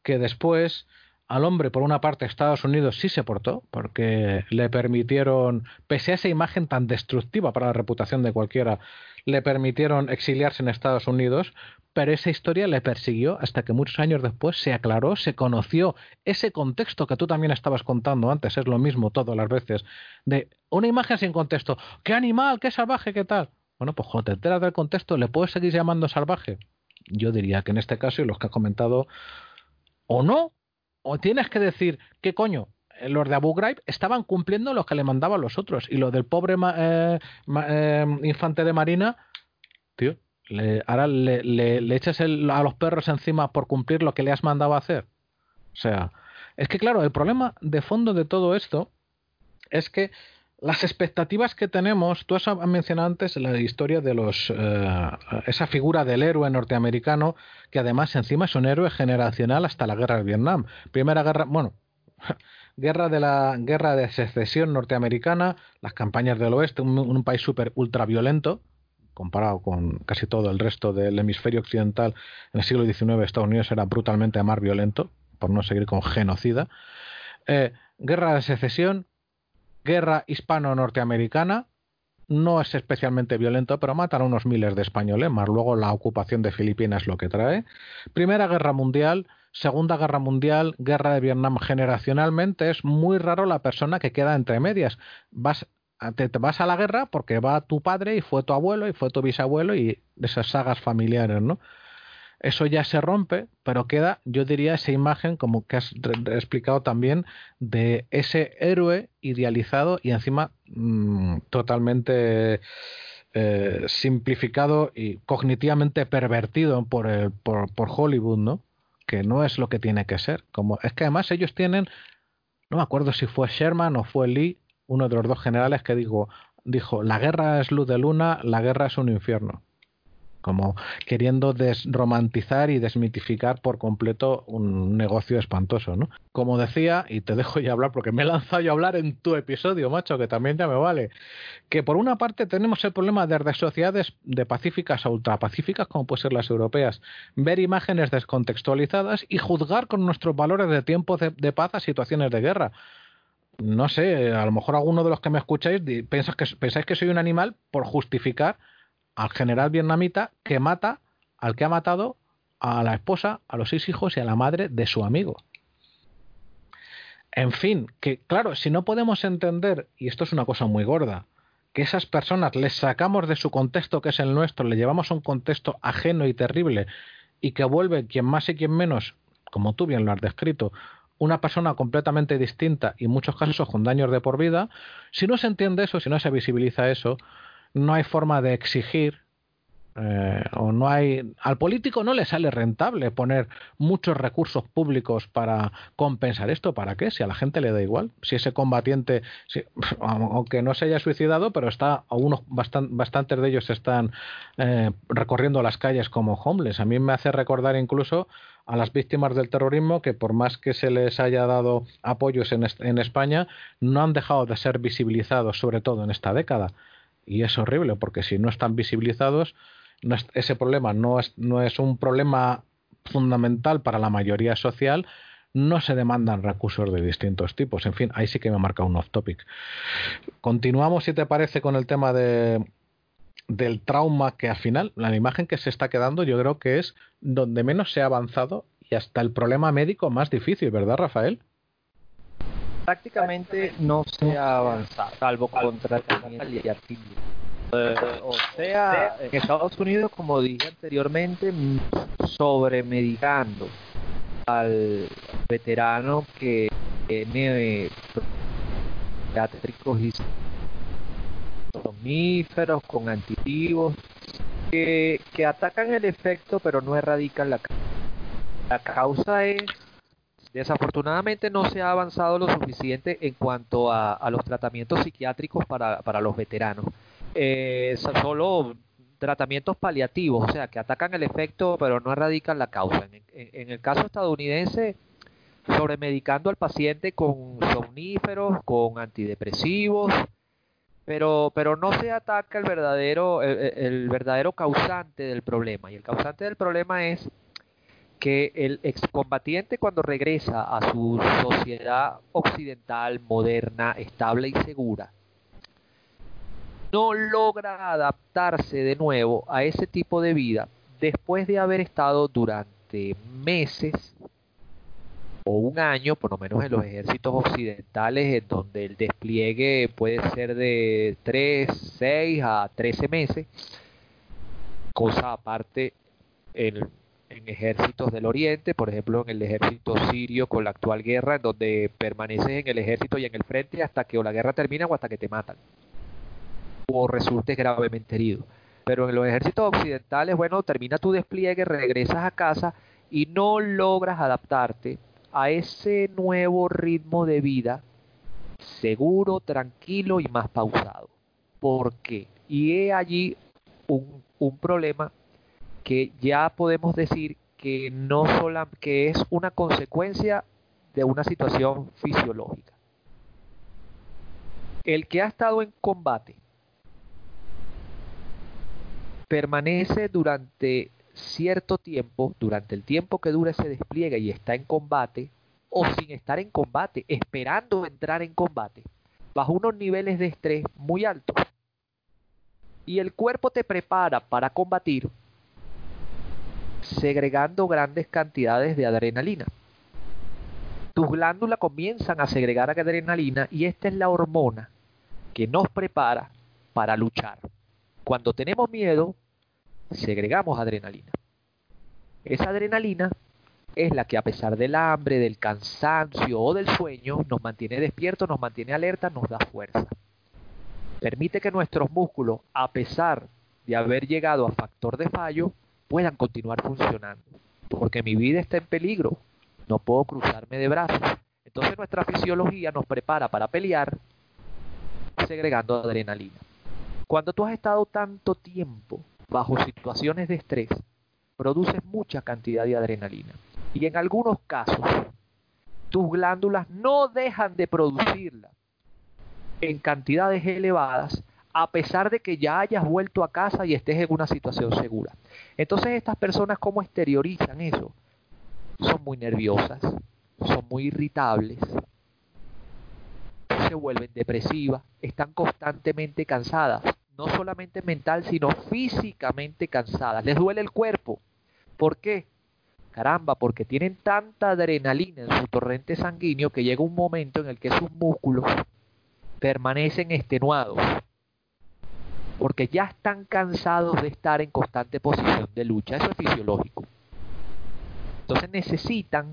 que después al hombre, por una parte, Estados Unidos sí se portó, porque le permitieron, pese a esa imagen tan destructiva para la reputación de cualquiera, le permitieron exiliarse en Estados Unidos, pero esa historia le persiguió hasta que muchos años después se aclaró, se conoció ese contexto que tú también estabas contando antes, es lo mismo todas las veces, de una imagen sin contexto, qué animal, qué salvaje, qué tal. Bueno, pues cuando te enteras del contexto, ¿le puedes seguir llamando salvaje? Yo diría que en este caso, y los que ha comentado, o no, o tienes que decir, ¿qué coño? Los de Abu Ghraib estaban cumpliendo lo que le mandaban los otros. Y lo del pobre eh, eh, infante de Marina, tío, ahora le, le, echas a los perros encima por cumplir lo que le has mandado a hacer. O sea, es que claro, el problema de fondo de todo esto es que las expectativas que tenemos, tú has mencionado antes la historia de los eh, esa figura del héroe norteamericano que además encima es un héroe generacional hasta la guerra de Vietnam. Primera guerra, bueno, guerra de la guerra de secesión norteamericana, las campañas del oeste, un, país súper ultra violento comparado con casi todo el resto del hemisferio occidental en el siglo XIX Estados Unidos era brutalmente más violento por no seguir con genocida eh, guerra de secesión guerra hispano-norteamericana, no es especialmente violento, pero matan a unos miles de españoles, más luego la ocupación de Filipinas lo que trae. Primera Guerra Mundial, Segunda Guerra Mundial, Guerra de Vietnam, generacionalmente es muy raro la persona que queda entre medias. Vas, te, te vas a la guerra porque va tu padre y fue tu abuelo y fue tu bisabuelo y esas sagas familiares, ¿no? Eso ya se rompe, pero queda, yo diría, esa imagen, como que has explicado también, de ese héroe idealizado y encima mm, totalmente eh, simplificado y cognitivamente pervertido por, por, por Hollywood, ¿no? Que no es lo que tiene que ser. Como, es que además ellos tienen, no me acuerdo si fue Sherman o fue Lee, uno de los dos generales que dijo, dijo, la guerra es luz de luna, la guerra es un infierno como queriendo desromantizar y desmitificar por completo un negocio espantoso, ¿no? Como decía, y te dejo ya hablar porque me he lanzado yo a hablar en tu episodio, macho, que también ya me vale, que por una parte tenemos el problema de sociedades de pacíficas a ultrapacíficas, como pueden ser las europeas, ver imágenes descontextualizadas y juzgar con nuestros valores de tiempo de, paz a situaciones de guerra no sé, a lo mejor alguno de los que me escucháis piensas que, pensáis que soy un animal por justificar al general vietnamita que mata al que ha matado a la esposa, a los seis hijos y a la madre de su amigo. En fin, que claro, si no podemos entender, y esto es una cosa muy gorda, que esas personas les sacamos de su contexto que es el nuestro, le llevamos a un contexto ajeno y terrible, y que vuelve quien más y quien menos, como tú bien lo has descrito, una persona completamente distinta y en muchos casos con daños de por vida, si no se entiende eso, si no se visibiliza eso, no hay forma de exigir eh, o no hay al político no le sale rentable poner muchos recursos públicos para compensar esto para qué si a la gente le da igual. Si ese combatiente aunque no se haya suicidado pero está algunos bastantes de ellos están eh, recorriendo las calles como homeless. A mí me hace recordar incluso a las víctimas del terrorismo que por más que se les haya dado apoyos en, en España no han dejado de ser visibilizados sobre todo en esta década y es horrible porque si no están visibilizados, ese problema no es, no es un problema fundamental para la mayoría social, no se demandan recursos de distintos tipos. En fin, ahí sí que me marca un off topic. Continuamos, si te parece, con el tema de, del trauma que al final, la imagen que se está quedando, yo creo que es donde menos se ha avanzado y hasta el problema médico más difícil, ¿verdad, Rafael? Prácticamente no se ha avanzado, salvo contra paliativo. Eh, o sea, en Estados Unidos, como dije anteriormente, sobremedicando al veterano que tiene pediátricos y somníferos con antitivos que, que atacan el efecto pero no erradican la causa. La causa es, desafortunadamente no se ha avanzado lo suficiente en cuanto a, a los tratamientos psiquiátricos para, para los veteranos. Eh, solo tratamientos paliativos, o sea, que atacan el efecto pero no erradican la causa. En, en, el caso estadounidense, sobremedicando al paciente con somníferos, con antidepresivos, pero, pero no se ataca el verdadero, el, el verdadero causante del problema. Y el causante del problema es que el excombatiente cuando regresa a su sociedad occidental, moderna, estable y segura, no logra adaptarse de nuevo a ese tipo de vida después de haber estado durante meses o un año, por lo menos en los ejércitos occidentales, en donde el despliegue puede ser de 3, 6 a 13 meses, cosa aparte en, en ejércitos del Oriente, por ejemplo en el ejército sirio con la actual guerra, en donde permaneces en el ejército y en el frente hasta que o la guerra termina o hasta que te matan o resultes gravemente herido. Pero en los ejércitos occidentales, bueno, termina tu despliegue, regresas a casa y no logras adaptarte a ese nuevo ritmo de vida seguro, tranquilo y más pausado. ¿Por qué? Y he allí un, un problema que ya podemos decir que no que es una consecuencia de una situación fisiológica. El que ha estado en combate permanece durante cierto tiempo, durante el tiempo que dura ese despliegue y está en combate, o sin estar en combate, esperando entrar en combate, bajo unos niveles de estrés muy altos. Y el cuerpo te prepara para combatir segregando grandes cantidades de adrenalina. Tus glándulas comienzan a segregar adrenalina y esta es la hormona que nos prepara para luchar. Cuando tenemos miedo, segregamos adrenalina. Esa adrenalina es la que a pesar del hambre, del cansancio o del sueño, nos mantiene despiertos, nos mantiene alerta, nos da fuerza. Permite que nuestros músculos, a pesar de haber llegado a factor de fallo, puedan continuar funcionando. Porque mi vida está en peligro, no puedo cruzarme de brazos. Entonces nuestra fisiología nos prepara para pelear segregando adrenalina. Cuando tú has estado tanto tiempo bajo situaciones de estrés, produces mucha cantidad de adrenalina. Y en algunos casos, tus glándulas no dejan de producirla en cantidades elevadas a pesar de que ya hayas vuelto a casa y estés en una situación segura. Entonces estas personas, ¿cómo exteriorizan eso? Son muy nerviosas, son muy irritables, se vuelven depresivas, están constantemente cansadas, no solamente mental, sino físicamente cansadas. Les duele el cuerpo. ¿Por qué? Caramba, porque tienen tanta adrenalina en su torrente sanguíneo que llega un momento en el que sus músculos permanecen extenuados. Porque ya están cansados de estar en constante posición de lucha. Eso es fisiológico. Entonces necesitan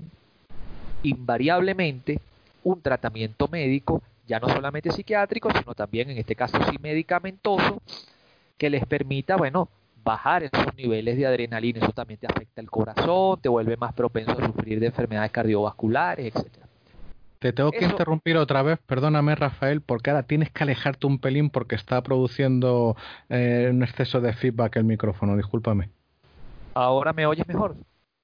invariablemente un tratamiento médico ya no solamente psiquiátrico, sino también en este caso sí medicamentoso, que les permita, bueno, bajar esos niveles de adrenalina. Eso también te afecta el corazón, te vuelve más propenso a sufrir de enfermedades cardiovasculares, etcétera. Te tengo que interrumpir otra vez, perdóname Rafael, porque ahora tienes que alejarte un pelín porque está produciendo eh, un exceso de feedback el micrófono, discúlpame. ¿Ahora me oyes mejor?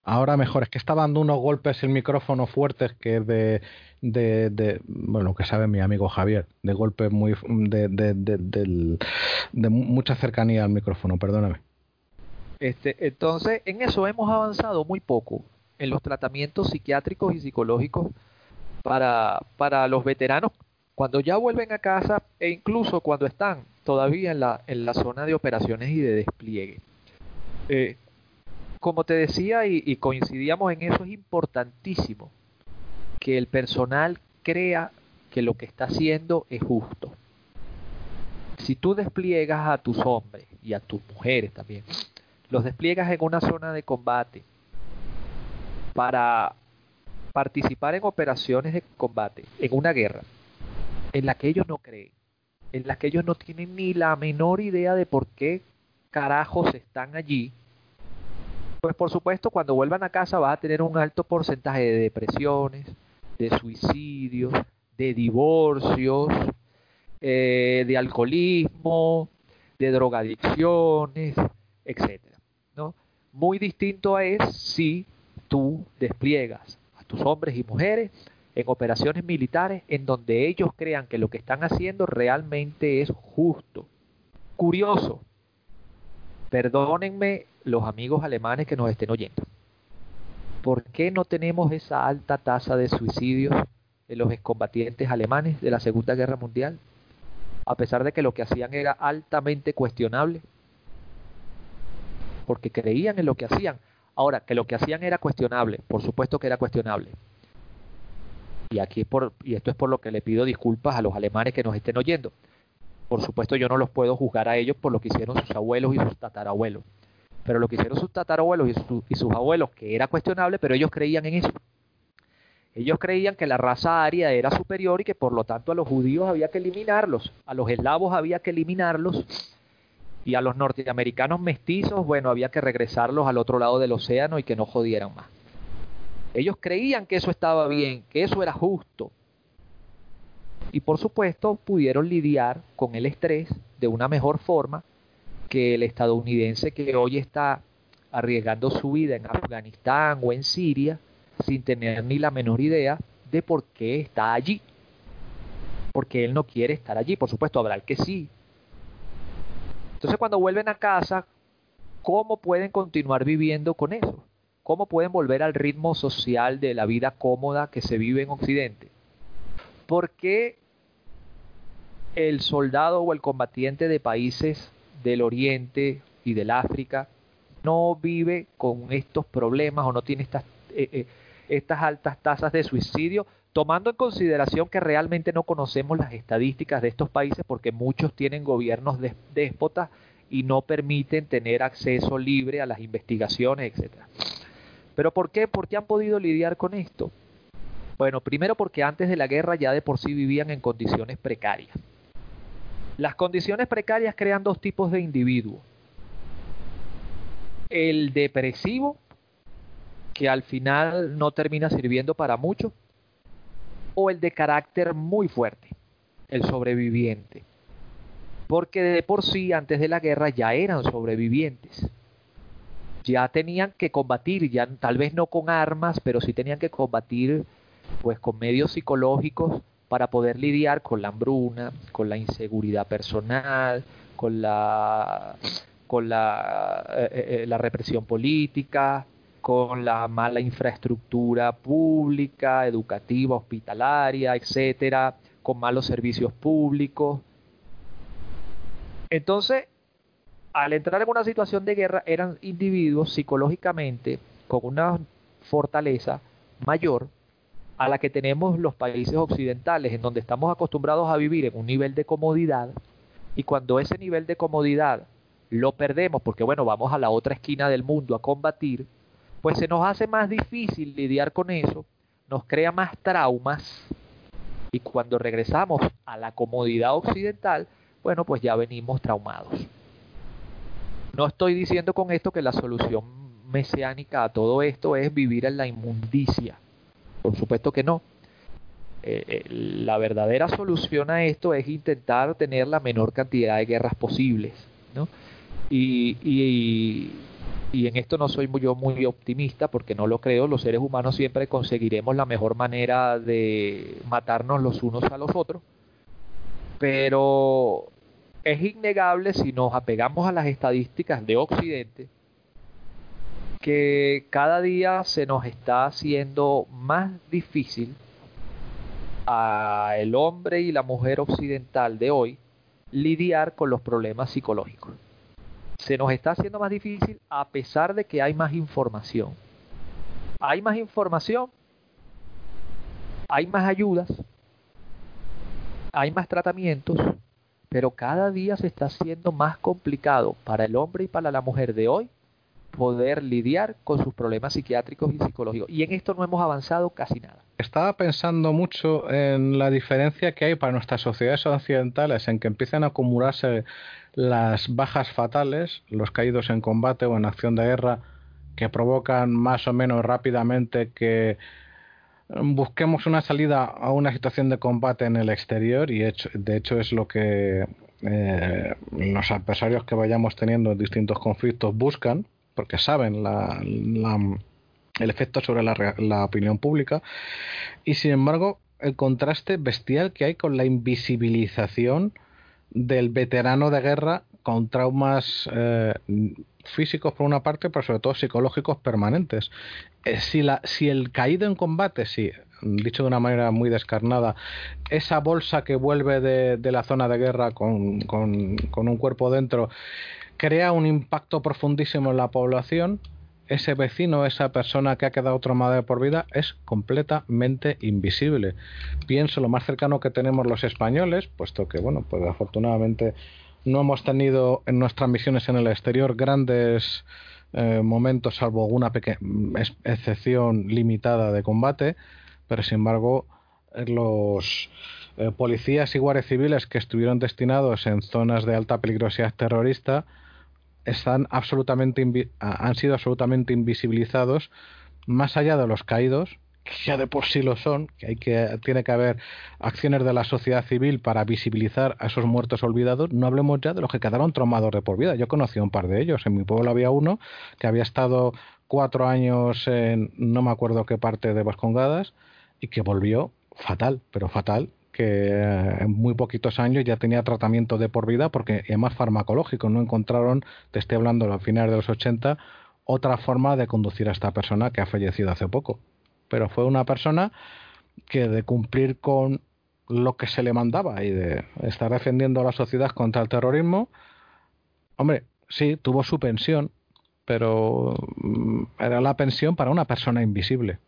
Ahora mejor, es que está dando unos golpes el micrófono fuertes que de, de, de bueno, que sabe mi amigo Javier, de golpes muy, de, de, de, de mucha cercanía al micrófono, perdóname. Este, entonces, en eso hemos avanzado muy poco, en los tratamientos psiquiátricos y psicológicos para, para los veteranos cuando ya vuelven a casa e incluso cuando están todavía en la, en la zona de operaciones y de despliegue. Eh, como te decía y, coincidíamos en eso, es importantísimo que el personal crea que lo que está haciendo es justo. Si tú despliegas a tus hombres y a tus mujeres también, los despliegas en una zona de combate para participar en operaciones de combate, en una guerra, en la que ellos no creen, en la que ellos no tienen ni la menor idea de por qué carajos están allí, pues por supuesto cuando vuelvan a casa va a tener un alto porcentaje de depresiones, de suicidios, de divorcios, eh, de alcoholismo, de drogadicciones, etcétera. ¿no? Muy distinto es si tú despliegas hombres y mujeres en operaciones militares en donde ellos crean que lo que están haciendo realmente es justo. Curioso, perdónenme los amigos alemanes que nos estén oyendo. ¿Por qué no tenemos esa alta tasa de suicidios en los excombatientes alemanes de la Segunda Guerra Mundial? A pesar de que lo que hacían era altamente cuestionable. Porque creían en lo que hacían. Ahora, que lo que hacían era cuestionable, por supuesto que era cuestionable. Y aquí por, y esto es por lo que le pido disculpas a los alemanes que nos estén oyendo. Por supuesto, yo no los puedo juzgar a ellos por lo que hicieron sus abuelos y sus tatarabuelos. Pero lo que hicieron sus tatarabuelos y, sus abuelos, que era cuestionable, pero ellos creían en eso. Ellos creían que la raza aria era superior y que por lo tanto a los judíos había que eliminarlos, a los eslavos había que eliminarlos y a los norteamericanos mestizos, bueno, había que regresarlos al otro lado del océano y que no jodieran más. Ellos creían que eso estaba bien, que eso era justo, y por supuesto pudieron lidiar con el estrés de una mejor forma que el estadounidense que hoy está arriesgando su vida en Afganistán o en Siria sin tener ni la menor idea de por qué está allí. Porque él no quiere estar allí, por supuesto, habrá que sí. Entonces cuando vuelven a casa, ¿cómo pueden continuar viviendo con eso? ¿Cómo pueden volver al ritmo social de la vida cómoda que se vive en Occidente? ¿Por qué el soldado o el combatiente de países del Oriente y del África no vive con estos problemas o no tiene estas, eh, eh, estas altas tasas de suicidio, tomando en consideración que realmente no conocemos las estadísticas de estos países porque muchos tienen gobiernos déspotas y no permiten tener acceso libre a las investigaciones, etcétera. Pero ¿por qué? ¿Por qué han podido lidiar con esto? Bueno, primero porque antes de la guerra ya de por sí vivían en condiciones precarias. Las condiciones precarias crean dos tipos de individuos. El depresivo, que al final no termina sirviendo para mucho, o el de carácter muy fuerte, el sobreviviente. Porque de por sí, antes de la guerra, ya eran sobrevivientes. Ya tenían que combatir, ya tal vez no con armas, pero sí tenían que combatir pues con medios psicológicos para poder lidiar con la hambruna, con la inseguridad personal, con la, con la, eh, eh, eh, la represión política, con la mala infraestructura pública, educativa, hospitalaria, etcétera, con malos servicios públicos. Entonces, al entrar en una situación de guerra, eran individuos psicológicamente con una fortaleza mayor a la que tenemos los países occidentales, en donde estamos acostumbrados a vivir en un nivel de comodidad, y cuando ese nivel de comodidad lo perdemos, porque bueno, vamos a la otra esquina del mundo a combatir, pues se nos hace más difícil lidiar con eso, nos crea más traumas, y cuando regresamos a la comodidad occidental, bueno, pues ya venimos traumados. No estoy diciendo con esto que la solución mesiánica a todo esto es vivir en la inmundicia por supuesto que no. Eh, eh, la verdadera solución a esto es intentar tener la menor cantidad de guerras posibles. ¿no? Y, en esto no soy yo muy optimista porque no lo creo. Los seres humanos siempre conseguiremos la mejor manera de matarnos los unos a los otros. Pero es innegable si nos apegamos a las estadísticas de Occidente que cada día se nos está haciendo más difícil a el hombre y la mujer occidental de hoy lidiar con los problemas psicológicos. Se nos está haciendo más difícil a pesar de que hay más información. Hay más información, hay más ayudas, hay más tratamientos, pero cada día se está haciendo más complicado para el hombre y para la mujer de hoy poder lidiar con sus problemas psiquiátricos y psicológicos. Y en esto no hemos avanzado casi nada. Estaba pensando mucho en la diferencia que hay para nuestras sociedades occidentales en que empiezan a acumularse las bajas fatales, los caídos en combate o en acción de guerra, que provocan más o menos rápidamente que busquemos una salida a una situación de combate en el exterior y de hecho es lo que eh, los adversarios que vayamos teniendo en distintos conflictos buscan porque saben la, el efecto sobre la, la opinión pública y sin embargo el contraste bestial que hay con la invisibilización del veterano de guerra con traumas eh, físicos por una parte, pero sobre todo psicológicos permanentes. Eh, si, la, si el caído en combate, si, dicho de una manera muy descarnada, esa bolsa que vuelve de, de la zona de guerra con, con, con un cuerpo dentro, crea un impacto profundísimo en la población, ese vecino, esa persona que ha quedado traumada por vida, es completamente invisible. Pienso lo más cercano que tenemos los españoles, puesto que, bueno, pues afortunadamente no hemos tenido en nuestras misiones en el exterior grandes eh, momentos, salvo una excepción limitada de combate, pero sin embargo, los eh, policías y guardias civiles que estuvieron destinados en zonas de alta peligrosidad terrorista, están absolutamente han sido absolutamente invisibilizados más allá de los caídos que ya de por sí lo son, que hay que tiene que haber acciones de la sociedad civil para visibilizar a esos muertos olvidados, no hablemos ya de los que quedaron traumados de por vida. Yo conocí un par de ellos. En mi pueblo había uno que había estado cuatro años en no me acuerdo qué parte de Vascongadas y que volvió fatal, pero fatal, que en muy poquitos años ya tenía tratamiento de por vida porque además farmacológico no encontraron, te estoy hablando a finales de los 80, otra forma de conducir a esta persona que ha fallecido hace poco. Pero fue una persona que de cumplir con lo que se le mandaba y de estar defendiendo a la sociedad contra el terrorismo, hombre, sí, tuvo su pensión, pero mm, era la pensión para una persona invisible.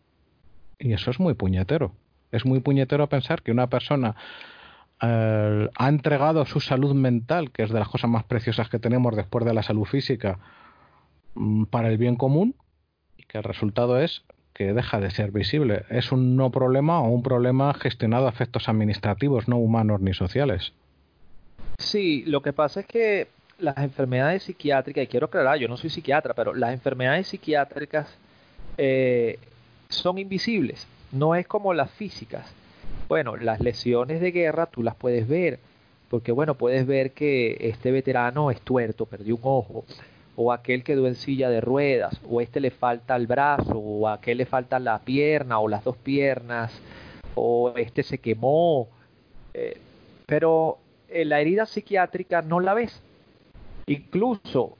Y eso es muy puñetero. Es muy puñetero pensar que una persona eh, ha entregado su salud mental, que es de las cosas más preciosas que tenemos después de la salud física, mm, para el bien común, y que el resultado es que deja de ser visible. Es un no problema o un problema gestionado a efectos administrativos, no humanos ni sociales. Sí, lo que pasa es que las enfermedades psiquiátricas, y quiero aclarar, yo no soy psiquiatra, pero las enfermedades psiquiátricas eh, son invisibles no es como las físicas. Bueno, las lesiones de guerra tú las puedes ver, porque bueno, puedes ver que este veterano es tuerto, perdió un ojo, o aquel quedó en silla de ruedas, o este le falta el brazo, o aquel le falta la pierna, o las dos piernas, o este se quemó. Eh, pero en la herida psiquiátrica no la ves. Incluso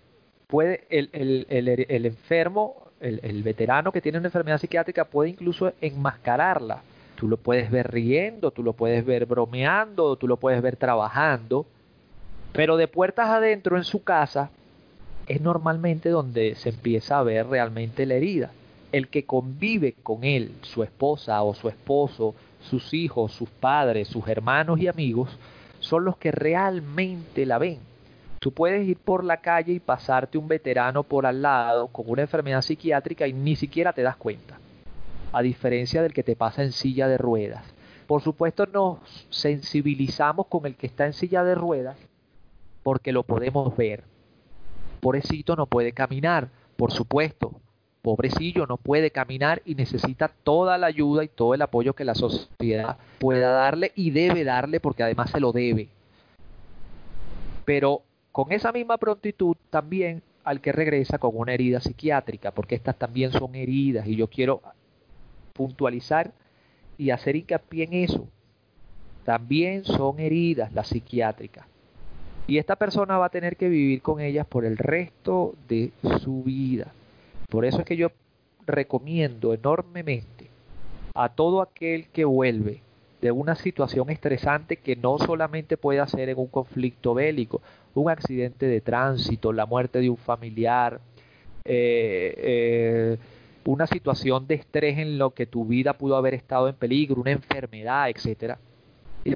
puede el, el, el enfermo el, veterano que tiene una enfermedad psiquiátrica puede incluso enmascararla. Tú lo puedes ver riendo, tú lo puedes ver bromeando, tú lo puedes ver trabajando, pero de puertas adentro en su casa es normalmente donde se empieza a ver realmente la herida. El que convive con él, su esposa o su esposo, sus hijos, sus padres, sus hermanos y amigos, son los que realmente la ven. Tú puedes ir por la calle y pasarte un veterano por al lado con una enfermedad psiquiátrica y ni siquiera te das cuenta, a diferencia del que te pasa en silla de ruedas. Por supuesto nos sensibilizamos con el que está en silla de ruedas porque lo podemos ver. Pobrecito no puede caminar, por supuesto. Pobrecillo no puede caminar y necesita toda la ayuda y todo el apoyo que la sociedad pueda darle y debe darle porque además se lo debe. Pero con esa misma prontitud también al que regresa con una herida psiquiátrica, porque estas también son heridas y yo quiero puntualizar y hacer hincapié en eso. También son heridas las psiquiátricas. Y esta persona va a tener que vivir con ellas por el resto de su vida. Por eso es que yo recomiendo enormemente a todo aquel que vuelve de una situación estresante que no solamente puede ser en un conflicto bélico, un accidente de tránsito, la muerte de un familiar, eh, eh, una situación de estrés en lo que tu vida pudo haber estado en peligro, una enfermedad, etcétera,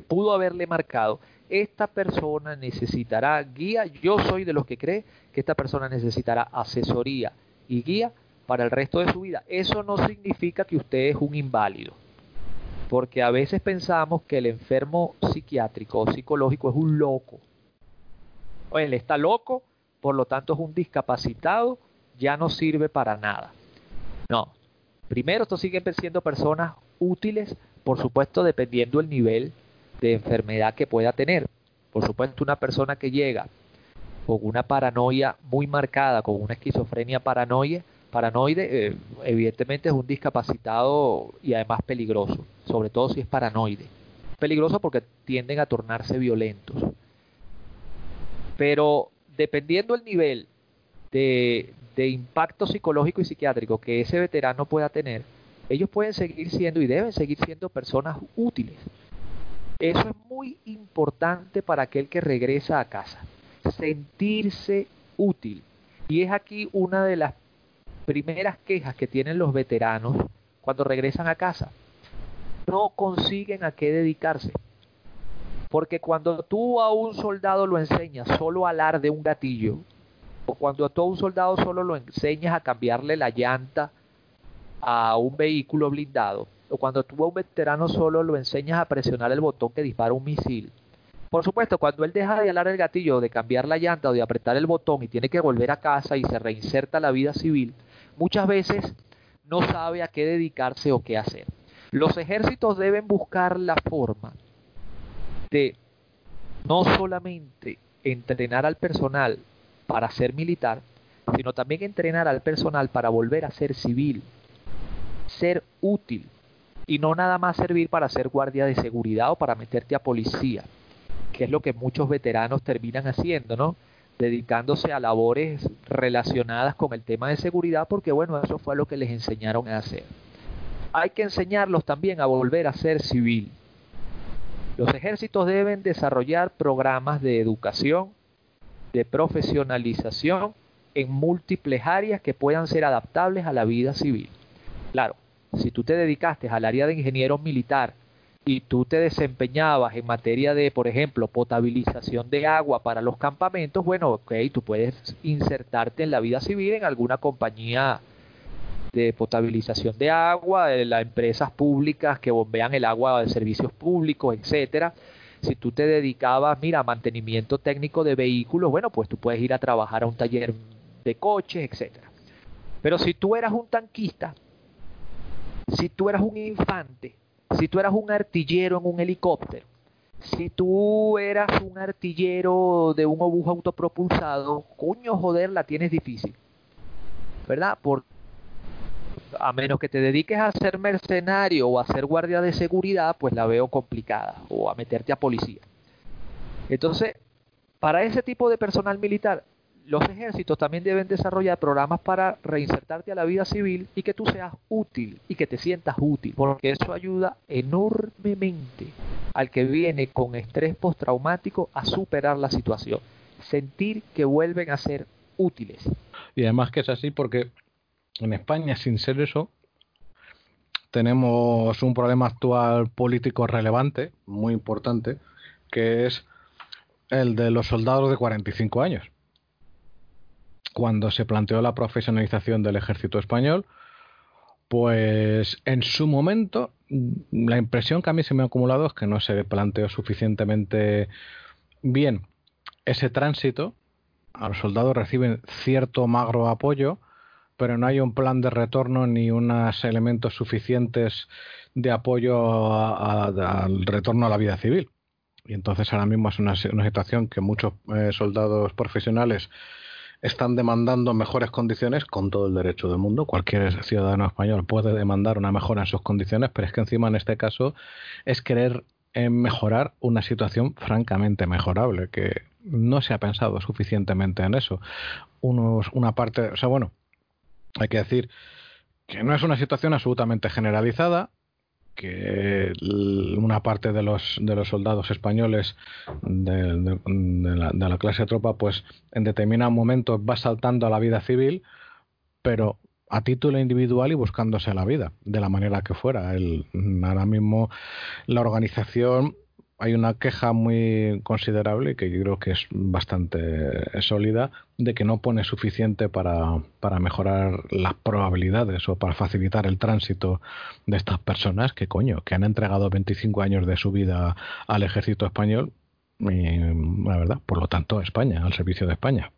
pudo haberle marcado. Esta persona necesitará guía. Yo soy de los que cree que esta persona necesitará asesoría y guía para el resto de su vida. Eso no significa que usted es un inválido porque a veces pensamos que el enfermo psiquiátrico o psicológico es un loco. O él está loco, por lo tanto es un discapacitado, ya no sirve para nada. No. Primero, estos siguen siendo personas útiles, por supuesto, dependiendo del nivel de enfermedad que pueda tener. Por supuesto, una persona que llega con una paranoia muy marcada, con una esquizofrenia paranoia, paranoide, eh, evidentemente es un discapacitado y además peligroso, sobre todo si es paranoide. Peligroso porque tienden a tornarse violentos. Pero dependiendo del nivel de, de impacto psicológico y psiquiátrico que ese veterano pueda tener, ellos pueden seguir siendo y deben seguir siendo personas útiles. Eso es muy importante para aquel que regresa a casa. Sentirse útil. Y es aquí una de las primeras quejas que tienen los veteranos cuando regresan a casa. No consiguen a qué dedicarse. Porque cuando tú a un soldado lo enseñas solo a alar de un gatillo, o cuando tú a un soldado solo lo enseñas a cambiarle la llanta a un vehículo blindado, o cuando tú a un veterano solo lo enseñas a presionar el botón que dispara un misil, por supuesto, cuando él deja de alar el gatillo, de cambiar la llanta o de apretar el botón y tiene que volver a casa y se reinserta la vida civil, muchas veces no sabe a qué dedicarse o qué hacer. Los ejércitos deben buscar la forma de no solamente entrenar al personal para ser militar, sino también entrenar al personal para volver a ser civil, ser útil y no nada más servir para ser guardia de seguridad o para meterte a policía, que es lo que muchos veteranos terminan haciendo, ¿no? dedicándose a labores relacionadas con el tema de seguridad, porque bueno, eso fue lo que les enseñaron a hacer. Hay que enseñarlos también a volver a ser civil. Los ejércitos deben desarrollar programas de educación, de profesionalización en múltiples áreas que puedan ser adaptables a la vida civil. Claro, si tú te dedicaste al área de ingeniero militar y tú te desempeñabas en materia de, por ejemplo, potabilización de agua para los campamentos, bueno, ok, tú puedes insertarte en la vida civil en alguna compañía de potabilización de agua, de las empresas públicas que bombean el agua de servicios públicos, etcétera. Si tú te dedicabas, mira, a mantenimiento técnico de vehículos, bueno, pues tú puedes ir a trabajar a un taller de coches, etcétera. Pero si tú eras un tanquista, si tú eras un infante, si tú eras un artillero en un helicóptero, si tú eras un artillero de un obús autopropulsado, coño, joder, la tienes difícil. ¿Verdad? Por, a menos que te dediques a ser mercenario o a ser guardia de seguridad, pues la veo complicada, o a meterte a policía. Entonces, para ese tipo de personal militar, los ejércitos también deben desarrollar programas para reinsertarte a la vida civil y que tú seas útil y que te sientas útil, porque eso ayuda enormemente al que viene con estrés postraumático a superar la situación, sentir que vuelven a ser útiles. Y además que es así porque en España, sin ser eso, tenemos un problema actual político relevante, muy importante, que es el de los soldados de 45 años cuando se planteó la profesionalización del ejército español, pues en su momento la impresión que a mí se me ha acumulado es que no se planteó suficientemente bien ese tránsito. A los soldados reciben cierto magro apoyo, pero no hay un plan de retorno ni unos elementos suficientes de apoyo al retorno a la vida civil. Y entonces ahora mismo es una, situación que muchos eh, soldados profesionales están demandando mejores condiciones con todo el derecho del mundo. Cualquier ciudadano español puede demandar una mejora en sus condiciones, pero es que encima en este caso es querer eh, mejorar una situación francamente mejorable, que no se ha pensado suficientemente en eso. Unos, una parte, o sea, bueno, hay que decir que no es una situación absolutamente generalizada, que una parte de los, de los soldados españoles de, la, clase tropa, pues en determinado momento va saltando a la vida civil, pero a título individual y buscándose la vida, de la manera que fuera. El, ahora mismo la organización hay una queja muy considerable que yo creo que es bastante sólida de que no pone suficiente para, para, mejorar las probabilidades o para facilitar el tránsito de estas personas que coño, que han entregado 25 años de su vida al ejército español y la verdad, por lo tanto a España, al servicio de España.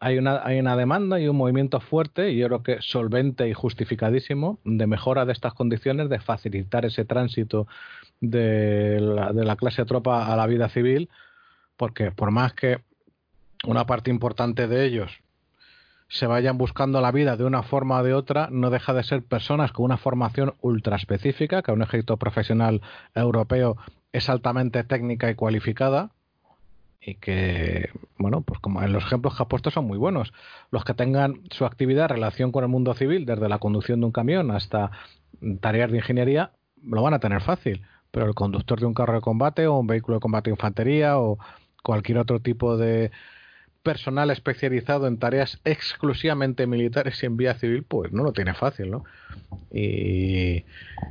Hay una, hay una demanda y un movimiento fuerte y yo creo que solvente y justificadísimo de mejora de estas condiciones, de facilitar ese tránsito de la, de la clase tropa a la vida civil, porque por más que una parte importante de ellos se vayan buscando la vida de una forma o de otra, no deja de ser personas con una formación ultra específica, que un ejército profesional europeo es altamente técnica y cualificada, y que, bueno, pues como en los ejemplos que ha puesto son muy buenos. Los que tengan su actividad relación con el mundo civil, desde la conducción de un camión hasta tareas de ingeniería, lo van a tener fácil pero el conductor de un carro de combate o un vehículo de combate de infantería o cualquier otro tipo de personal especializado en tareas exclusivamente militares y en vía civil, pues no lo tiene fácil, ¿no? Y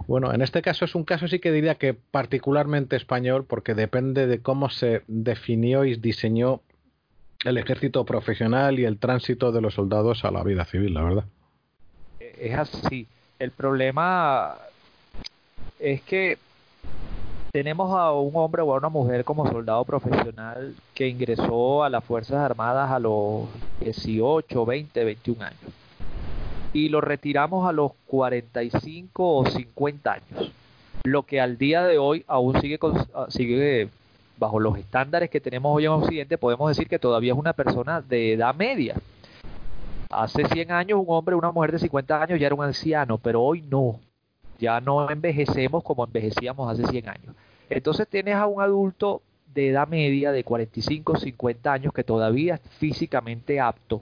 bueno, en este caso es un caso sí que diría que particularmente español, porque depende de cómo se definió y diseñó el ejército profesional y el tránsito de los soldados a la vida civil, la verdad. Es así. El problema es que tenemos a un hombre o a una mujer como soldado profesional que ingresó a las Fuerzas Armadas a los 18, 20, 21 años. Y lo retiramos a los 45 o 50 años. Lo que al día de hoy aún sigue, ah, sigue bajo los estándares que tenemos hoy en Occidente, podemos decir que todavía es una persona de edad media. Hace 100 años un hombre o una mujer de 50 años ya era un anciano, pero hoy no ya no envejecemos como envejecíamos hace 100 años. Entonces tienes a un adulto de edad media de 45, 50 años que todavía es físicamente apto,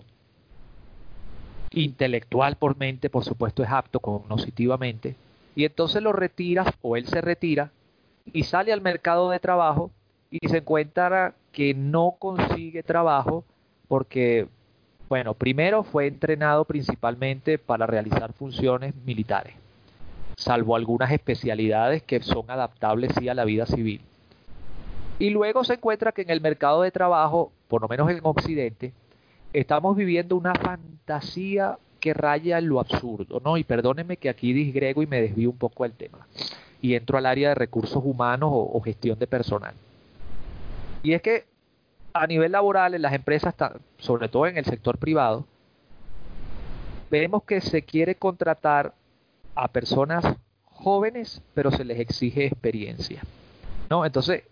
intelectual por mente, por supuesto es apto cognitivamente, y entonces lo retiras o él se retira y sale al mercado de trabajo y se encuentra que no consigue trabajo porque, bueno, primero fue entrenado principalmente para realizar funciones militares salvo algunas especialidades que son adaptables sí a la vida civil. Y luego se encuentra que en el mercado de trabajo, por lo menos en Occidente, estamos viviendo una fantasía que raya en lo absurdo, ¿no? Y perdónenme que aquí disgrego y me desvío un poco del tema. Y entro al área de recursos humanos o, o gestión de personal. Y es que a nivel laboral en las empresas, sobre todo en el sector privado, vemos que se quiere contratar a personas jóvenes, pero se les exige experiencia. ¿No? Entonces.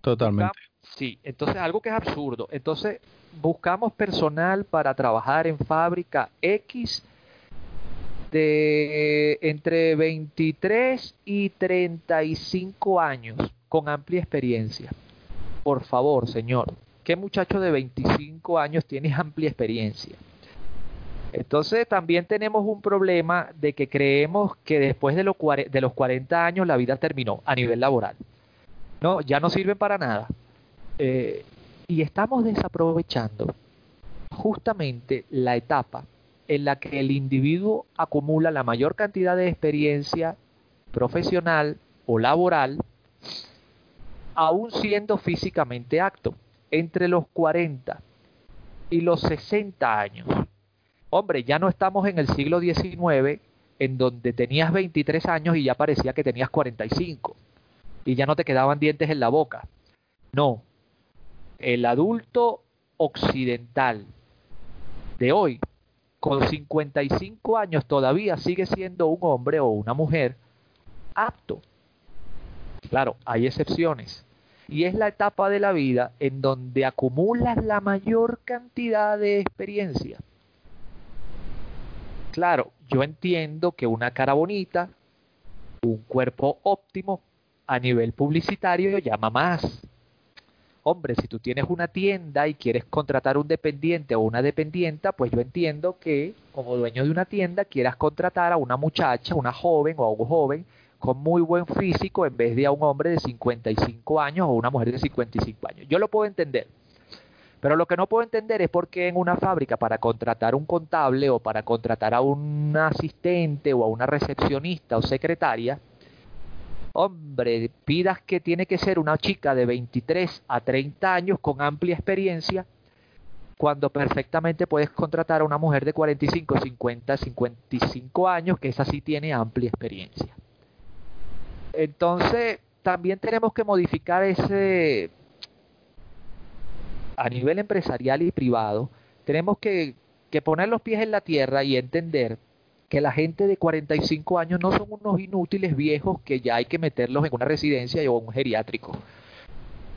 Totalmente. sí, entonces algo que es absurdo. Entonces, buscamos personal para trabajar en fábrica X de entre 23 y 35 años con amplia experiencia. Por favor, señor, ¿qué muchacho de 25 años tiene amplia experiencia? Entonces también tenemos un problema de que creemos que después de los, de los 40 años la vida terminó a nivel laboral. No, ya no sirve para nada. Eh, y estamos desaprovechando justamente la etapa en la que el individuo acumula la mayor cantidad de experiencia profesional o laboral, aún siendo físicamente acto, entre los 40 y los 60 años. Hombre, ya no estamos en el siglo XIX en donde tenías 23 años y ya parecía que tenías 45 y ya no te quedaban dientes en la boca. No, el adulto occidental de hoy, con 55 años, todavía sigue siendo un hombre o una mujer apto. Claro, hay excepciones. Y es la etapa de la vida en donde acumulas la mayor cantidad de experiencia. Claro, yo entiendo que una cara bonita, un cuerpo óptimo a nivel publicitario llama más. Hombre, si tú tienes una tienda y quieres contratar un dependiente o una dependienta, pues yo entiendo que como dueño de una tienda quieras contratar a una muchacha, una joven o a un joven con muy buen físico en vez de a un hombre de 55 años o una mujer de 55 años. Yo lo puedo entender. Pero lo que no puedo entender es por qué en una fábrica para contratar un contable o para contratar a un asistente o a una recepcionista o secretaria, hombre, pidas que tiene que ser una chica de 23 a 30 años con amplia experiencia, cuando perfectamente puedes contratar a una mujer de 45, 50, 55 años, que esa sí tiene amplia experiencia. Entonces, también tenemos que modificar ese, a nivel empresarial y privado, tenemos que, poner los pies en la tierra y entender que la gente de 45 años no son unos inútiles viejos que ya hay que meterlos en una residencia o un geriátrico.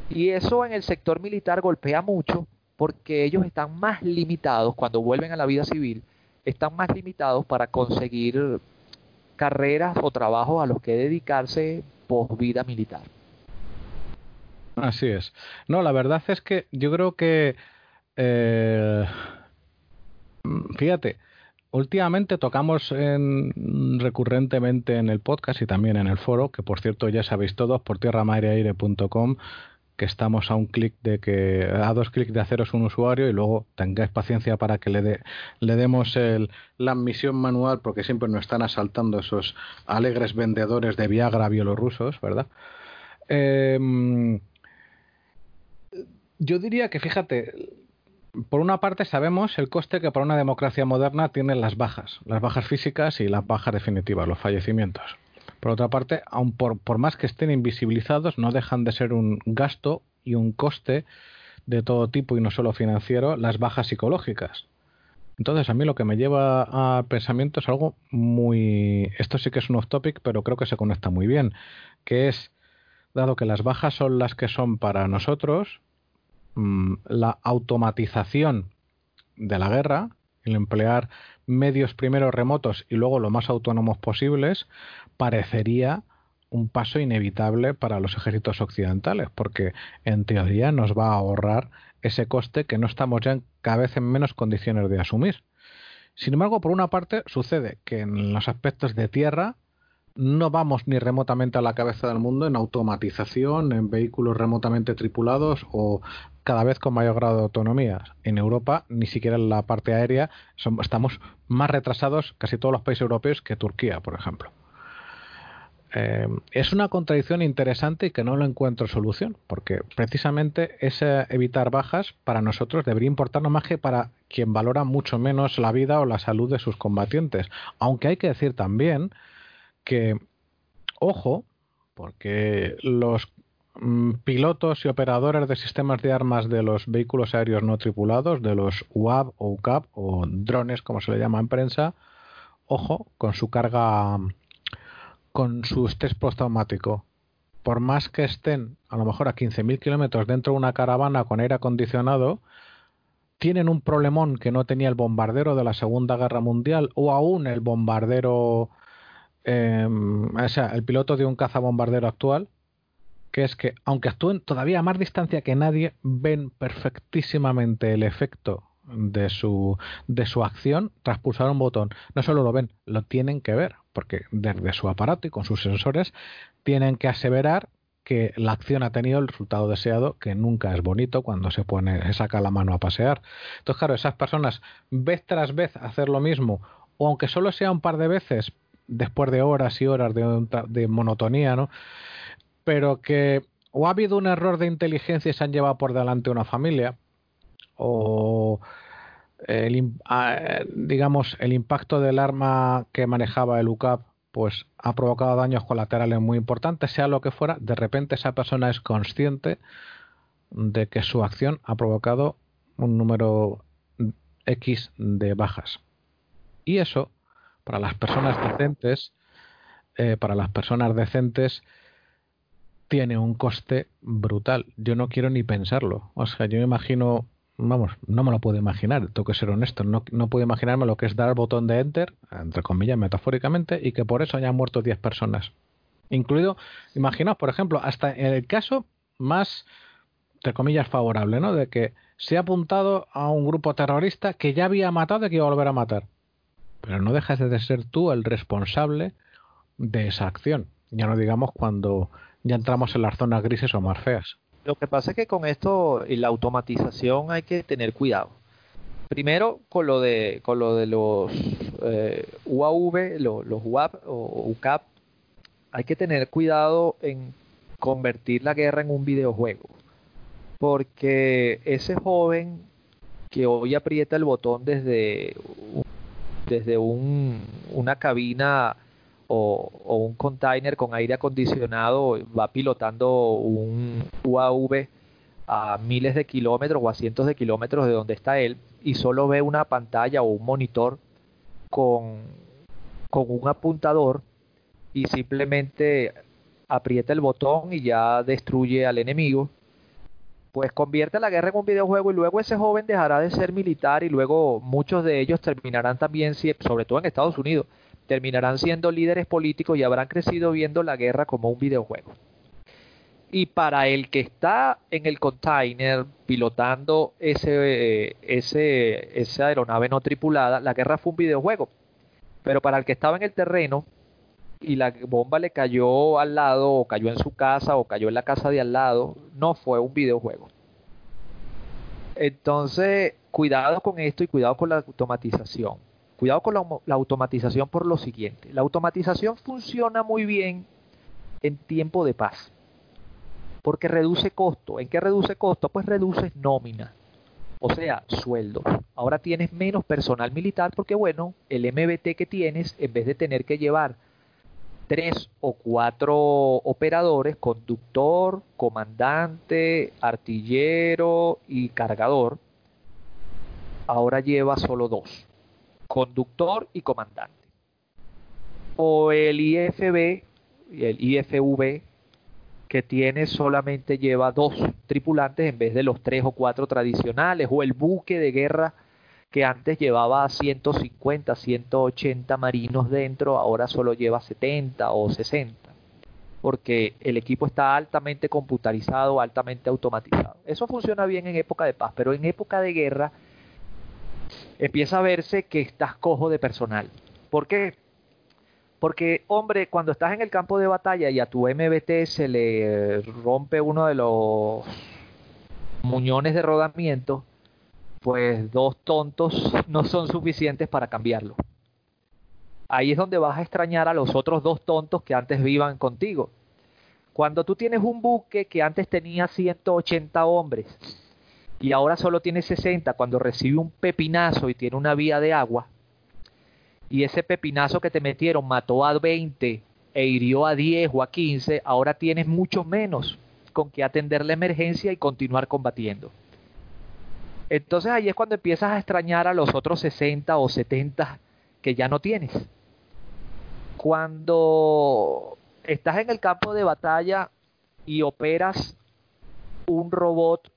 Y eso en el sector militar golpea mucho porque ellos están más limitados cuando vuelven a la vida civil, están más limitados para conseguir carreras o trabajos a los que dedicarse post vida militar. Así es. No, la verdad es que yo creo que, eh, fíjate, últimamente tocamos en, recurrentemente en el podcast y también en el foro, que por cierto ya sabéis todos por tierramaireaire.com, que estamos a un clic de que a dos clics de haceros un usuario y luego tengáis paciencia para que le, le demos el, la admisión manual porque siempre nos están asaltando esos alegres vendedores de Viagra bielorrusos, ¿verdad? Eh, yo diría que, fíjate, por una parte sabemos el coste que para una democracia moderna tienen las bajas, las bajas físicas y las bajas definitivas, los fallecimientos. Por otra parte, aun por, por más que estén invisibilizados, no dejan de ser un gasto y un coste de todo tipo y no solo financiero, las bajas psicológicas. Entonces, a mí lo que me lleva al pensamiento es algo muy. Esto sí que es un off topic, pero creo que se conecta muy bien. Que es, dado que las bajas son las que son para nosotros, Mm, la automatización de la guerra, el emplear medios primero remotos y luego lo más autónomos posibles, parecería un paso inevitable para los ejércitos occidentales, porque en teoría nos va a ahorrar ese coste que no estamos ya en, cada vez en menos condiciones de asumir. Sin embargo, por una parte, sucede que en los aspectos de tierra no vamos ni remotamente a la cabeza del mundo en automatización, en vehículos remotamente tripulados o cada vez con mayor grado de autonomía. En Europa, ni siquiera en la parte aérea, estamos más retrasados casi todos los países europeos que Turquía, por ejemplo. Eh, es una contradicción interesante y que no lo encuentro solución, porque precisamente ese evitar bajas para nosotros debería importarnos más que para quien valora mucho menos la vida o la salud de sus combatientes. Aunque hay que decir también que, ojo, porque los mm, pilotos y operadores de sistemas de armas de los vehículos aéreos no tripulados, de los UAV o UCAP o drones, como se le llama en prensa, ojo, con su carga, con su estrés postraumático. Por más que estén a lo mejor a 15.000 kilómetros dentro de una caravana con aire acondicionado, tienen un problemón que no tenía el bombardero de la Segunda Guerra Mundial o aún el bombardero eh, o sea, el piloto de un cazabombardero actual, que es que, aunque actúen todavía a más distancia que nadie, ven perfectísimamente el efecto de su, de su acción tras pulsar un botón. No solo lo ven, lo tienen que ver, porque desde su aparato y con sus sensores tienen que aseverar que la acción ha tenido el resultado deseado, que nunca es bonito cuando se pone, se saca la mano a pasear. Entonces, claro, esas personas vez tras vez hacer lo mismo, o aunque solo sea un par de veces, después de horas y horas de, monotonía, ¿no? Pero que o ha habido un error de inteligencia y se han llevado por delante una familia, o el, digamos el impacto del arma que manejaba el UCAP pues ha provocado daños colaterales muy importantes, sea lo que fuera, de repente esa persona es consciente de que su acción ha provocado un número X de bajas. Y eso para las personas decentes, eh, para las personas decentes tiene un coste brutal. Yo no quiero ni pensarlo. O sea, yo me imagino, vamos, no me lo puedo imaginar, tengo que ser honesto, no, no puedo imaginarme lo que es dar el botón de enter, entre comillas, metafóricamente, y que por eso hayan muerto 10 personas. Incluido, imaginaos, por ejemplo, hasta en el caso más, entre comillas, favorable, ¿no? De que se ha apuntado a un grupo terrorista que ya había matado y que iba a volver a matar pero no dejas de ser tú el responsable de esa acción. Ya no digamos cuando ya entramos en las zonas grises o más feas. Lo que pasa es que con esto y la automatización hay que tener cuidado. Primero con lo de con lo de los eh, UAV, los UAP o UCAP, hay que tener cuidado en convertir la guerra en un videojuego. Porque ese joven que hoy aprieta el botón desde, desde un, una cabina o, un container con aire acondicionado va pilotando un UAV a miles de kilómetros o a cientos de kilómetros de donde está él y solo ve una pantalla o un monitor con, con un apuntador y simplemente aprieta el botón y ya destruye al enemigo, pues convierte la guerra en un videojuego y luego ese joven dejará de ser militar y luego muchos de ellos terminarán también, sobre todo en Estados Unidos, terminarán siendo líderes políticos y habrán crecido viendo la guerra como un videojuego. Y para el que está en el container pilotando ese, ese, esa aeronave no tripulada, la guerra fue un videojuego. Pero para el que estaba en el terreno, y la bomba le cayó al lado o cayó en su casa o cayó en la casa de al lado, no fue un videojuego. Entonces, cuidado con esto y cuidado con la automatización. Cuidado con la, automatización por lo siguiente. La automatización funciona muy bien en tiempo de paz. Porque reduce costo. ¿En qué reduce costo? Pues reduce nómina. O sea, sueldo. Ahora tienes menos personal militar porque, bueno, el MBT que tienes, en vez de tener que llevar tres o cuatro operadores, conductor, comandante, artillero y cargador. Ahora lleva solo dos, conductor y comandante. O el IFB, el IFV, que tiene solamente lleva dos tripulantes en vez de los tres o cuatro tradicionales, o el buque de guerra que antes llevaba 150, 180 marinos dentro, ahora solo lleva 70 o 60, porque el equipo está altamente computarizado, altamente automatizado. Eso funciona bien en época de paz, pero en época de guerra empieza a verse que estás cojo de personal. ¿Por qué? Porque, hombre, cuando estás en el campo de batalla y a tu MBT se le rompe uno de los muñones de rodamiento, pues dos tontos no son suficientes para cambiarlo. Ahí es donde vas a extrañar a los otros dos tontos que antes vivan contigo. Cuando tú tienes un buque que antes tenía 180 hombres y ahora solo tiene 60, cuando recibe un pepinazo y tiene una vía de agua, y ese pepinazo que te metieron mató a 20 e hirió a 10 o a 15, ahora tienes mucho menos con que atender la emergencia y continuar combatiendo. Entonces ahí es cuando empiezas a extrañar a los otros 60 o 70 que ya no tienes. Cuando estás en el campo de batalla y operas un robot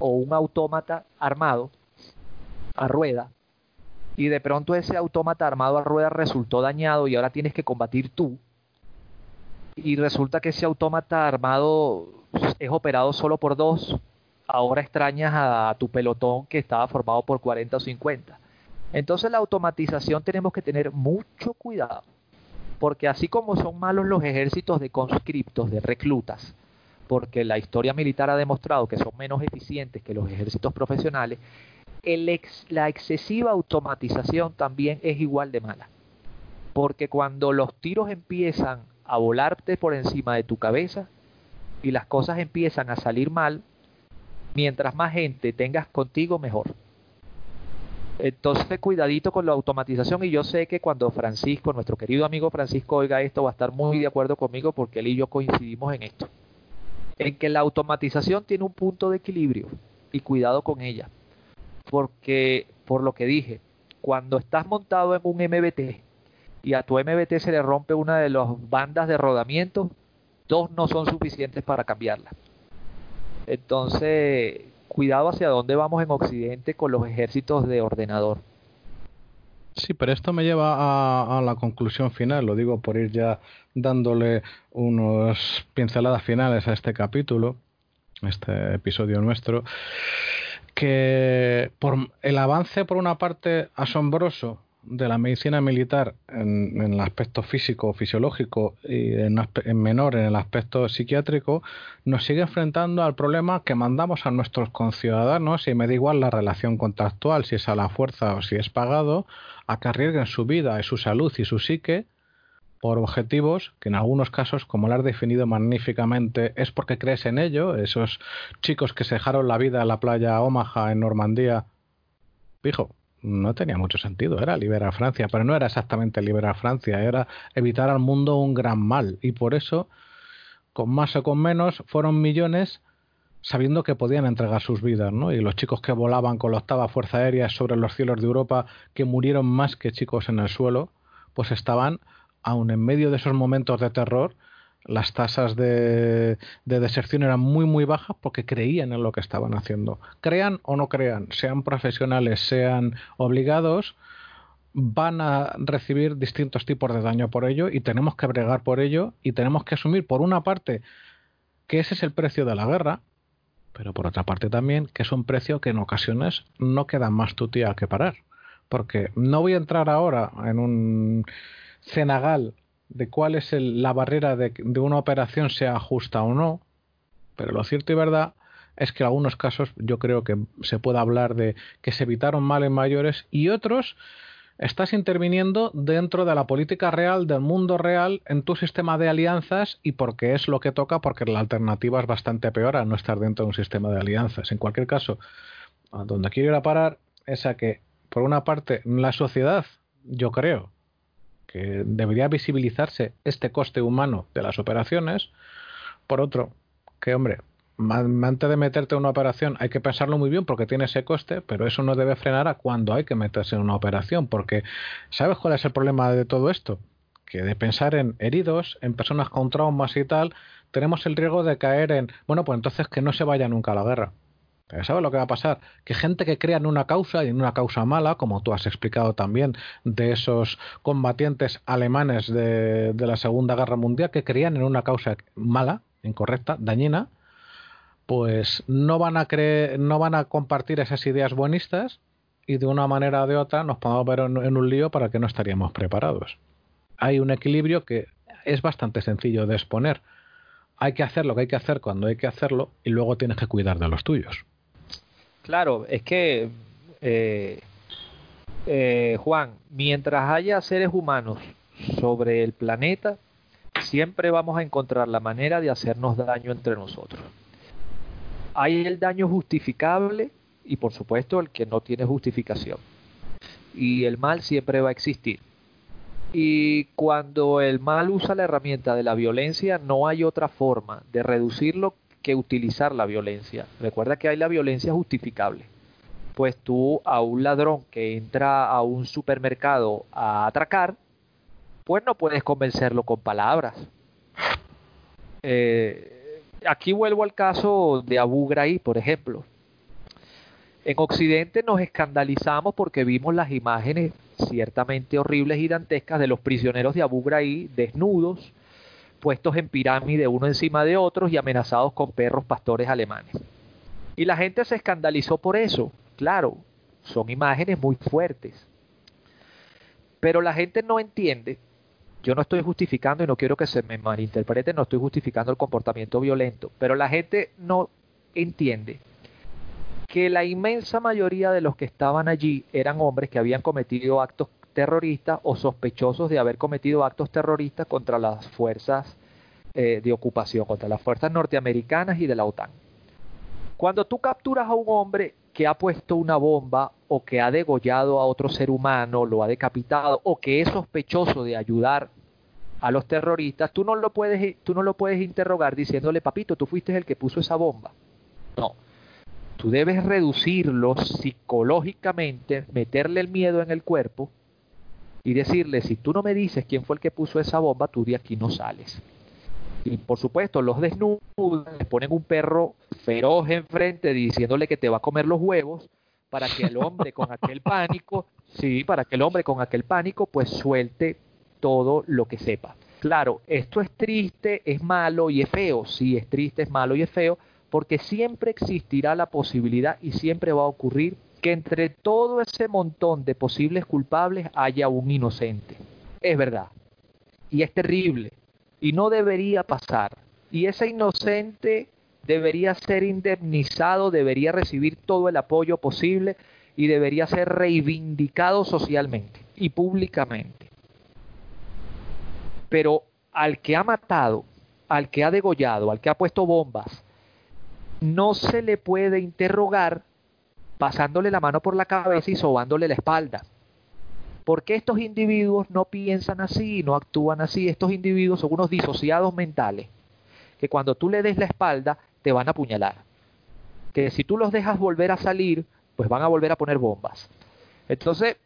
o un autómata armado a rueda y de pronto ese autómata armado a rueda resultó dañado y ahora tienes que combatir tú y resulta que ese autómata armado es operado solo por dos ahora extrañas a tu pelotón que estaba formado por 40 o 50. Entonces la automatización tenemos que tener mucho cuidado, porque así como son malos los ejércitos de conscriptos, de reclutas, porque la historia militar ha demostrado que son menos eficientes que los ejércitos profesionales, la excesiva automatización también es igual de mala. Porque cuando los tiros empiezan a volarte por encima de tu cabeza y las cosas empiezan a salir mal, mientras más gente tengas contigo, mejor. Entonces, cuidadito con la automatización y yo sé que cuando Francisco, nuestro querido amigo Francisco, oiga esto, va a estar muy de acuerdo conmigo porque él y yo coincidimos en esto. En que la automatización tiene un punto de equilibrio y cuidado con ella. Porque, por lo que dije, cuando estás montado en un MBT y a tu MBT se le rompe una de las bandas de rodamiento, dos no son suficientes para cambiarla. Entonces, cuidado hacia dónde vamos en Occidente con los ejércitos de ordenador. Sí, pero esto me lleva a, la conclusión final, lo digo por ir ya dándole unos pinceladas finales a este capítulo, este episodio nuestro, que por el avance por una parte asombroso de la medicina militar en, el aspecto físico, fisiológico y en, menor en el aspecto psiquiátrico, nos sigue enfrentando al problema que mandamos a nuestros conciudadanos, y me da igual la relación contractual, si es a la fuerza o si es pagado, a que arriesguen su vida y su salud y su psique por objetivos que en algunos casos, como lo has definido magníficamente, es porque crees en ello. Esos chicos que se dejaron la vida en la playa Omaha en Normandía, fijo, no tenía mucho sentido, era liberar Francia, pero no era exactamente liberar Francia, era evitar al mundo un gran mal. Y por eso, con más o con menos, fueron millones sabiendo que podían entregar sus vidas, ¿no? Y los chicos que volaban con la octava Fuerza Aérea sobre los cielos de Europa, que murieron más que chicos en el suelo, pues estaban aun en medio de esos momentos de terror, las tasas de, deserción eran muy muy bajas porque creían en lo que estaban haciendo. Crean o no crean, sean profesionales, sean obligados, van a recibir distintos tipos de daño por ello y tenemos que bregar por ello y tenemos que asumir por una parte que ese es el precio de la guerra, pero por otra parte también que es un precio que en ocasiones no queda más tutía que parar. Porque no voy a entrar ahora en un cenagal de cuál es la barrera de, de una operación sea justa o no, pero lo cierto y verdad es que en algunos casos yo creo que se puede hablar de que se evitaron males mayores y otros estás interviniendo dentro de la política real, del mundo real, en tu sistema de alianzas y porque es lo que toca, porque la alternativa es bastante peor a no estar dentro de un sistema de alianzas. En cualquier caso, a donde quiero ir a parar es a que, por una parte, la sociedad, yo creo, que debería visibilizarse este coste humano de las operaciones. Por otro, que hombre, antes de meterte en una operación hay que pensarlo muy bien porque tiene ese coste, pero eso no debe frenar a cuando hay que meterse en una operación, porque ¿sabes cuál es el problema de todo esto? Que de pensar en heridos, en personas con traumas y tal, tenemos el riesgo de caer en, bueno, pues entonces que no se vaya nunca a la guerra. ¿Sabes lo que va a pasar? Que gente que crea en una causa y en una causa mala, como tú has explicado también, de esos combatientes alemanes de, la Segunda Guerra Mundial que creían en una causa mala, incorrecta, dañina, pues no van a creer, no van a compartir esas ideas buenistas y de una manera o de otra nos podemos ver en un lío para que no estaríamos preparados. Hay un equilibrio que es bastante sencillo de exponer. Hay que hacer lo que hay que hacer cuando hay que hacerlo y luego tienes que cuidar de los tuyos. Claro, es que, eh, eh, Juan, mientras haya seres humanos sobre el planeta, siempre vamos a encontrar la manera de hacernos daño entre nosotros. Hay el daño justificable y por supuesto el que no tiene justificación. Y el mal siempre va a existir. Y cuando el mal usa la herramienta de la violencia, no hay otra forma de reducirlo que utilizar la violencia. Recuerda que hay la violencia justificable. Pues tú a un ladrón que entra a un supermercado a atracar, pues no puedes convencerlo con palabras. Eh, aquí vuelvo al caso de Abu Ghraib, por ejemplo. En Occidente nos escandalizamos porque vimos las imágenes ciertamente horribles y dantescas de los prisioneros de Abu Ghraib desnudos, puestos en pirámide uno encima de otros y amenazados con perros pastores alemanes. Y la gente se escandalizó por eso. Claro, son imágenes muy fuertes. Pero la gente no entiende, yo no estoy justificando y no quiero que se me malinterprete, no estoy justificando el comportamiento violento, pero la gente no entiende que la inmensa mayoría de los que estaban allí eran hombres que habían cometido actos terroristas o sospechosos de haber cometido actos terroristas contra las fuerzas eh, de ocupación, contra las fuerzas norteamericanas y de la OTAN. Cuando tú capturas a un hombre que ha puesto una bomba o que ha degollado a otro ser humano, lo ha decapitado o que es sospechoso de ayudar a los terroristas, tú no lo puedes, tú no lo puedes interrogar diciéndole, papito, tú fuiste el que puso esa bomba. No, tú debes reducirlo psicológicamente, meterle el miedo en el cuerpo y decirle, si tú no me dices quién fue el que puso esa bomba, tú de aquí no sales. Y por supuesto, los desnudan, les ponen un perro feroz enfrente diciéndole que te va a comer los huevos para que el hombre con aquel pánico, sí, para que el hombre con aquel pánico pues suelte todo lo que sepa. Claro, esto es triste, es malo y es feo, sí, es triste, es malo y es feo, porque siempre existirá la posibilidad y siempre va a ocurrir que entre todo ese montón de posibles culpables haya un inocente. Es verdad. Y es terrible. Y no debería pasar. Y ese inocente debería ser indemnizado, debería recibir todo el apoyo posible y debería ser reivindicado socialmente y públicamente. Pero al que ha matado, al que ha degollado, al que ha puesto bombas, no se le puede interrogar pasándole la mano por la cabeza y sobándole la espalda. Porque estos individuos no piensan así, no actúan así. Estos individuos son unos disociados mentales que cuando tú le des la espalda te van a apuñalar. Que si tú los dejas volver a salir, pues van a volver a poner bombas. Entonces,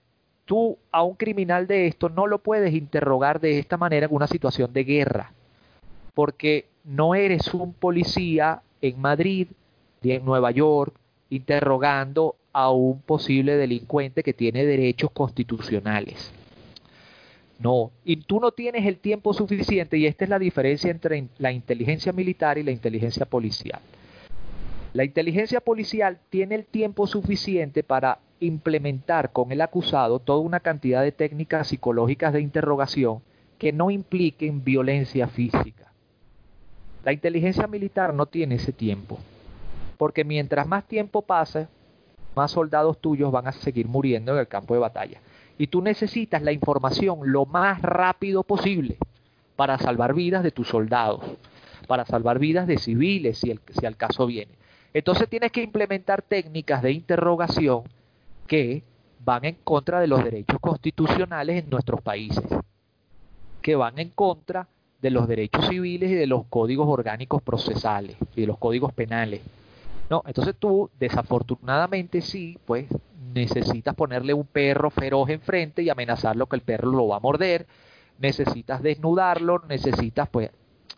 tú a un criminal de esto no lo puedes interrogar de esta manera en una situación de guerra. Porque no eres un policía en Madrid ni en Nueva York interrogando a un posible delincuente que tiene derechos constitucionales. No, y tú no tienes el tiempo suficiente y esta es la diferencia entre la inteligencia militar y la inteligencia policial. La inteligencia policial tiene el tiempo suficiente para implementar con el acusado toda una cantidad de técnicas psicológicas de interrogación que no impliquen violencia física. La inteligencia militar no tiene ese tiempo, porque mientras más tiempo pase, más soldados tuyos van a seguir muriendo en el campo de batalla y tú necesitas la información lo más rápido posible para salvar vidas de tus soldados, para salvar vidas de civiles si, el, si al caso viene. Entonces tienes que implementar técnicas de interrogación que van en contra de los derechos constitucionales en nuestros países, que van en contra de los derechos civiles y de los códigos orgánicos procesales y de los códigos penales. No, entonces tú desafortunadamente sí, pues necesitas ponerle un perro feroz enfrente y amenazarlo que el perro lo va a morder, necesitas desnudarlo, necesitas pues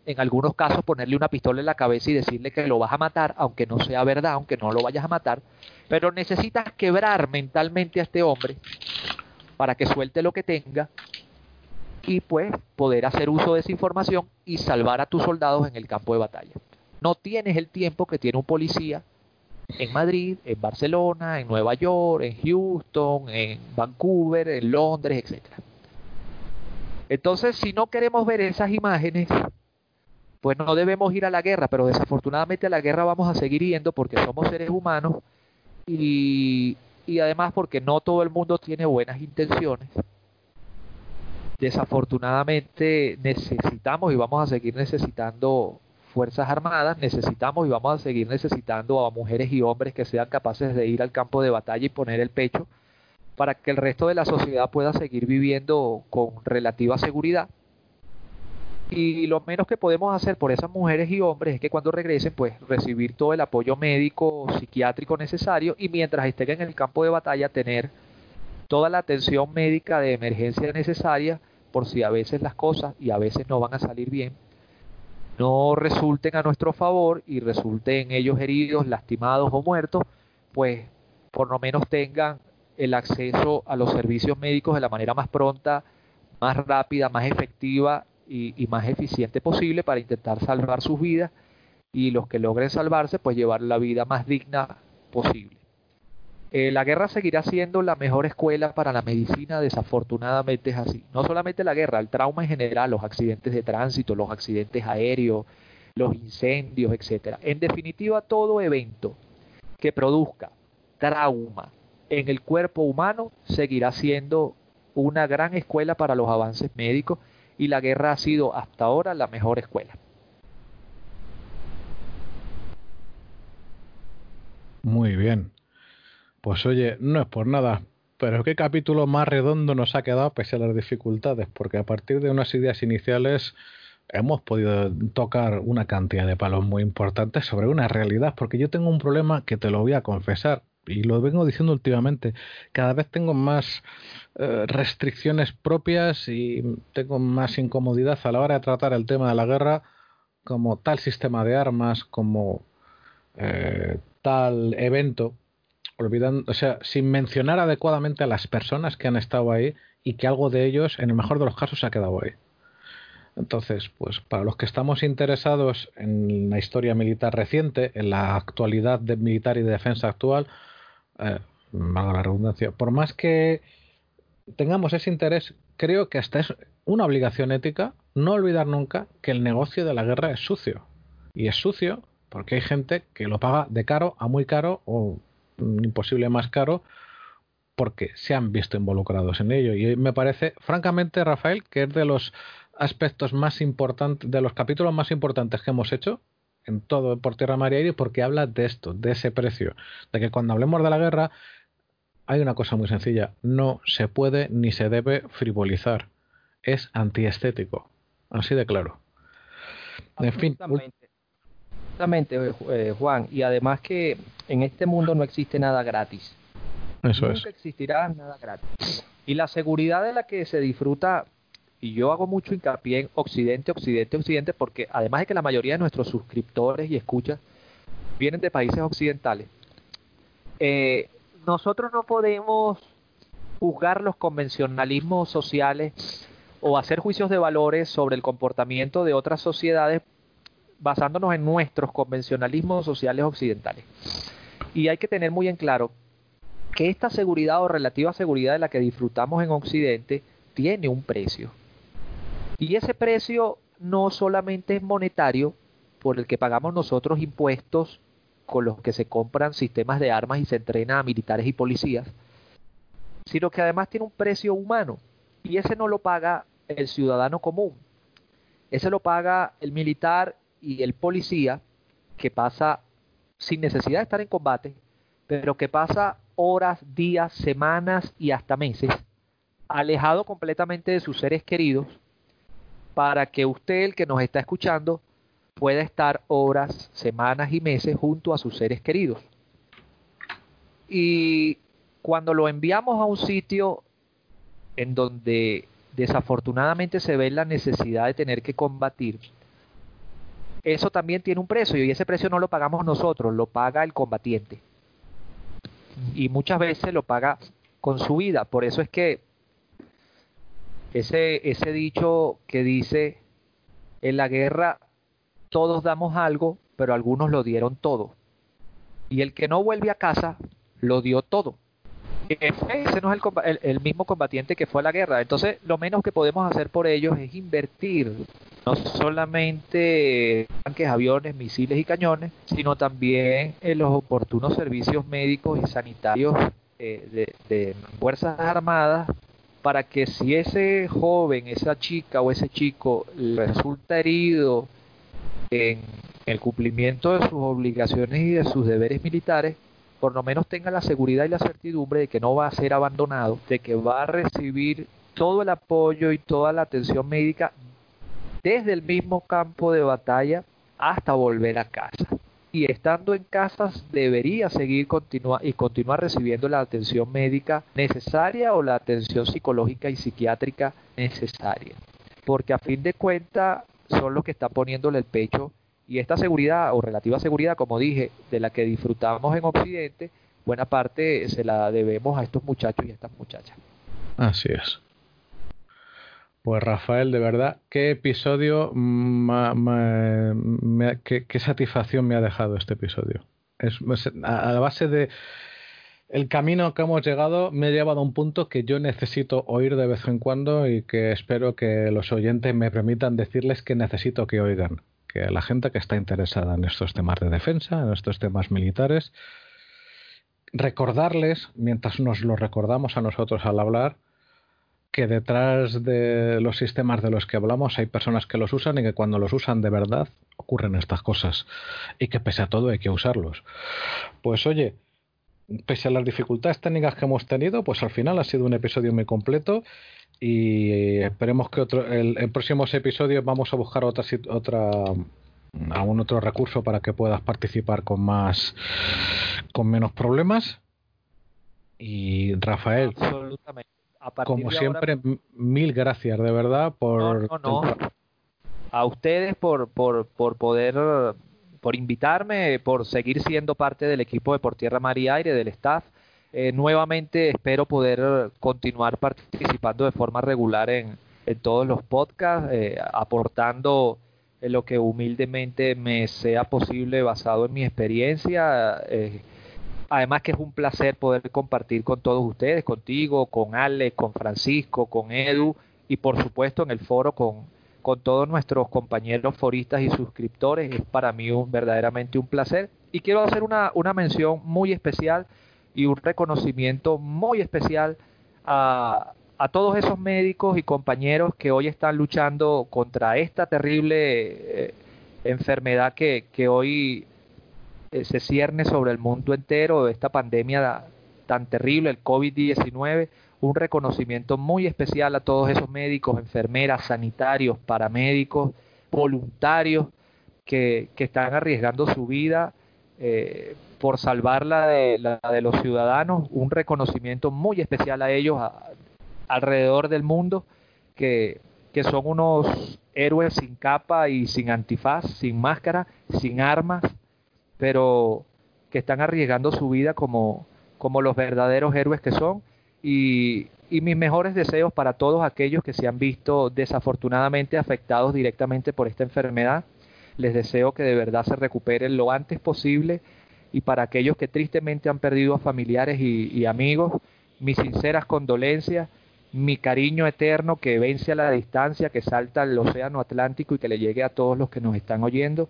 en algunos casos ponerle una pistola en la cabeza y decirle que lo vas a matar, aunque no sea verdad, aunque no lo vayas a matar, pero necesitas quebrar mentalmente a este hombre para que suelte lo que tenga y pues poder hacer uso de esa información y salvar a tus soldados en el campo de batalla. No tienes el tiempo que tiene un policía en Madrid, en Barcelona, en Nueva York, en Houston, en Vancouver, en Londres, etc. Entonces, si no queremos ver esas imágenes, pues no debemos ir a la guerra, pero desafortunadamente a la guerra vamos a seguir yendo porque somos seres humanos y, y además porque no todo el mundo tiene buenas intenciones. Desafortunadamente necesitamos y vamos a seguir necesitando Fuerzas Armadas, necesitamos y vamos a seguir necesitando a mujeres y hombres que sean capaces de ir al campo de batalla y poner el pecho para que el resto de la sociedad pueda seguir viviendo con relativa seguridad. Y lo menos que podemos hacer por esas mujeres y hombres es que cuando regresen, pues recibir todo el apoyo médico, psiquiátrico necesario y mientras estén en el campo de batalla tener toda la atención médica de emergencia necesaria por si a veces las cosas y a veces no van a salir bien no resulten a nuestro favor y resulten ellos heridos, lastimados o muertos, pues por lo menos tengan el acceso a los servicios médicos de la manera más pronta, más rápida, más efectiva y, más eficiente posible para intentar salvar sus vidas y los que logren salvarse, pues llevar la vida más digna posible. Eh, la guerra seguirá siendo la mejor escuela para la medicina, desafortunadamente es así. No solamente la guerra, el trauma en general, los accidentes de tránsito, los accidentes aéreos, los incendios, etcétera. En definitiva, todo evento que produzca trauma en el cuerpo humano seguirá siendo una gran escuela para los avances médicos y la guerra ha sido hasta ahora la mejor escuela. Muy bien. Pues oye, no es por nada, pero qué capítulo más redondo nos ha quedado pese a las dificultades, porque a partir de unas ideas iniciales hemos podido tocar una cantidad de palos muy importantes sobre una realidad, porque yo tengo un problema que te lo voy a confesar, y lo vengo diciendo últimamente, cada vez tengo más eh, restricciones propias y tengo más incomodidad a la hora de tratar el tema de la guerra como tal sistema de armas, como eh, tal evento olvidando, o sea, sin mencionar adecuadamente a las personas que han estado ahí y que algo de ellos, en el mejor de los casos, se ha quedado ahí. Entonces, pues para los que estamos interesados en la historia militar reciente, en la actualidad de militar y de defensa actual, eh, la redundancia, por más que tengamos ese interés, creo que hasta es una obligación ética no olvidar nunca que el negocio de la guerra es sucio. Y es sucio porque hay gente que lo paga de caro a muy caro o imposible más caro porque se han visto involucrados en ello. Y me parece, francamente, Rafael, que es de los aspectos más importantes, de los capítulos más importantes que hemos hecho en todo por tierra, mar y aire, porque habla de esto, de ese precio, de que cuando hablemos de la guerra hay una cosa muy sencilla, no se puede ni se debe frivolizar, es antiestético, así de claro. En fin. Exactamente, eh, Juan, y además que en este mundo no existe nada gratis. Eso Nunca existirá nada gratis. Y la seguridad de la que se disfruta, y yo hago mucho hincapié en Occidente, Occidente, Occidente, porque además de que la mayoría de nuestros suscriptores y escuchas vienen de países occidentales, eh, nosotros no podemos juzgar los convencionalismos sociales o hacer juicios de valores sobre el comportamiento de otras sociedades basándonos en nuestros convencionalismos sociales occidentales. Y hay que tener muy en claro que esta seguridad o relativa seguridad de la que disfrutamos en Occidente tiene un precio. Y ese precio no solamente es monetario, por el que pagamos nosotros impuestos con los que se compran sistemas de armas y se entrena a militares y policías, sino que además tiene un precio humano. Y ese no lo paga el ciudadano común. Ese lo paga el militar y el policía que pasa sin necesidad de estar en combate, pero que pasa horas, días, semanas y hasta meses alejado completamente de sus seres queridos para que usted, el que nos está escuchando, pueda estar horas, semanas y meses junto a sus seres queridos. Y cuando lo enviamos a un sitio en donde desafortunadamente se ve la necesidad de tener que combatir, eso también tiene un precio y ese precio no lo pagamos nosotros, lo paga el combatiente. Y muchas veces lo paga con su vida. Por eso es que ese, dicho que dice, en la guerra todos damos algo, pero algunos lo dieron todo. Y el que no vuelve a casa, lo dio todo. Ese no es el, el, mismo combatiente que fue a la guerra. Entonces, lo menos que podemos hacer por ellos es invertir no solamente tanques, aviones, misiles y cañones, sino también en los oportunos servicios médicos y sanitarios eh, de, Fuerzas Armadas para que si ese joven, esa chica o ese chico resulta herido en el cumplimiento de sus obligaciones y de sus deberes militares, por lo menos tenga la seguridad y la certidumbre de que no va a ser abandonado, de que va a recibir todo el apoyo y toda la atención médica desde el mismo campo de batalla hasta volver a casa. Y estando en casa debería seguir continua y continuar recibiendo la atención médica necesaria o la atención psicológica y psiquiátrica necesaria. Porque a fin de cuentas son los que están poniéndole el pecho y esta seguridad o relativa seguridad, como dije, de la que disfrutamos en Occidente, buena parte se la debemos a estos muchachos y a estas muchachas. Así es. Pues Rafael, de verdad, qué episodio, qué, satisfacción me ha dejado este episodio. Es, a la base de el camino que hemos llegado me ha llevado a un punto que yo necesito oír de vez en cuando y que espero que los oyentes me permitan decirles que necesito que oigan. Que la gente que está interesada en estos temas de defensa, en estos temas militares, recordarles, mientras nos lo recordamos a nosotros al hablar, que detrás de los sistemas de los que hablamos hay personas que los usan y que cuando los usan de verdad ocurren estas cosas y que pese a todo hay que usarlos. Pues oye, pese a las dificultades técnicas que hemos tenido, pues al final ha sido un episodio muy completo y esperemos que otro, el, en próximos episodios vamos a buscar otra otra algún otro recurso para que puedas participar con más con menos problemas. Y Rafael absolutamente. Como siempre, mil gracias de verdad por... A ustedes por, por, por poder, por invitarme, por seguir siendo parte del equipo de Por Tierra, Mar y Aire, del staff. Eh, nuevamente espero poder continuar participando de forma regular en, en todos los podcasts, eh, aportando en lo que humildemente me sea posible basado en mi experiencia. Eh, Además que es un placer poder compartir con todos ustedes, contigo, con Ale, con Francisco, con Edu y por supuesto en el foro con, con todos nuestros compañeros foristas y suscriptores. Es para mí un, verdaderamente un placer. Y quiero hacer una, mención muy especial y un reconocimiento muy especial a, todos esos médicos y compañeros que hoy están luchando contra esta terrible eh, enfermedad que, que hoy eh, se cierne sobre el mundo entero, esta pandemia tan terrible, el COVID-19, un reconocimiento muy especial a todos esos médicos, enfermeras, sanitarios, paramédicos, voluntarios que, que están arriesgando su vida eh, por salvar la de, la de los ciudadanos, un reconocimiento muy especial a ellos alrededor del mundo, que, que son unos héroes sin capa y sin antifaz, sin máscara, sin armas, pero que están arriesgando su vida como, como los verdaderos héroes que son. Y, mis mejores deseos para todos aquellos que se han visto desafortunadamente afectados directamente por esta enfermedad. Les deseo que de verdad se recuperen lo antes posible y para aquellos que tristemente han perdido a familiares y, y amigos, mis sinceras condolencias, mi cariño eterno que vence a la distancia, que salta al océano Atlántico y que le llegue a todos los que nos están oyendo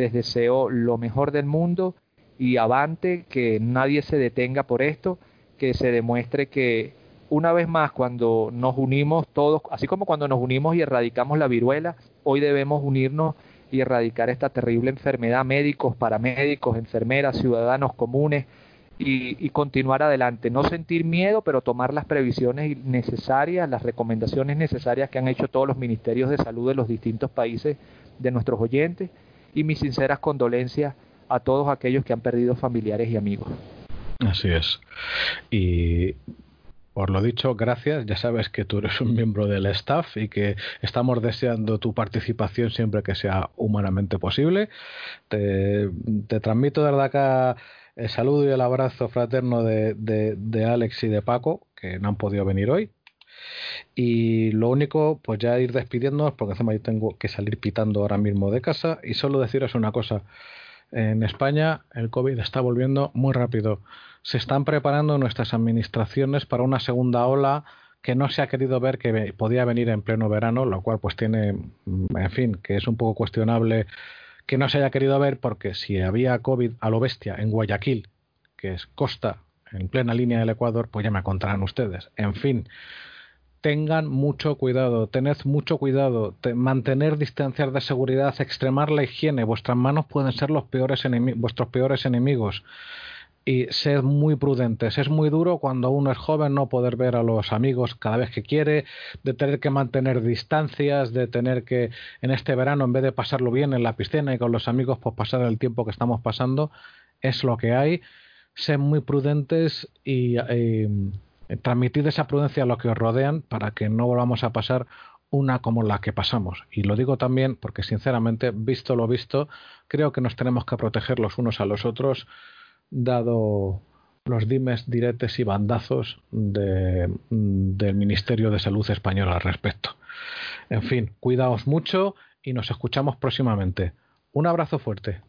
les deseo lo mejor del mundo y avante, que nadie se detenga por esto, que se demuestre que una vez más cuando nos unimos todos, así como cuando nos unimos y erradicamos la viruela, hoy debemos unirnos y erradicar esta terrible enfermedad, médicos, paramédicos, enfermeras, ciudadanos comunes, y, continuar adelante. No sentir miedo, pero tomar las previsiones necesarias, las recomendaciones necesarias que han hecho todos los ministerios de salud de los distintos países de nuestros oyentes y mis sinceras condolencias a todos aquellos que han perdido familiares y amigos. Así es. Y por lo dicho, gracias. Ya sabes que tú eres un miembro del staff y que estamos deseando tu participación siempre que sea humanamente posible. Te, transmito desde acá el saludo y el abrazo fraterno de, de, de Alex y de Paco, que no han podido venir hoy. Y lo único, pues ya ir despidiéndonos, porque encima yo tengo que salir pitando ahora mismo de casa. Y solo deciros una cosa: en España el COVID está volviendo muy rápido. Se están preparando nuestras administraciones para una segunda ola que no se ha querido ver que podía venir en pleno verano, lo cual pues tiene, en fin, que es un poco cuestionable que no se haya querido ver porque si había COVID a lo bestia en Guayaquil, que es costa en plena línea del Ecuador, pues ya me contarán ustedes. En fin, tengan mucho cuidado, tened mucho cuidado, mantener distancias de seguridad, extremar la higiene, vuestras manos pueden ser los peores vuestros peores enemigos. Y sed muy prudentes. Es muy duro cuando uno es joven no poder ver a los amigos cada vez que quiere, de tener que mantener distancias, de tener que en este verano, en vez de pasarlo bien en la piscina y con los amigos, pues pasar el tiempo que estamos pasando. Es lo que hay. Sed muy prudentes y, y eh, transmitid esa prudencia a los que os rodean para que no volvamos a pasar una como la que pasamos. Y lo digo también porque, sinceramente, visto lo visto, creo que nos tenemos que proteger los unos a los otros, dado los dimes, diretes y bandazos de, del Ministerio de Salud español al respecto. En fin, cuidaos mucho y nos escuchamos próximamente. Un abrazo fuerte.